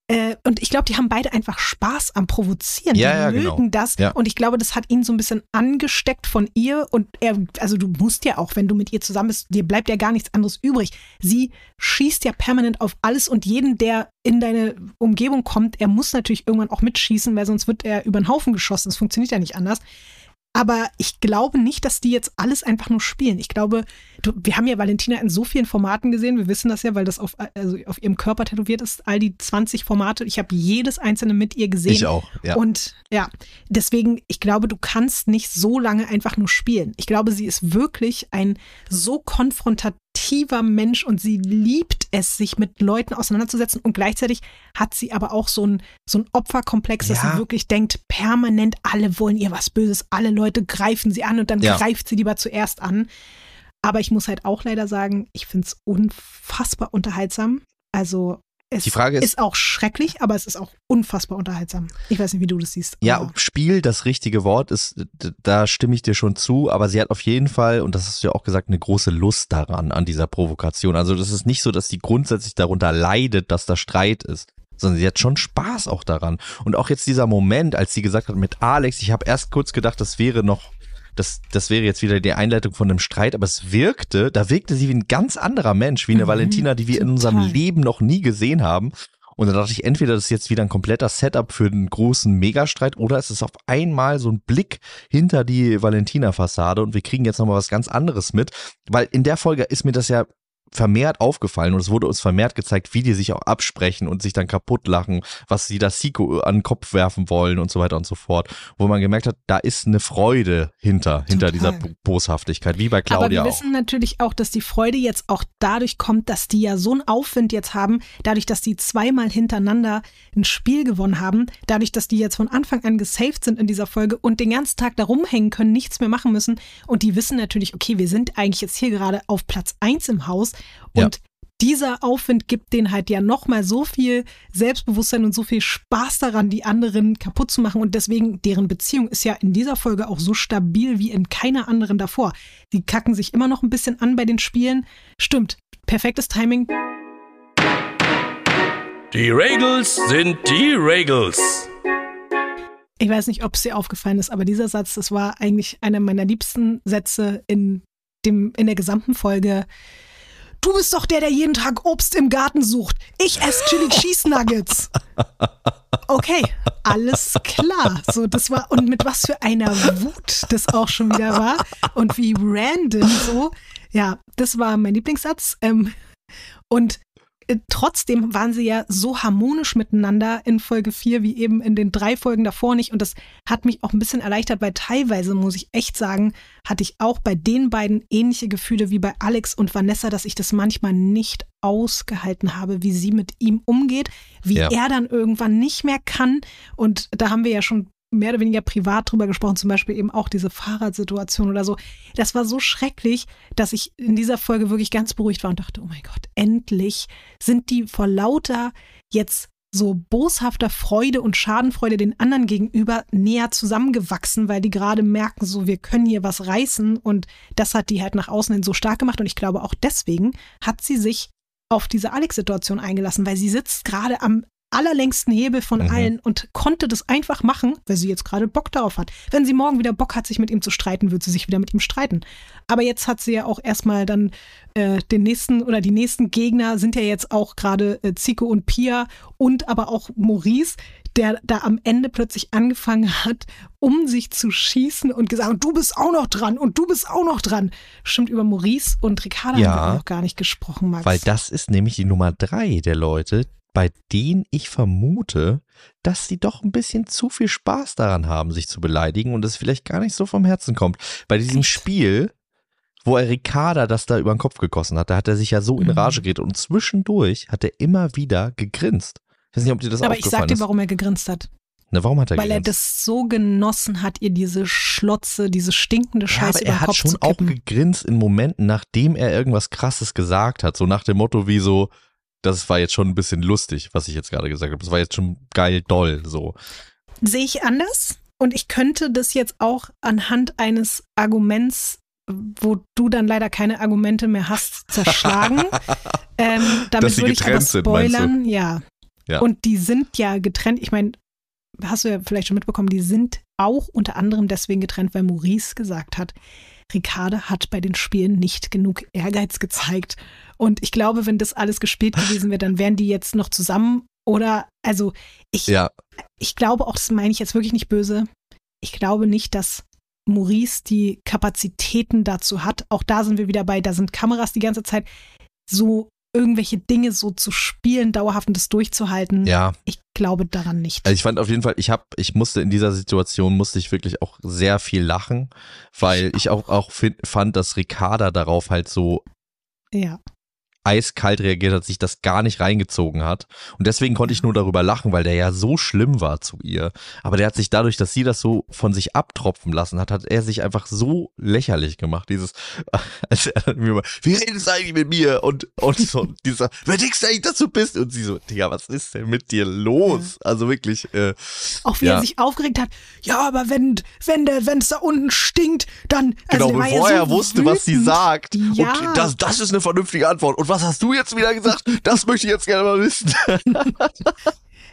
äh, und ich glaube, die haben beide einfach Spaß am Provozieren. Ja, die ja, mögen genau. das. Ja. Und ich glaube, das hat ihn so ein bisschen angesteckt von ihr. Und er, also du musst ja auch, wenn du mit ihr zusammen bist, dir bleibt ja gar nichts anderes übrig. Sie schießt ja permanent auf alles und jeden, der in deine Umgebung kommt, er muss natürlich irgendwann auch mitschießen, weil sonst wird er über den Haufen geschossen. Das funktioniert ja nicht anders. Aber ich glaube nicht, dass die jetzt alles einfach nur spielen. Ich glaube, du, wir haben ja Valentina in so vielen Formaten gesehen. Wir wissen das ja, weil das auf, also auf ihrem Körper tätowiert ist. All die 20 Formate. Ich habe jedes einzelne mit ihr gesehen. Ich auch, ja. Und ja, deswegen, ich glaube, du kannst nicht so lange einfach nur spielen. Ich glaube, sie ist wirklich ein so konfrontativer Mensch und sie liebt es, sich mit Leuten auseinanderzusetzen. Und gleichzeitig hat sie aber auch so ein, so ein Opferkomplex, dass Ja. sie wirklich denkt, permanent alle wollen ihr was Böses, alle Leute greifen sie an und dann Ja. greift sie lieber zuerst an. Aber ich muss halt auch leider sagen, ich finde es unfassbar unterhaltsam. Also es Die Frage ist- ist auch schrecklich, aber es ist auch unfassbar unterhaltsam. Ich weiß nicht, wie du das siehst. Ja, Spiel das richtige Wort ist, da stimme ich dir schon zu, aber sie hat auf jeden Fall, und das hast du ja auch gesagt, eine große Lust daran, an dieser Provokation. Also das ist nicht so, dass sie grundsätzlich darunter leidet, dass da Streit ist, sondern sie hat schon Spaß auch daran. Und auch jetzt dieser Moment, als sie gesagt hat mit Alex, ich habe erst kurz gedacht, das wäre noch, das, das wäre jetzt wieder die Einleitung von einem Streit, aber es wirkte, da wirkte sie wie ein ganz anderer Mensch, wie eine Mhm, Valentina, die wir in unserem total. Leben noch nie gesehen haben. Und dann dachte ich, entweder das ist jetzt wieder ein kompletter Setup für einen großen Megastreit oder es ist auf einmal so ein Blick hinter die Valentina-Fassade und wir kriegen jetzt nochmal was ganz anderes mit. Weil in der Folge ist mir das ja vermehrt aufgefallen und es wurde uns vermehrt gezeigt, wie die sich auch absprechen und sich dann kaputt lachen, was sie da Siko an den Kopf werfen wollen und so weiter und so fort. Wo man gemerkt hat, da ist eine Freude hinter, hinter dieser Total. Bo- Boshaftigkeit, wie bei Aber Claudia wir auch. wissen natürlich auch, dass die Freude jetzt auch dadurch kommt, dass die ja so einen Aufwind jetzt haben, dadurch, dass die zweimal hintereinander ein Spiel gewonnen haben, dadurch, dass die jetzt von Anfang an gesaved sind in dieser Folge und den ganzen Tag da rumhängen können, nichts mehr machen müssen. Und die wissen natürlich, okay, wir sind eigentlich jetzt hier gerade auf Platz eins im Haus Ja. und dieser Aufwind gibt denen halt ja nochmal so viel Selbstbewusstsein und so viel Spaß daran, die anderen kaputt zu machen. Und deswegen, deren Beziehung ist ja in dieser Folge auch so stabil wie in keiner anderen davor. Die kacken sich immer noch ein bisschen an bei den Spielen. Stimmt, perfektes Timing. Die Regels sind die Regels. Ich weiß nicht, ob es dir aufgefallen ist, aber dieser Satz, das war eigentlich einer meiner liebsten Sätze in, dem, in der gesamten Folge. Du bist doch der, der jeden Tag Obst im Garten sucht. Ich esse Chili Cheese Nuggets. Okay, alles klar. So, das war, und mit was für einer Wut das auch schon wieder war. Und wie random so. Ja, das war mein Lieblingssatz. Ähm, und trotzdem waren sie ja so harmonisch miteinander in Folge 4 wie eben in den drei Folgen davor nicht. Und das hat mich auch ein bisschen erleichtert, weil teilweise, muss ich echt sagen, hatte ich auch bei den beiden ähnliche Gefühle wie bei Alex und Vanessa, dass ich das manchmal nicht ausgehalten habe, wie sie mit ihm umgeht, wie Ja. er dann irgendwann nicht mehr kann. Und da haben wir ja schon mehr oder weniger privat drüber gesprochen, zum Beispiel eben auch diese Fahrradsituation oder so. Das war so schrecklich, dass ich in dieser Folge wirklich ganz beruhigt war und dachte, oh mein Gott, endlich sind die vor lauter jetzt so boshafter Freude und Schadenfreude den anderen gegenüber näher zusammengewachsen, weil die gerade merken, so wir können hier was reißen und das hat die halt nach außen hin so stark gemacht und ich glaube auch deswegen hat sie sich auf diese Alex-Situation eingelassen, weil sie sitzt gerade am allerlängsten Hebel von Mhm. allen und konnte das einfach machen, weil sie jetzt gerade Bock darauf hat. Wenn sie morgen wieder Bock hat, sich mit ihm zu streiten, wird sie sich wieder mit ihm streiten. Aber jetzt hat sie ja auch erstmal dann äh, den nächsten oder die nächsten Gegner sind ja jetzt auch gerade äh, Zico und Pia und aber auch Maurice, der da am Ende plötzlich angefangen hat, um sich zu schießen und gesagt, und du bist auch noch dran und du bist auch noch dran. Stimmt, über Maurice und Ricarda Ja. haben wir noch gar nicht gesprochen, Max. Weil das ist nämlich die Nummer drei der Leute, bei denen ich vermute, dass sie doch ein bisschen zu viel Spaß daran haben, sich zu beleidigen und es vielleicht gar nicht so vom Herzen kommt. Bei diesem Echt? Spiel, wo er Ricarda das da über den Kopf gegossen hat, da hat er sich ja so in Mhm. Rage geredet und zwischendurch hat er immer wieder gegrinst. Ich weiß nicht, ob dir das aber ich aufgefallen sag dir, ist. warum er gegrinst hat. Ne, warum hat er Weil er gegrinst? das so genossen hat, ihr diese Schlotze, diese stinkende ja, Scheiße aber über er den hat Kopf schon auch gegrinst in Momenten, nachdem er irgendwas krasses gesagt hat. So nach dem Motto wie so, das war jetzt schon ein bisschen lustig, was ich jetzt gerade gesagt habe. Das war jetzt schon geil doll, so. Sehe ich anders. Und ich könnte das jetzt auch anhand eines Arguments, wo du dann leider keine Argumente mehr hast, zerschlagen. ähm, damit Dass sie würde ich aber getrennt sind, spoilern. Ja. Ja. Und die sind ja getrennt. Ich meine, hast du ja vielleicht schon mitbekommen, die sind auch unter anderem deswegen getrennt, weil Maurice gesagt hat, Ricarda hat bei den Spielen nicht genug Ehrgeiz gezeigt. Und ich glaube, wenn das alles gespielt gewesen wäre, dann wären die jetzt noch zusammen. Oder, also, ich, Ja, ich glaube auch, das meine ich jetzt wirklich nicht böse. Ich glaube nicht, dass Maurice die Kapazitäten dazu hat. Auch da sind wir wieder bei, da sind Kameras die ganze Zeit, so irgendwelche Dinge so zu spielen, dauerhaft und das durchzuhalten. ja. Ich glaube daran nicht. Also ich fand auf jeden Fall, ich habe, ich musste in dieser Situation musste ich wirklich auch sehr viel lachen, weil ich auch auch find, fand, dass Ricarda darauf halt so ja. Eiskalt reagiert hat, sich das gar nicht reingezogen hat. Und deswegen konnte ich nur darüber lachen, weil der ja so schlimm war zu ihr. Aber der hat sich dadurch, dass sie das so von sich abtropfen lassen hat, hat er sich einfach so lächerlich gemacht. Dieses, als er mir mal, wie redest du eigentlich mit mir? Und, und so, dieser, wer denkst du eigentlich, dass du bist? Und sie so, Digga, was ist denn mit dir los? Also wirklich, äh, Auch wie Ja. er sich aufgeregt hat. Ja, aber wenn, wenn der, wenn es da unten stinkt, dann. Also Genau, ja bevor so er wusste, was sie wütend. sagt. Ja. Und das, das ist eine vernünftige Antwort. Und was hast du jetzt wieder gesagt? Das möchte ich jetzt gerne mal wissen.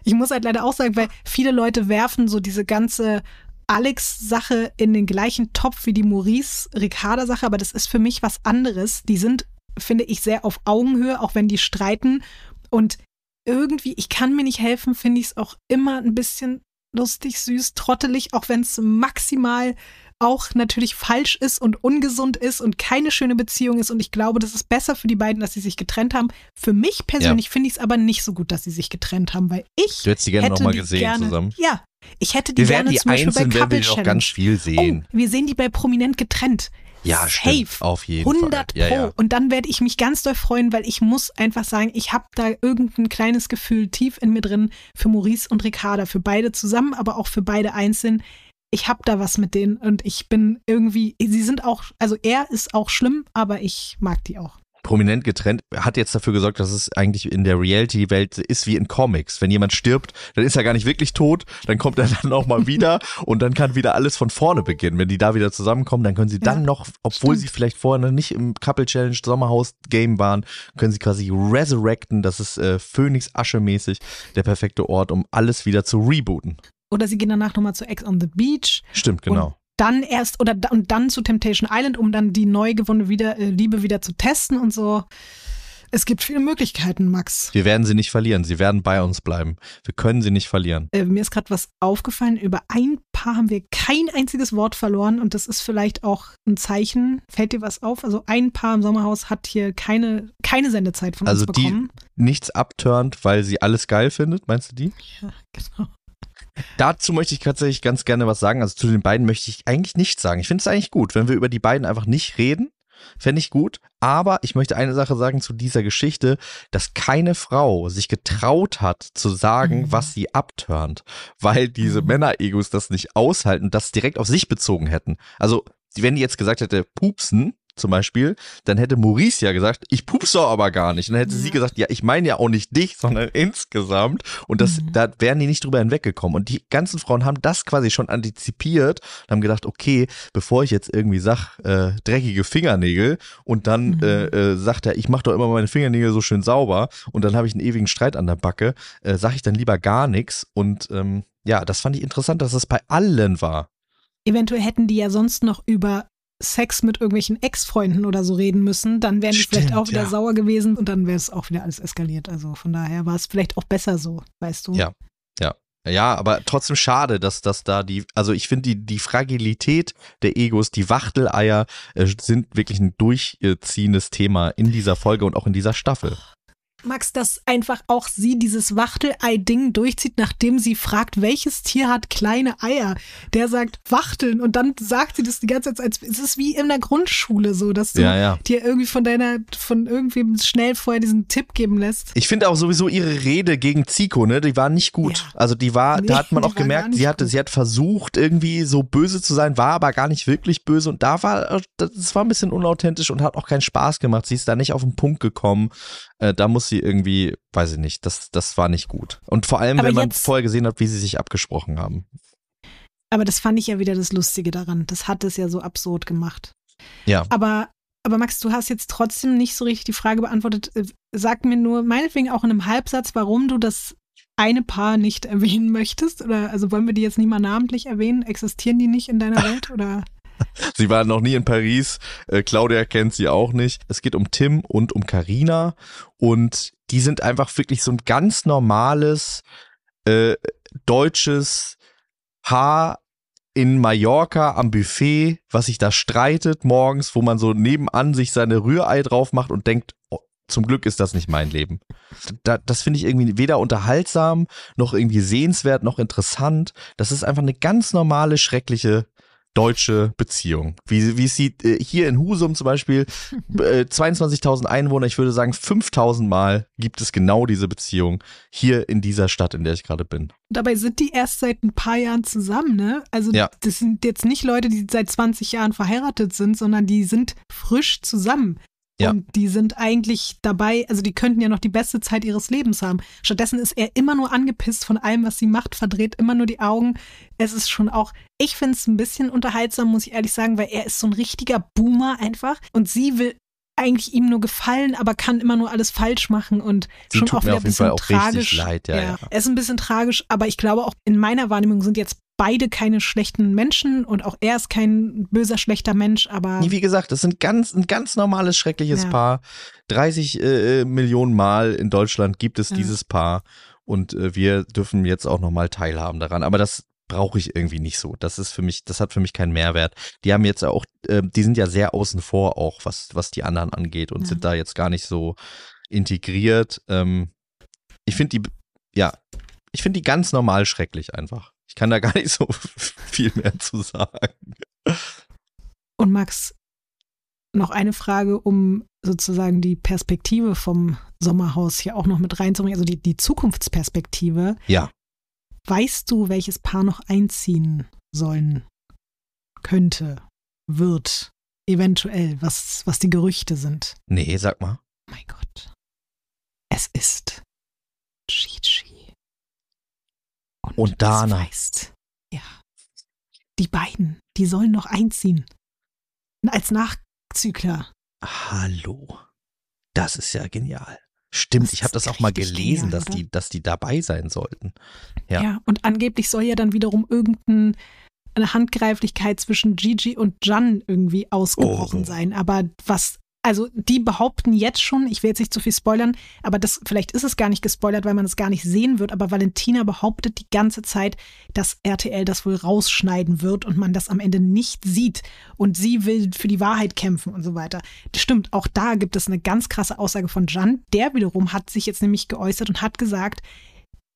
Ich muss halt leider auch sagen, weil viele Leute werfen so diese ganze Alex-Sache in den gleichen Topf wie die Maurice-Ricarda-Sache, aber das ist für mich was anderes. Die sind, finde ich, sehr auf Augenhöhe, auch wenn die streiten. Und irgendwie, ich kann mir nicht helfen, finde ich es auch immer ein bisschen lustig, süß, trottelig, auch wenn es maximal auch natürlich falsch ist und ungesund ist und keine schöne Beziehung ist. Und ich glaube, das ist besser für die beiden, dass sie sich getrennt haben. Für mich persönlich finde ich es aber nicht so gut, dass sie sich getrennt haben, weil ich Du hättest die gerne hätte noch mal die gesehen gerne, zusammen. Ja, ich hätte die Wir werden gerne die zum Beispiel bei einzeln, werden Couple Challenge. ganz viel sehen. Oh, wir sehen die bei Prominent getrennt. Ja, Safe. stimmt. Auf jeden 100 Fall. Ja, Pro. ja. Und dann werde ich mich ganz doll freuen, weil ich muss einfach sagen, ich habe da irgendein kleines Gefühl tief in mir drin für Maurice und Ricarda, für beide zusammen, aber auch für beide einzeln. Ich habe da was mit denen und ich bin irgendwie, sie sind auch, also er ist auch schlimm, aber ich mag die auch. prominent getrennt, hat jetzt dafür gesorgt, dass es eigentlich in der Reality-Welt ist wie in Comics. Wenn jemand stirbt, dann ist er gar nicht wirklich tot, dann kommt er dann auch mal wieder und dann kann wieder alles von vorne beginnen. Wenn die da wieder zusammenkommen, dann können sie dann Ja, noch, obwohl stimmt. sie vielleicht vorher noch nicht im Couple Challenge Sommerhaus Game waren, können sie quasi resurrecten. Das ist äh, Phoenix Asche mäßig der perfekte Ort, um alles wieder zu rebooten. Oder sie gehen danach nochmal zu Ex on the Beach. Stimmt, genau. Und dann erst, oder und dann zu Temptation Island, um dann die neu gewonnene wieder, äh, Liebe wieder zu testen und so. Es gibt viele Möglichkeiten, Max. Wir werden sie nicht verlieren. Sie werden bei uns bleiben. Wir können sie nicht verlieren. Äh, mir ist gerade was aufgefallen. Über ein Paar haben wir kein einziges Wort verloren und das ist vielleicht auch ein Zeichen. Fällt dir was auf? Also ein Paar im Sommerhaus hat hier keine, keine Sendezeit von Also uns die- bekommen. Nichts abturnt, weil sie alles geil findet, meinst du die? Ja, genau. Dazu möchte ich tatsächlich ganz gerne was sagen. Also zu den beiden möchte ich eigentlich nichts sagen. Ich finde es eigentlich gut, wenn wir über die beiden einfach nicht reden. Fände ich gut. Aber ich möchte eine Sache sagen zu dieser Geschichte, dass keine Frau sich getraut hat zu sagen, Mhm. was sie abturnt, weil diese Mhm. Männeregos das nicht aushalten, das direkt auf sich bezogen hätten. Also, wenn die jetzt gesagt hätte, pupsen, zum Beispiel, dann hätte Maurice ja gesagt, ich pups doch aber gar nicht. Und dann hätte sie gesagt, ja, ich meine ja auch nicht dich, sondern insgesamt. Und das, Mhm. da wären die nicht drüber hinweggekommen. Und die ganzen Frauen haben das quasi schon antizipiert und haben gedacht, okay, bevor ich jetzt irgendwie sag, äh, dreckige Fingernägel und dann Mhm. äh, äh, sagt er, ich mache doch immer meine Fingernägel so schön sauber und dann habe ich einen ewigen Streit an der Backe, äh, sage ich dann lieber gar nichts. Und ähm, ja, das fand ich interessant, dass das bei allen war. Eventuell hätten die ja sonst noch über Sex mit irgendwelchen Ex-Freunden oder so reden müssen, dann wären die vielleicht Stimmt, auch wieder ja. sauer gewesen und dann wäre es auch wieder alles eskaliert. Also von daher war es vielleicht auch besser so, weißt du? Ja. Ja, aber trotzdem schade, dass das da die, also ich finde die, die Fragilität der Egos, die Wachteleier äh, sind wirklich ein durchziehendes Thema in dieser Folge und auch in dieser Staffel. Max, dass einfach auch sie dieses Wachtelei-Ding durchzieht, nachdem sie fragt, welches Tier hat kleine Eier. Der sagt Wachteln und dann sagt sie das die ganze Zeit, als es ist wie in der Grundschule so, dass du Ja, ja. dir irgendwie von deiner, von irgendwem schnell vorher diesen Tipp geben lässt. Ich finde auch sowieso ihre Rede gegen Zico, ne, die war nicht gut. Ja. Also die war, Nee, da hat man auch gemerkt, sie hatte, gut. sie hat versucht irgendwie so böse zu sein, war aber gar nicht wirklich böse und da war, äh, das war ein bisschen unauthentisch und hat auch keinen Spaß gemacht. Sie ist da nicht auf den Punkt gekommen. Äh, da muss sie irgendwie, weiß ich nicht, das, das war nicht gut. Und vor allem, Aber wenn man vorher gesehen hat, wie sie sich abgesprochen haben. Aber das fand ich ja wieder das Lustige daran. Das hat es ja so absurd gemacht. Ja. Aber, aber Max, du hast jetzt trotzdem nicht so richtig die Frage beantwortet. Äh, Sag mir nur, meinetwegen auch in einem Halbsatz, warum du das eine Paar nicht erwähnen möchtest. Oder also wollen wir die jetzt nicht mal namentlich erwähnen? Existieren die nicht in deiner Welt? Oder Sie war noch nie in Paris. Äh, Claudia kennt sie auch nicht. Es geht um Tim und um Karina und die sind einfach wirklich so ein ganz normales äh, deutsches Haar in Mallorca am Buffet, was sich da streitet morgens, wo man so nebenan sich seine Rührei drauf macht und denkt, oh, zum Glück ist das nicht mein Leben. Da, das finde ich irgendwie weder unterhaltsam noch irgendwie sehenswert noch interessant. Das ist einfach eine ganz normale, schreckliche deutsche Beziehung. Wie, wie es sieht, äh, hier in Husum zum Beispiel, äh, 22.000 Einwohner, ich würde sagen 5.000 Mal gibt es genau diese Beziehung hier in dieser Stadt, in der ich gerade bin. dabei sind die erst seit ein paar Jahren zusammen, ne? Also Ja. das sind jetzt nicht Leute, die seit 20 Jahren verheiratet sind, sondern die sind frisch zusammen. Ja. Und die sind eigentlich dabei, also die könnten ja noch die beste Zeit ihres Lebens haben. Stattdessen ist er immer nur angepisst von allem, was sie macht, verdreht immer nur die Augen. Es ist schon auch, ich finde es ein bisschen unterhaltsam, muss ich ehrlich sagen, weil er ist so ein richtiger Boomer einfach. Und sie will eigentlich ihm nur gefallen, aber kann immer nur alles falsch machen und Sie schon auch wieder ein bisschen tragisch. leid, ja, ja. Er ist ein bisschen tragisch, aber ich glaube auch in meiner Wahrnehmung sind jetzt beide keine schlechten Menschen und auch er ist kein böser, schlechter Mensch, aber Wie gesagt, das sind ganz, ein ganz normales, schreckliches Ja. Paar. 30 äh, Millionen Mal in Deutschland gibt es Ja. dieses Paar und äh, wir dürfen jetzt auch nochmal teilhaben daran. Aber das brauche ich irgendwie nicht so. Das ist für mich, das hat für mich keinen Mehrwert. Die haben jetzt auch, äh, die sind ja sehr außen vor auch, was, was die anderen angeht und Ja. sind da jetzt gar nicht so integriert. Ähm, ich finde die, ja, ich finde die ganz normal schrecklich einfach. Ich kann da gar nicht so viel mehr zu sagen. Und Max, noch eine Frage, um sozusagen die Perspektive vom Sommerhaus hier auch noch mit reinzubringen, also die, die Zukunftsperspektive. Ja. Weißt du, welches Paar noch einziehen sollen könnte, wird? eventuell, was, was die Gerüchte sind. Nee, sag mal. Mein Gott. Es ist Gigi. Und Dana. Weißt, ja. Die beiden, die sollen noch einziehen. Als Nachzügler. Hallo. Das ist ja genial. Stimmt, Das ich habe das auch mal gelesen, genial, dass die, dass die dabei sein sollten. Ja. Ja. und angeblich soll ja dann wiederum irgendeine Handgreiflichkeit zwischen Gigi und Jan irgendwie ausgebrochen Oh. sein. Aber was, also die behaupten jetzt schon, ich will jetzt nicht zu viel spoilern, aber das, vielleicht ist es gar nicht gespoilert, weil man es gar nicht sehen wird, aber Valentina behauptet die ganze Zeit, dass RTL das wohl rausschneiden wird und man das am Ende nicht sieht. Und sie will für die Wahrheit kämpfen und so weiter. Das stimmt, auch da gibt es eine ganz krasse Aussage von Jan. Der wiederum hat sich jetzt nämlich geäußert und hat gesagt,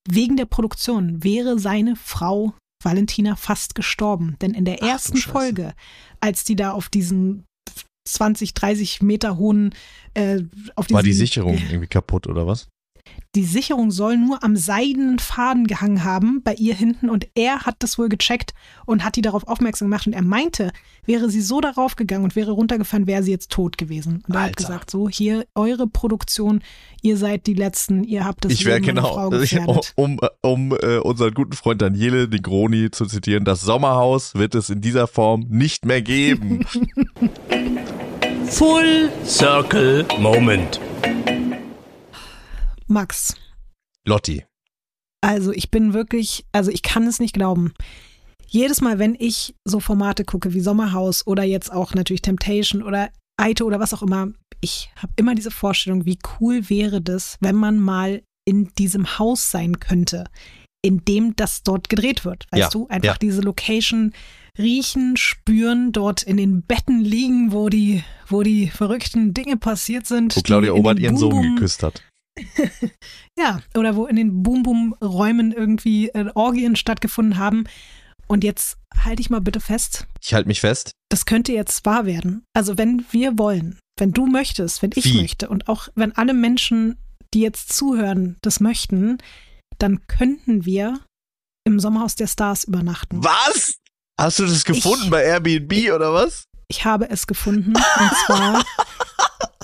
wegen der Produktion wäre seine Frau Valentina fast gestorben. Denn in der ersten. Folge, als die da auf diesen 20, 30 Meter hohen, äh, auf War die Sicherung irgendwie kaputt oder was? Die Sicherung soll nur am seidenen Faden gehangen haben, bei ihr hinten. Und er hat das wohl gecheckt und hat die darauf aufmerksam gemacht. Und er meinte, wäre sie so darauf gegangen und wäre runtergefallen, wäre sie jetzt tot gewesen. Und er hat gesagt, so, hier, eure Produktion, ihr seid die Letzten, ihr habt das ich wäre Leben genau, Frau gefährdet. um, um äh, unseren guten Freund Daniele, den Groni, zu zitieren, das Sommerhaus wird es in dieser Form nicht mehr geben. Full Circle Moment. Max, Lotti. Also ich bin wirklich, also ich kann es nicht glauben. Jedes Mal, wenn ich so Formate gucke wie Sommerhaus oder jetzt auch natürlich Temptation oder Aito oder was auch immer, ich habe immer diese Vorstellung, wie cool wäre das, wenn man mal in diesem Haus sein könnte, in dem das dort gedreht wird. Weißt Ja, du, einfach ja. diese Location riechen, spüren, dort in den Betten liegen, wo die, wo die verrückten Dinge passiert sind. Wo Claudia Obert ihren Sohn geküsst hat. Ja, oder wo in den Boom-Boom-Räumen irgendwie äh, Orgien stattgefunden haben. Und jetzt halte ich mal bitte fest, Ich halte mich fest. das könnte jetzt wahr werden. Also wenn wir wollen, wenn du möchtest, wenn ich Wie? möchte und auch wenn alle Menschen, die jetzt zuhören, das möchten, dann könnten wir im Sommerhaus der Stars übernachten. Was? Hast du das gefunden bei Airbnb oder was? Ich habe es gefunden und zwar,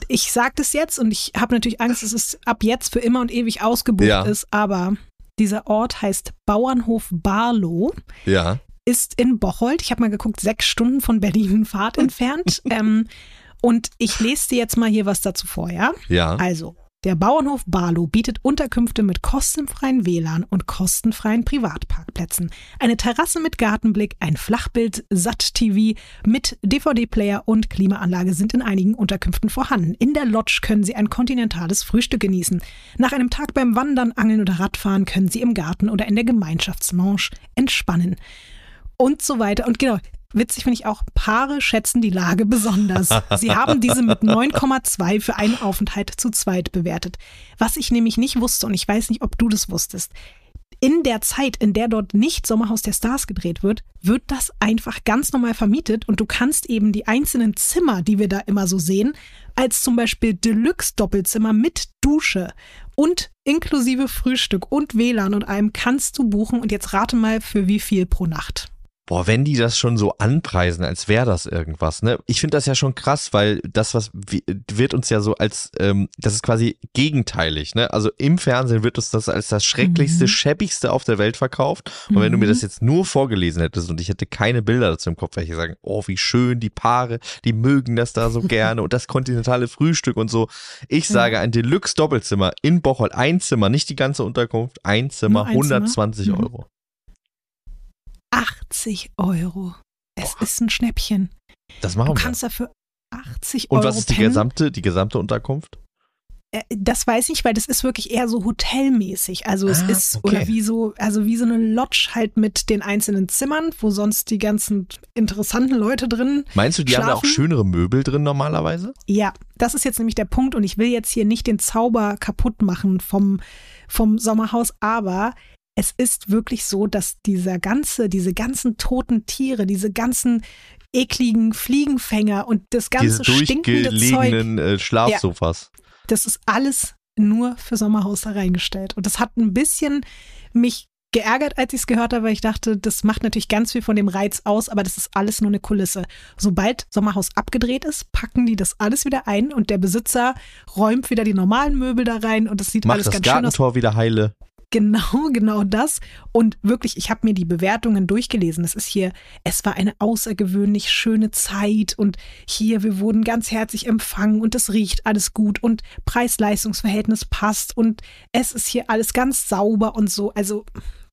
ich sage das jetzt und ich habe natürlich Angst, dass es ab jetzt für immer und ewig ausgebucht Ja. ist, aber dieser Ort heißt Bauernhof Barlow. Ja. ist in Bocholt. Ich habe mal geguckt, sechs Stunden von Berlin Fahrt entfernt. ähm, und ich lese dir jetzt mal hier was dazu vor, ja? Ja. Also, der Bauernhof Barlow bietet Unterkünfte mit kostenfreien WLAN und kostenfreien Privatparkplätzen. Eine Terrasse mit Gartenblick, ein Flachbild Sat TV mit DVD-Player und Klimaanlage sind in einigen Unterkünften vorhanden. In der Lodge können Sie ein kontinentales Frühstück genießen. Nach einem Tag beim Wandern, Angeln oder Radfahren können Sie im Garten oder in der Gemeinschaftslounge entspannen und so weiter. Und genau, witzig finde ich auch, Paare schätzen die Lage besonders. Sie haben diese mit 9,2 für einen Aufenthalt zu zweit bewertet. Was ich nämlich nicht wusste, und ich weiß nicht, ob du das wusstest, in der Zeit, in der dort nicht Sommerhaus der Stars gedreht wird, wird das einfach ganz normal vermietet und du kannst eben die einzelnen Zimmer, die wir da immer so sehen, als zum Beispiel Deluxe-Doppelzimmer mit Dusche und inklusive Frühstück und WLAN und allem kannst du buchen und jetzt rate mal für wie viel pro Nacht. Boah, wenn die das schon so anpreisen, als wäre das irgendwas, ne? Ich finde das ja schon krass, weil das, was wi- wird uns ja so als, ähm, das ist quasi gegenteilig, ne? Also im Fernsehen wird uns das als das schrecklichste, Mhm. schäbigste auf der Welt verkauft. Und wenn du mir Mhm. das jetzt nur vorgelesen hättest und ich hätte keine Bilder dazu im Kopf, wäre ich sagen, oh, wie schön, die Paare, die mögen das da so gerne und das kontinentale Frühstück und so. Ich sage, ein Deluxe-Doppelzimmer in Bocholt, ein Zimmer, nicht die ganze Unterkunft, ein Zimmer, ein Zimmer? 120 Mhm. Euro. 80 Euro. Es ist ein Schnäppchen. Das Du machen wir. kannst dafür 80 Und Euro was ist die pennen. gesamte, die gesamte Unterkunft? Äh, Das weiß ich, weil das ist wirklich eher so hotelmäßig. Also es Ah, ist okay. oder wie so, also wie so eine Lodge halt mit den einzelnen Zimmern, wo sonst die ganzen interessanten Leute drin. Meinst du, die haben da auch Schlafen? schönere Möbel drin normalerweise? Ja, das ist jetzt nämlich der Punkt und ich will jetzt hier nicht den Zauber kaputt machen vom, vom Sommerhaus, aber es ist wirklich so, dass dieser ganze, diese ganzen toten Tiere, diese ganzen ekligen Fliegenfänger und das ganze Diese stinkende Zeug, äh, Schlafsofas. das ist alles nur für Sommerhaus da reingestellt. Und das hat ein bisschen mich geärgert, als ich es gehört habe, weil ich dachte, das macht natürlich ganz viel von dem Reiz aus, aber das ist alles nur eine Kulisse. Sobald Sommerhaus abgedreht ist, packen die das alles wieder ein und der Besitzer räumt wieder die normalen Möbel da rein und es sieht Macht alles das ganz schön aus. Gartentor wieder heile. Genau, genau das. Und wirklich, ich habe mir die Bewertungen durchgelesen. Es ist hier, es war eine außergewöhnlich schöne Zeit und hier, wir wurden ganz herzlich empfangen und es riecht alles gut und Preis-Leistungs-Verhältnis passt und es ist hier alles ganz sauber und so. Also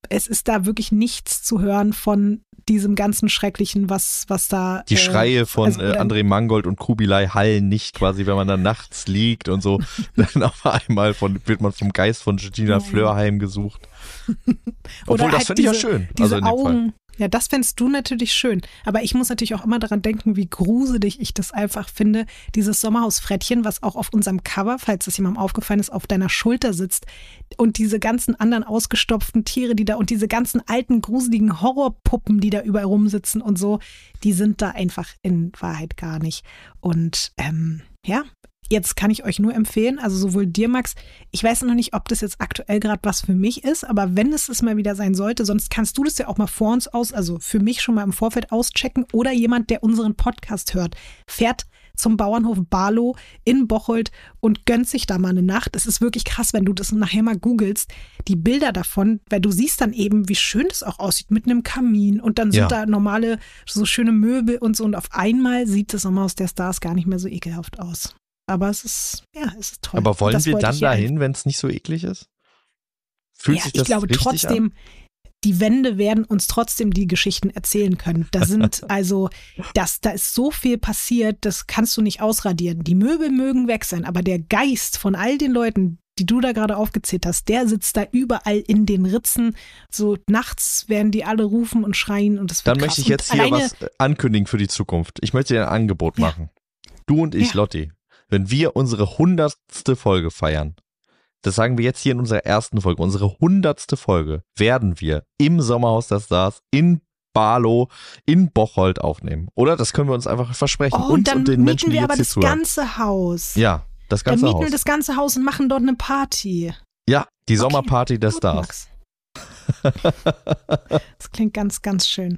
es ist da wirklich nichts zu hören von diesem ganzen Schrecklichen, was, was da. Die äh, Schreie von also, äh, André Mangold und Kubilai hallen nicht quasi, wenn man dann nachts liegt und so. dann auf einmal von, wird man vom Geist von Gina Fleur heimgesucht. Obwohl, das halt finde ich ja schön. Diese also in dem Fall. Ja, das fändest du natürlich schön. Aber ich muss natürlich auch immer daran denken, wie gruselig ich das einfach finde. Dieses Sommerhausfrettchen, was auch auf unserem Cover, falls das jemandem aufgefallen ist, auf deiner Schulter sitzt. Und diese ganzen anderen ausgestopften Tiere, die da und diese ganzen alten, gruseligen Horrorpuppen, die da überall rumsitzen und so, die sind da einfach in Wahrheit gar nicht. Und ähm, ja, Jetzt kann ich euch nur empfehlen, also sowohl dir, Max, ich weiß noch nicht, ob das jetzt aktuell gerade was für mich ist, aber wenn es es mal wieder sein sollte, sonst kannst du das ja auch mal vor uns aus, also für mich schon mal im Vorfeld auschecken oder jemand, der unseren Podcast hört, fährt zum Bauernhof Barlow in Bocholt und gönnt sich da mal eine Nacht. Es ist wirklich krass, wenn du das nachher mal googelst, die Bilder davon, weil du siehst dann eben, wie schön das auch aussieht mit einem Kamin und dann sind Ja. da normale, so schöne Möbel und so und auf einmal sieht das Sommerhaus der Stars gar nicht mehr so ekelhaft aus. Aber es ist, ja, es ist toll. Aber wollen Das wir dann hier dahin, wenn es nicht so eklig ist? Fühlt ja, sich das ich glaube trotzdem, an? die Wände werden uns trotzdem die Geschichten erzählen können. Da sind also, das, da ist so viel passiert, das kannst du nicht ausradieren. Die Möbel mögen weg sein, aber der Geist von all den Leuten, die du da gerade aufgezählt hast, der sitzt da überall in den Ritzen. So nachts werden die alle rufen und schreien und es wird Dann krass. möchte ich Und jetzt hier alleine- was äh, ankündigen für die Zukunft. Ich möchte dir ein Angebot Ja. machen. Du und ich, Ja. Lotti, wenn wir unsere hundertste Folge feiern, das sagen wir jetzt hier in unserer ersten Folge, unsere hundertste Folge, werden wir im Sommerhaus der Stars in Barlow in Bocholt aufnehmen. Oder? Das können wir uns einfach versprechen. Oh, uns dann und den mieten Menschen, die wir jetzt aber hier das zuhören. ganze Haus. Ja, das dann ganze mieten Haus. wir das ganze Haus und machen dort eine Party. ja, die Sommerparty der Gut, Stars. Max. Das klingt ganz, ganz schön.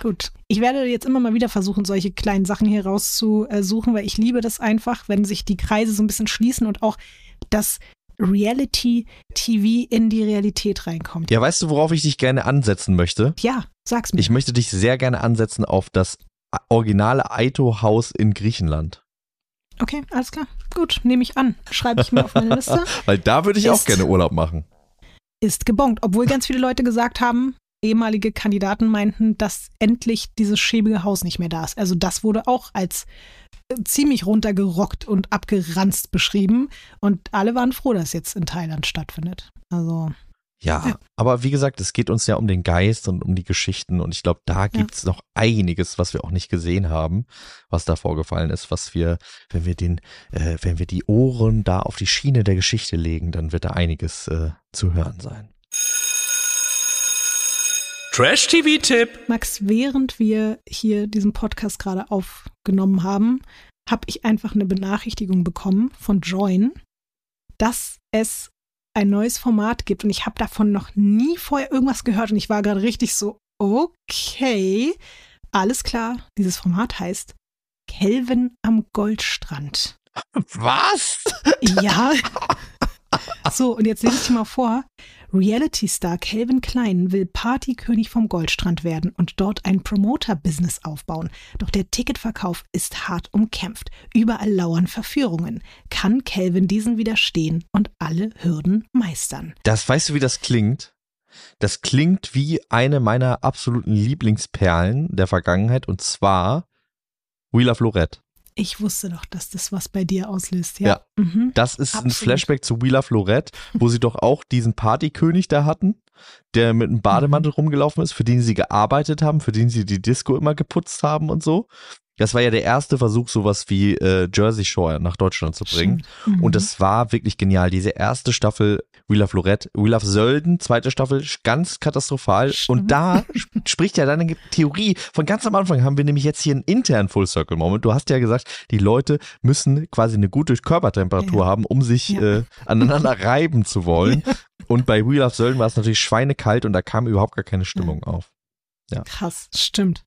Gut. Ich werde jetzt immer mal wieder versuchen, solche kleinen Sachen hier rauszusuchen, weil ich liebe das einfach, wenn sich die Kreise so ein bisschen schließen und auch das Reality-TV in die Realität reinkommt. Ja, weißt du, worauf ich dich gerne ansetzen möchte? Ja, sag's mir. Ich möchte dich sehr gerne ansetzen auf das originale Aito-Haus in Griechenland. okay, alles klar. Gut, nehme ich an. Schreibe ich mir auf meine Liste. Weil da würde ich auch Ist- gerne Urlaub machen. Ist gebongt. Obwohl ganz viele Leute gesagt haben, ehemalige Kandidaten meinten, dass endlich dieses schäbige Haus nicht mehr da ist. Also das wurde auch als äh, ziemlich runtergerockt und abgeranzt beschrieben. Und alle waren froh, dass jetzt in Thailand stattfindet. Also Ja, Ja. aber wie gesagt, es geht uns ja um den Geist und um die Geschichten und ich glaube, da gibt's noch einiges, was wir auch nicht gesehen haben, was da vorgefallen ist, was wir, wenn wir den, äh, wenn wir die Ohren da auf die Schiene der Geschichte legen, dann wird da einiges äh, zu hören sein. Trash-TV-Tipp. Max, während wir hier diesen Podcast gerade aufgenommen haben, habe ich einfach eine Benachrichtigung bekommen von Join, dass es ein neues Format gibt und ich habe davon noch nie vorher irgendwas gehört und ich war gerade richtig so, okay, alles klar, dieses Format heißt Kelvin am Goldstrand. Was? Ja. So, und jetzt lese ich dir mal vor. Reality-Star Calvin Klein will Partykönig vom Goldstrand werden und dort ein Promoter-Business aufbauen. Doch der Ticketverkauf ist hart umkämpft. Überall lauern Verführungen. Kann Calvin diesen widerstehen und alle Hürden meistern? Das, weißt du, wie das klingt? Das klingt wie eine meiner absoluten Lieblingsperlen der Vergangenheit und zwar Wheel of Lorette. Ich wusste doch, dass das was bei dir auslöst. Ja. Mhm. Das ist ein Absolut. Flashback zu Wheel of Lorette, wo sie doch auch diesen Partykönig da hatten, der mit einem Bademantel Mhm. rumgelaufen ist, für den sie gearbeitet haben, für den sie die Disco immer geputzt haben und so. Das war ja der erste Versuch, sowas wie äh, Jersey Shore nach Deutschland zu bringen. Mhm. Und das war wirklich genial. Diese erste Staffel Wheel of Lorette, Wheel of Sölden, zweite Staffel, ganz katastrophal. Stimmt. Und da sp- spricht ja deine Theorie. Von ganz am Anfang haben wir nämlich jetzt hier einen internen Full Circle Moment. Du hast ja gesagt, die Leute müssen quasi eine gute Körpertemperatur Ja. haben, um sich Ja. äh, aneinander reiben zu wollen. Und bei Wheel of Sölden war es natürlich schweinekalt und da kam überhaupt gar keine Stimmung auf. Ja. Krass, stimmt.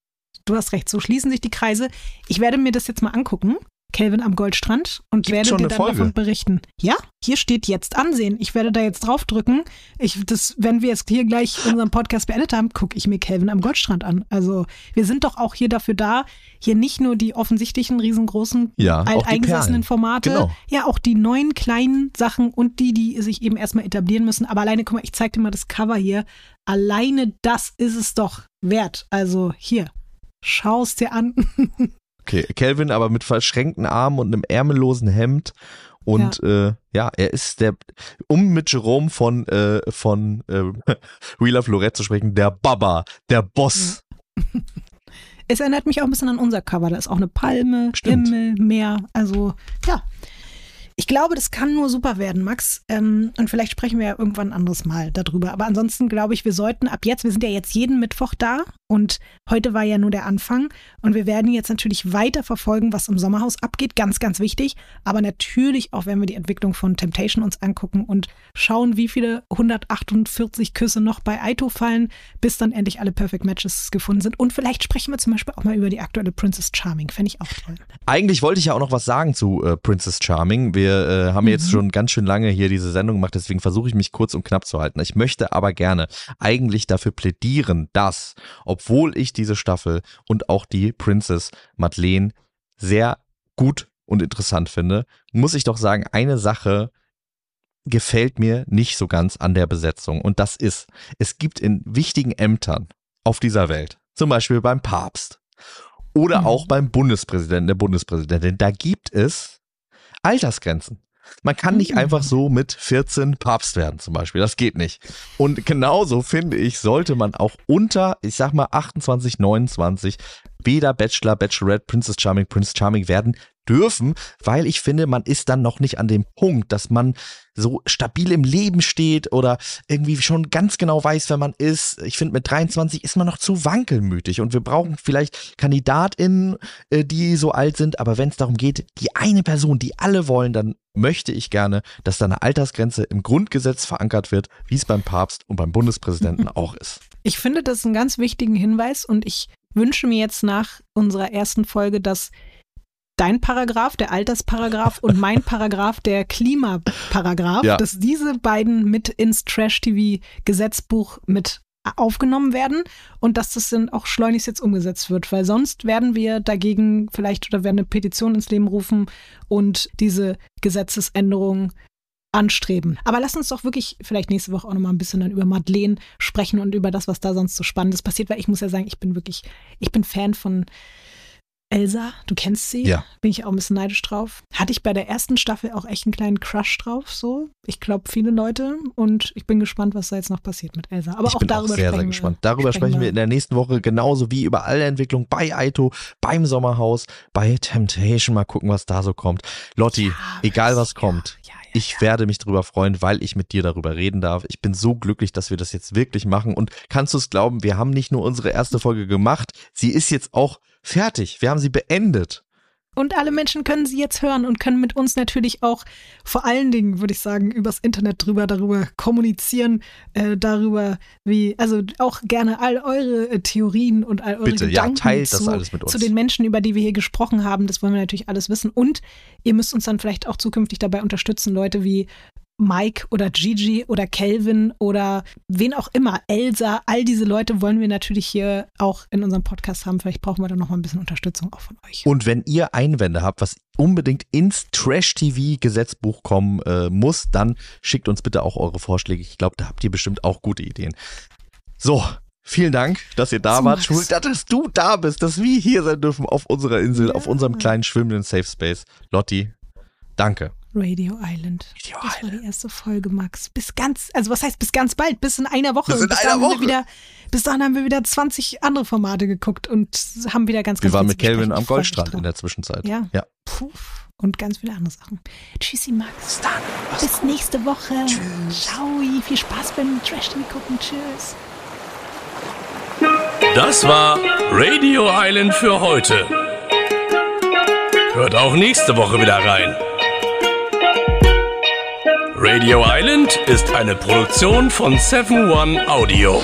Du hast recht, so schließen sich die Kreise. Ich werde mir das jetzt mal angucken. Kelvin am Goldstrand und Gibt werde dir dann Folge? davon berichten. Ja, hier steht jetzt ansehen. Ich werde da jetzt draufdrücken. Ich, das, wenn wir jetzt hier gleich unseren Podcast beendet haben, gucke ich mir Kelvin am Goldstrand an. Also wir sind doch auch hier dafür da, hier nicht nur die offensichtlichen, riesengroßen, Ja, alteingesessenen. Formate, Genau. ja auch die neuen kleinen Sachen und die, die sich eben erstmal etablieren müssen. Aber alleine, guck mal, ich zeig dir mal das Cover hier. Alleine das ist es doch wert. Also hier, schau es dir an. Okay, Kelvin aber mit verschränkten Armen und einem ärmellosen Hemd. Und ja, äh, ja er ist der, um mit Jerome von, äh, von äh, Wheel of Lorette zu sprechen, der Baba, der Boss. Es erinnert mich auch ein bisschen an unser Cover. Da ist auch eine Palme, Stimmt. Himmel, Meer. Also ja, ich glaube, das kann nur super werden, Max. Ähm, und vielleicht sprechen wir ja irgendwann ein anderes Mal darüber. Aber ansonsten glaube ich, wir sollten ab jetzt, wir sind ja jetzt jeden Mittwoch da und heute war ja nur der Anfang. Und wir werden jetzt natürlich weiter verfolgen, was im Sommerhaus abgeht. Ganz, ganz wichtig. Aber natürlich auch, wenn wir die Entwicklung von Temptation uns angucken und schauen, wie viele 148 Küsse noch bei Aito fallen, bis dann endlich alle Perfect Matches gefunden sind. Und vielleicht sprechen wir zum Beispiel auch mal über die aktuelle Princess Charming. Fände ich auch toll. Eigentlich wollte ich ja auch noch was sagen zu äh, Princess Charming. Wir äh, haben Mhm. jetzt schon ganz schön lange hier diese Sendung gemacht, deswegen versuche ich mich kurz und knapp zu halten. Ich möchte aber gerne eigentlich dafür plädieren, dass, obwohl ich diese Staffel und auch die Princess Madeleine sehr gut und interessant finde, muss ich doch sagen, eine Sache gefällt mir nicht so ganz an der Besetzung. Und das ist, es gibt in wichtigen Ämtern auf dieser Welt, zum Beispiel beim Papst oder Mhm. auch beim Bundespräsidenten, der Bundespräsidentin, da gibt es Altersgrenzen. Man kann nicht Mhm. einfach so mit 14 Papst werden zum Beispiel. Das geht nicht. Und genauso finde ich, sollte man auch unter, ich sag mal 28, 29 weder Bachelor, Bachelorette, Princess Charming, Prince Charming werden dürfen, weil ich finde, man ist dann noch nicht an dem Punkt, dass man so stabil im Leben steht oder irgendwie schon ganz genau weiß, wer man ist. Ich finde, mit 23 ist man noch zu wankelmütig und wir brauchen vielleicht KandidatInnen, äh, die so alt sind, aber wenn es darum geht, die eine Person, die alle wollen, dann möchte ich gerne, dass da eine Altersgrenze im Grundgesetz verankert wird, wie es beim Papst und beim Bundespräsidenten auch ist. Ich finde das einen ganz wichtigen Hinweis und ich wünsche mir jetzt nach unserer ersten Folge, dass dein Paragraph, der Altersparagraph und mein Paragraph, der Klimaparagraph, Ja. dass diese beiden mit ins Trash-TV-Gesetzbuch mit aufgenommen werden und dass das dann auch schleunigst jetzt umgesetzt wird, weil sonst werden wir dagegen vielleicht oder werden eine Petition ins Leben rufen und diese Gesetzesänderung anstreben. Aber lass uns doch wirklich vielleicht nächste Woche auch nochmal ein bisschen dann über Madeleine sprechen und über das, was da sonst so Spannendes passiert, weil ich muss ja sagen, ich bin wirklich, ich bin Fan von Elsa, du kennst sie, Ja. bin ich auch ein bisschen neidisch drauf. Hatte ich bei der ersten Staffel auch echt einen kleinen Crush drauf, so. Ich glaube, viele Leute und ich bin gespannt, was da jetzt noch passiert mit Elsa. Aber ich auch bin darüber auch sehr, sehr sprechen gespannt. Wir, Darüber sprechen wir in der nächsten Woche genauso wie über alle Entwicklungen bei Aito, beim Sommerhaus, bei Temptation. Mal gucken, was da so kommt. Lotti, Ja, egal was- was kommt. Ja, ja, Ich ja. werde mich darüber freuen, weil ich mit dir darüber reden darf. Ich bin so glücklich, dass wir das jetzt wirklich machen. Und kannst du es glauben, wir haben nicht nur unsere erste Folge gemacht, sie ist jetzt auch fertig. Wir haben sie beendet. Und alle Menschen können sie jetzt hören und können mit uns natürlich auch vor allen Dingen, würde ich sagen, übers Internet drüber, darüber kommunizieren, äh, darüber, wie, also auch gerne all eure äh, Theorien und all eure Bitte, ja, Gedanken teilt das zu, alles mit uns. zu den Menschen, über die wir hier gesprochen haben. Das wollen wir natürlich alles wissen. Und ihr müsst uns dann vielleicht auch zukünftig dabei unterstützen, Leute wie Mike oder Gigi oder Kelvin oder wen auch immer, Elsa, all diese Leute wollen wir natürlich hier auch in unserem Podcast haben. Vielleicht brauchen wir da noch mal ein bisschen Unterstützung auch von euch. Und wenn ihr Einwände habt, was unbedingt ins Trash-TV-Gesetzbuch kommen äh, muss, dann schickt uns bitte auch eure Vorschläge. Ich glaube, da habt ihr bestimmt auch gute Ideen. So, vielen Dank, dass ihr da So, wart. Schwul, dass du da bist, dass wir hier sein dürfen auf unserer Insel, Ja. auf unserem kleinen schwimmenden Safe Space. Lotti, danke. Radio Island. Radio das war die erste Folge, Max. Bis ganz, also was heißt bis ganz bald? Bis in einer Woche. Bis in bis einer dahin haben Woche. Wir wieder, bis dahin haben wir wieder 20 andere Formate geguckt und haben wieder ganz, ganz Wir waren mit. Kelvin am Goldstrand in der Zwischenzeit. Ja. ja. Puh. Und ganz viele andere Sachen. Tschüssi, Max. Bis nächste Woche. Ciao. Viel Spaß beim Trash-TV gucken. Tschüss. Das war Radio Island für heute. Hört auch nächste Woche wieder rein. Radio Island ist eine Produktion von 7 One Audio.